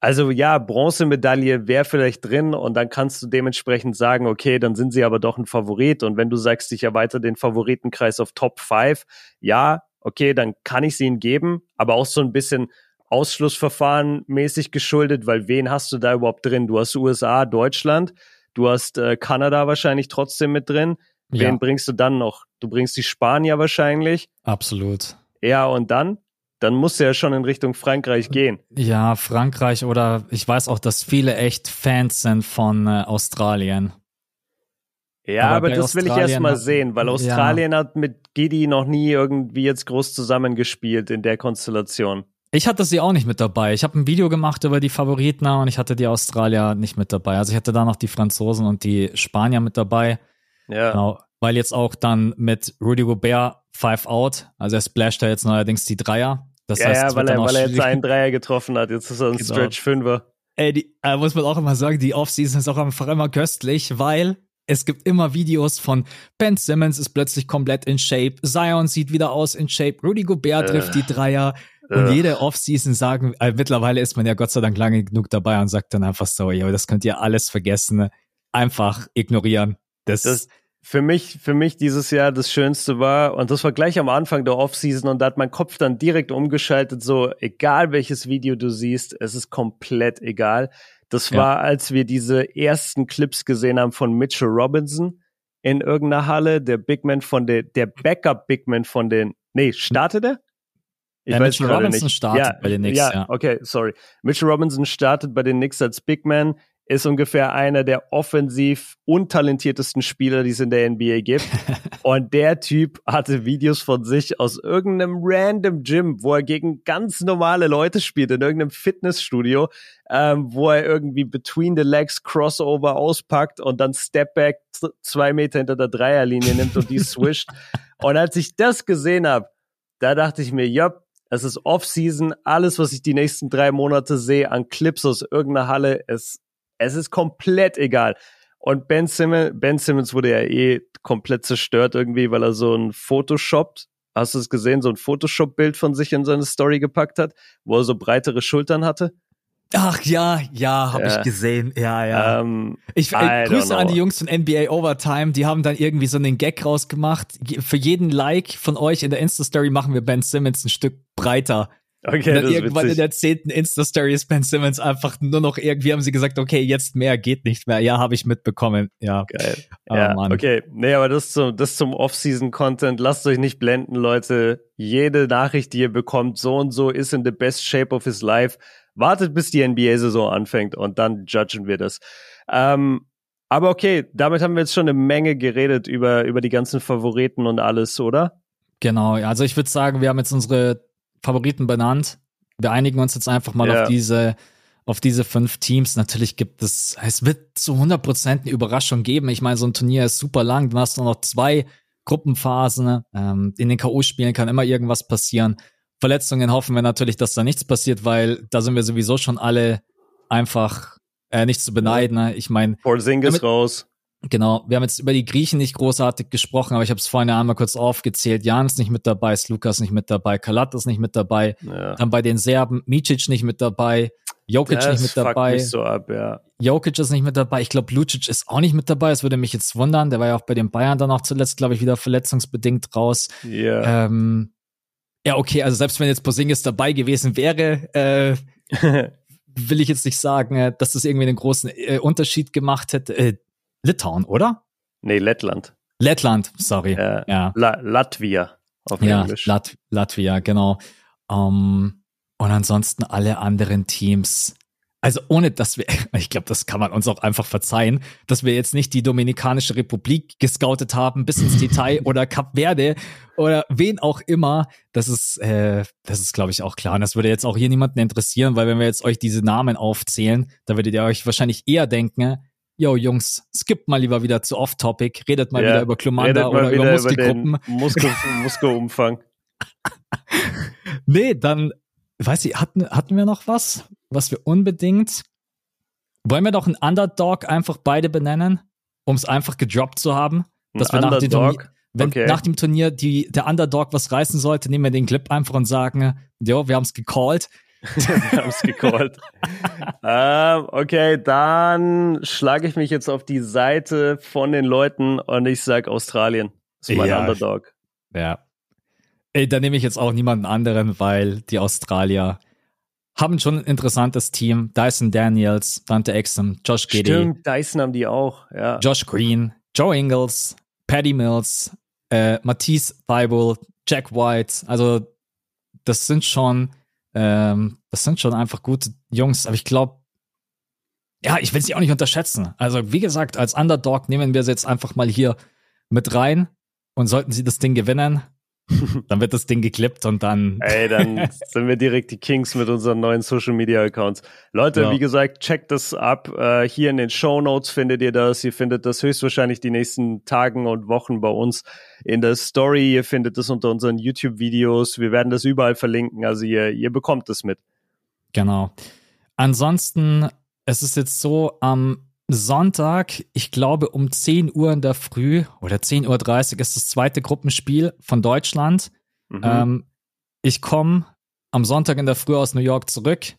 also ja, Bronzemedaille wäre vielleicht drin und dann kannst du dementsprechend sagen, okay, dann sind sie aber doch ein Favorit. Und wenn du sagst, ich erweitere den Favoritenkreis auf Top 5, ja, okay, dann kann ich sie ihnen geben, aber auch so ein bisschen Ausschlussverfahren mäßig geschuldet, weil wen hast du da überhaupt drin? Du hast USA, Deutschland, du hast äh, Kanada wahrscheinlich trotzdem mit drin. Wen ja. bringst du dann noch? Du bringst die Spanier wahrscheinlich. Absolut. Ja, und dann? dann muss er ja schon in Richtung Frankreich gehen. Ja, Frankreich oder ich weiß auch, dass viele echt Fans sind von äh, Australien. Ja, aber, aber das Australien will ich erst mal sehen, weil Australien ja. hat mit Gidi noch nie irgendwie jetzt groß zusammengespielt in der Konstellation. Ich hatte sie auch nicht mit dabei. Ich habe ein Video gemacht über die Favoriten und ich hatte die Australier nicht mit dabei. Also ich hatte da noch die Franzosen und die Spanier mit dabei. Ja. Genau, weil jetzt auch dann mit Rudy Gobert Five Out, also er splasht da jetzt neuerdings die Dreier. Das ja, heißt, ja, weil er, weil er jetzt einen Dreier getroffen hat. Jetzt ist er ein genau. Stretch Fünfer. Ey, die, äh, muss man auch immer sagen, die Offseason ist auch einfach immer köstlich, weil es gibt immer Videos von Ben Simmons ist plötzlich komplett in Shape, Zion sieht wieder aus in Shape, Rudy Gobert trifft äh, die Dreier. Und äh. jede Offseason sagen, äh, mittlerweile ist man ja Gott sei Dank lange genug dabei und sagt dann einfach so, ja, das könnt ihr alles vergessen, einfach ignorieren. Das, das für mich, für mich dieses Jahr das Schönste war, und das war gleich am Anfang der Offseason, und da hat mein Kopf dann direkt umgeschaltet, so, egal welches Video du siehst, es ist komplett egal. Das ja. war, als wir diese ersten Clips gesehen haben von Mitchell Robinson in irgendeiner Halle, der Bigman von der, der Backup Bigman von den, nee, startet er? Ich ja, Mitchell Robinson nicht. startet ja, bei den Knicks. Ja, ja, okay, sorry. Mitchell Robinson startet bei den Knicks als Bigman ist ungefähr einer der offensiv untalentiertesten Spieler, die es in der NBA gibt. Und der Typ hatte Videos von sich aus irgendeinem random Gym, wo er gegen ganz normale Leute spielt, in irgendeinem Fitnessstudio, ähm, wo er irgendwie between the legs Crossover auspackt und dann Stepback zwei Meter hinter der Dreierlinie nimmt und die swischt. und als ich das gesehen habe, da dachte ich mir, ja, es ist Off-Season, alles, was ich die nächsten drei Monate sehe an Clips aus irgendeiner Halle, es, es ist komplett egal. Und Ben Simmons, Ben Simmons wurde ja eh komplett zerstört irgendwie, weil er so ein Photoshop, hast du es gesehen, so ein Photoshop-Bild von sich in seine Story gepackt hat, wo er so breitere Schultern hatte. Ach ja, ja, habe ja. ich gesehen. Ja, ja. Um, ähm, ich äh, Grüße an die Jungs von NBA Overtime. Die haben dann irgendwie so einen Gag rausgemacht. Für jeden Like von euch in der Insta-Story machen wir Ben Simmons ein Stück breiter. Okay, und dann irgendwann witzig. in der zehnten Insta-Story ist Ben Simmons einfach nur noch irgendwie, haben sie gesagt, okay, jetzt mehr geht nicht mehr. Ja, habe ich mitbekommen. Ja. Geil. Oh, ja, Mann. okay. Nee, aber das zum, das zum Off-Season-Content. Lasst euch nicht blenden, Leute. Jede Nachricht, die ihr bekommt, so und so ist in the best shape of his life. Wartet, bis die NBA-Saison anfängt und dann judgen wir das. Ähm, aber okay, damit haben wir jetzt schon eine Menge geredet über, über die ganzen Favoriten und alles, oder? Genau, also ich würde sagen, wir haben jetzt unsere Favoriten benannt. Wir einigen uns jetzt einfach mal ja. auf diese auf diese fünf Teams. Natürlich gibt es, es wird zu 100 Prozent eine Überraschung geben. Ich meine, so ein Turnier ist super lang. Du hast nur noch zwei Gruppenphasen. Ähm, in den K.O.-Spielen kann immer irgendwas passieren. Verletzungen hoffen wir natürlich, dass da nichts passiert, weil da sind wir sowieso schon alle einfach äh, nicht zu beneiden. Ne? Ich meine, Porzingis raus. Genau, wir haben jetzt über die Griechen nicht großartig gesprochen, aber ich habe es vorhin einmal kurz aufgezählt. Jan ist nicht mit dabei, Slukas nicht mit dabei, Kalat ist nicht mit dabei. Ja. Dann bei den Serben Micic nicht mit dabei, Jokic das nicht mit dabei. Mich so ab, ja. Jokic ist nicht mit dabei. Ich glaube, Lucic ist auch nicht mit dabei. Das würde mich jetzt wundern. Der war ja auch bei den Bayern dann auch zuletzt, glaube ich, wieder verletzungsbedingt raus. Ja. Ähm, ja, okay, also selbst wenn jetzt Posingis dabei gewesen wäre, äh, will ich jetzt nicht sagen, äh, dass das irgendwie einen großen äh, Unterschied gemacht hätte. Äh, Litauen, oder? Nee, Lettland. Lettland, sorry. Äh, ja. La Latvia auf ja, Englisch. Lat Latvia, genau. Um, und ansonsten alle anderen Teams. Also ohne, dass wir, ich glaube, das kann man uns auch einfach verzeihen, dass wir jetzt nicht die Dominikanische Republik gescoutet haben bis ins Detail oder Kap Verde oder wen auch immer. Das ist, äh, das ist, glaube ich, auch klar. Und das würde jetzt auch hier niemanden interessieren, weil wenn wir jetzt euch diese Namen aufzählen, da würdet ihr euch wahrscheinlich eher denken, yo Jungs, skippt mal lieber wieder zu Off-Topic, redet mal ja, wieder über Klumanda oder über Muskelgruppen. Muskel, Muskelumfang. nee, dann, weiß ich, hatten, hatten wir noch was, was wir unbedingt, wollen wir doch einen Underdog einfach beide benennen, um es einfach gedroppt zu haben, dass ein wir nach dem Turnier, wenn okay. nach dem Turnier die, der Underdog was reißen sollte, nehmen wir den Clip einfach und sagen, jo, wir haben es gecallt. Wir haben es gecallt. ähm, okay, dann schlage ich mich jetzt auf die Seite von den Leuten und ich sage Australien. Das ist mein ja. Underdog. Ja. Ey, da nehme ich jetzt auch niemanden anderen, weil die Australier haben schon ein interessantes Team. Dyson Daniels, Dante Exum, Josh Giddy. Stimmt, Dyson haben die auch, ja. Josh Green, Joe Ingles, Paddy Mills, äh, Matisse Thibault, Jack White. Also, das sind schon ähm, das sind schon einfach gute Jungs, aber ich glaube, ja, ich will sie auch nicht unterschätzen. Also, wie gesagt, als Underdog nehmen wir sie jetzt einfach mal hier mit rein und sollten sie das Ding gewinnen, dann wird das Ding geklippt und dann. Ey, dann sind wir direkt die Kings mit unseren neuen Social Media Accounts. Leute, ja. wie gesagt, checkt das ab. Äh, hier in den Show Notes findet ihr das. Ihr findet das höchstwahrscheinlich die nächsten Tagen und Wochen bei uns in der Story. Ihr findet das unter unseren YouTube-Videos. Wir werden das überall verlinken. Also ihr, ihr bekommt es mit. Genau. Ansonsten, es ist jetzt so, am Sonntag, ich glaube um 10 Uhr in der Früh oder 10.30 Uhr ist das zweite Gruppenspiel von Deutschland. Mhm. Ähm, ich komme am Sonntag in der Früh aus New York zurück,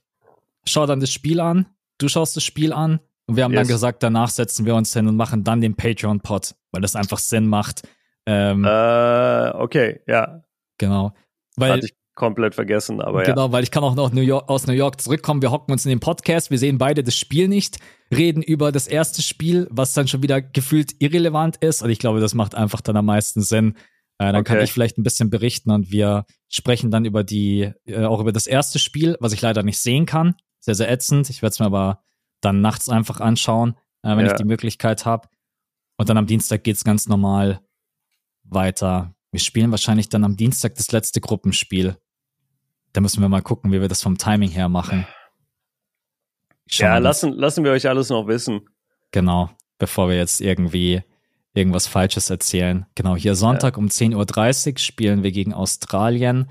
schaue dann das Spiel an, du schaust das Spiel an und wir haben yes. dann gesagt, danach setzen wir uns hin und machen dann den Patreon-Pod, weil das einfach Sinn macht. Ähm, äh, okay, ja. Genau. Weil, komplett vergessen, aber genau, ja. Genau, weil ich kann auch noch New York, aus New York zurückkommen. Wir hocken uns in den Podcast, wir sehen beide das Spiel nicht, reden über das erste Spiel, was dann schon wieder gefühlt irrelevant ist. Und ich glaube, das macht einfach dann am meisten Sinn. Äh, dann okay. kann ich vielleicht ein bisschen berichten und wir sprechen dann über die, äh, auch über das erste Spiel, was ich leider nicht sehen kann. Sehr, sehr ätzend. Ich werde es mir aber dann nachts einfach anschauen, äh, wenn ja. ich die Möglichkeit habe. Und dann am Dienstag geht's ganz normal weiter. Wir spielen wahrscheinlich dann am Dienstag das letzte Gruppenspiel. Da müssen wir mal gucken, wie wir das vom Timing her machen. Ja, lassen, lassen wir euch alles noch wissen. Genau, bevor wir jetzt irgendwie irgendwas Falsches erzählen. Genau, hier Sonntag ja. um 10.30 Uhr spielen wir gegen Australien.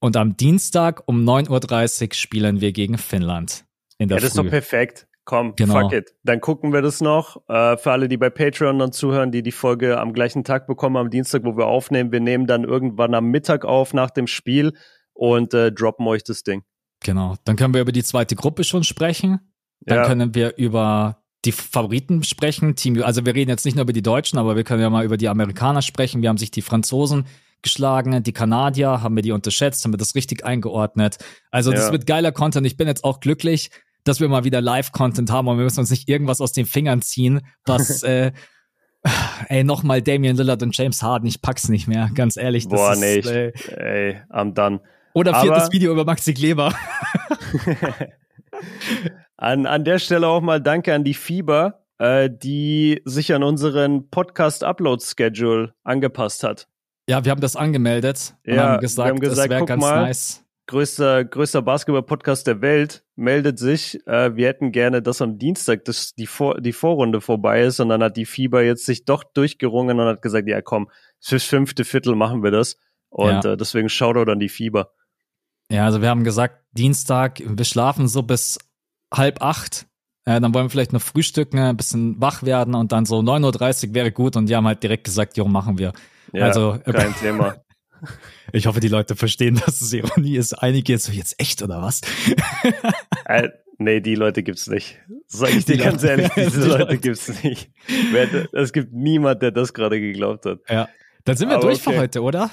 Und am Dienstag um 9.30 Uhr spielen wir gegen Finnland. In der ja, das Früh. ist doch perfekt. Komm, genau. fuck it. Dann gucken wir das noch. Äh, für alle, die bei Patreon dann zuhören, die die Folge am gleichen Tag bekommen, am Dienstag, wo wir aufnehmen. Wir nehmen dann irgendwann am Mittag auf nach dem Spiel und äh, droppen euch das Ding. Genau. Dann können wir über die zweite Gruppe schon sprechen. Dann ja. können wir über die Favoriten sprechen. Team, also wir reden jetzt nicht nur über die Deutschen, aber wir können ja mal über die Amerikaner sprechen. Wir haben sich die Franzosen geschlagen, die Kanadier, haben wir die unterschätzt, haben wir das richtig eingeordnet. Also ja. das wird geiler Content. Ich bin jetzt auch glücklich, dass wir mal wieder Live-Content haben und wir müssen uns nicht irgendwas aus den Fingern ziehen, was äh, ey, nochmal Damian Lillard und James Harden, ich pack's nicht mehr, ganz ehrlich. Boah, ist, nicht. Ey, am dann. Oder viertes Aber, Video über Maxi Kleber. an, an der Stelle auch mal Danke an die Fieber, äh, die sich an unseren Podcast-Upload-Schedule angepasst hat. Ja, wir haben das angemeldet und ja, haben gesagt, wir haben gesagt das wäre ganz mal, nice. Größter, größter Basketball-Podcast der Welt meldet sich. Äh, wir hätten gerne, dass am Dienstag das, die, Vor die Vorrunde vorbei ist und dann hat die Fieber jetzt sich doch durchgerungen und hat gesagt, ja komm, fürs fünfte Viertel machen wir das. Und ja. äh, deswegen Shoutout an die Fieber. Ja, also wir haben gesagt, Dienstag, wir schlafen so bis halb acht. Äh, dann wollen wir vielleicht noch frühstücken, ein bisschen wach werden und dann so 9.30 Uhr wäre gut. Und die haben halt direkt gesagt, jo, machen wir. Ja, also, kein Thema. Ich hoffe, die Leute verstehen, dass es Ironie ist. Einige jetzt so, jetzt echt oder was? äh, nee, die Leute gibt's nicht. Sag ich dir ganz ehrlich, diese die Leute, Leute gibt's nicht. Es gibt niemand, der das gerade geglaubt hat. Ja. Dann sind wir Aber durch okay. für heute, oder?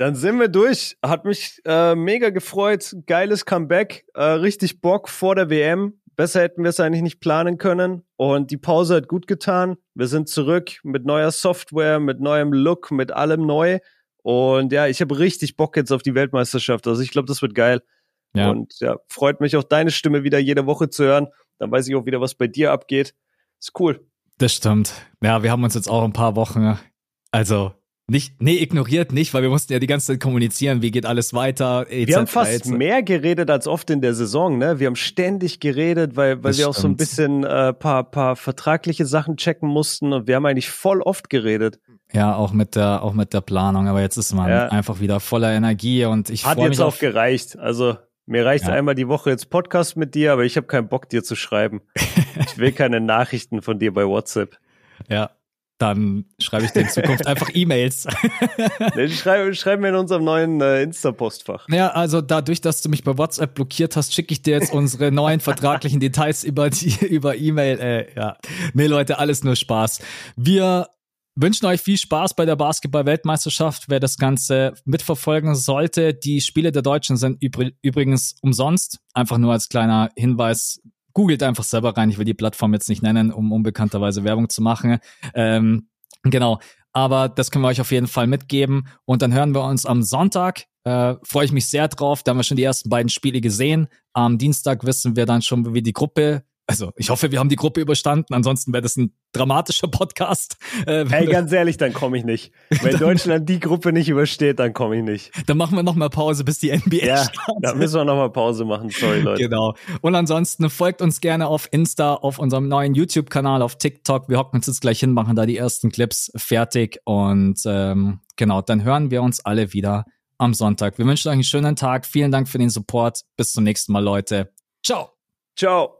Dann sind wir durch. Hat mich äh, mega gefreut. Geiles Comeback. Äh, richtig Bock vor der WM. Besser hätten wir es eigentlich nicht planen können. Und die Pause hat gut getan. Wir sind zurück mit neuer Software, mit neuem Look, mit allem neu. Und ja, ich habe richtig Bock jetzt auf die Weltmeisterschaft. Also ich glaube, das wird geil. Ja. Und ja, freut mich auch deine Stimme wieder jede Woche zu hören. Dann weiß ich auch wieder, was bei dir abgeht. Ist cool. Das stimmt. Ja, wir haben uns jetzt auch ein paar Wochen, also nicht, nee, ignoriert nicht, weil wir mussten ja die ganze Zeit kommunizieren, wie geht alles weiter. Etc. Wir haben fast mehr geredet als oft in der Saison, ne? Wir haben ständig geredet, weil, weil wir auch so ein bisschen äh, paar, paar vertragliche Sachen checken mussten und wir haben eigentlich voll oft geredet. Ja, auch mit der, auch mit der Planung, aber jetzt ist man ja. einfach wieder voller Energie und ich Hat jetzt auch gereicht. Also mir reicht ja. einmal die Woche jetzt Podcast mit dir, aber ich habe keinen Bock, dir zu schreiben. ich will keine Nachrichten von dir bei WhatsApp. Ja, dann schreibe ich dir in Zukunft einfach E-Mails. nee, schreib, schreib mir in unserem neuen äh, Insta-Postfach. Ja, also dadurch, dass du mich bei WhatsApp blockiert hast, schicke ich dir jetzt unsere neuen vertraglichen Details über die über E-Mail. Äh, ja, nee, Leute, alles nur Spaß. Wir wünschen euch viel Spaß bei der Basketball-Weltmeisterschaft. Wer das Ganze mitverfolgen sollte, die Spiele der Deutschen sind übrigens umsonst. Einfach nur als kleiner Hinweis googelt einfach selber rein. Ich will die Plattform jetzt nicht nennen, um unbekannterweise Werbung zu machen. Ähm, genau. Aber das können wir euch auf jeden Fall mitgeben. Und dann hören wir uns am Sonntag. Äh, Freue ich mich sehr drauf. Da haben wir schon die ersten beiden Spiele gesehen. Am Dienstag wissen wir dann schon, wie die Gruppe also ich hoffe, wir haben die Gruppe überstanden. Ansonsten wäre das ein dramatischer Podcast. Äh, Ey, ganz ehrlich, dann komme ich nicht. Wenn Deutschland die Gruppe nicht übersteht, dann komme ich nicht. Dann machen wir nochmal Pause, bis die NBA ja, startet. Da müssen wir nochmal Pause machen. Sorry, Leute. Genau. Und ansonsten folgt uns gerne auf Insta, auf unserem neuen YouTube-Kanal, auf TikTok. Wir hocken uns jetzt gleich hin, machen da die ersten Clips fertig. Und ähm, genau, dann hören wir uns alle wieder am Sonntag. Wir wünschen euch einen schönen Tag. Vielen Dank für den Support. Bis zum nächsten Mal, Leute. Ciao. Ciao.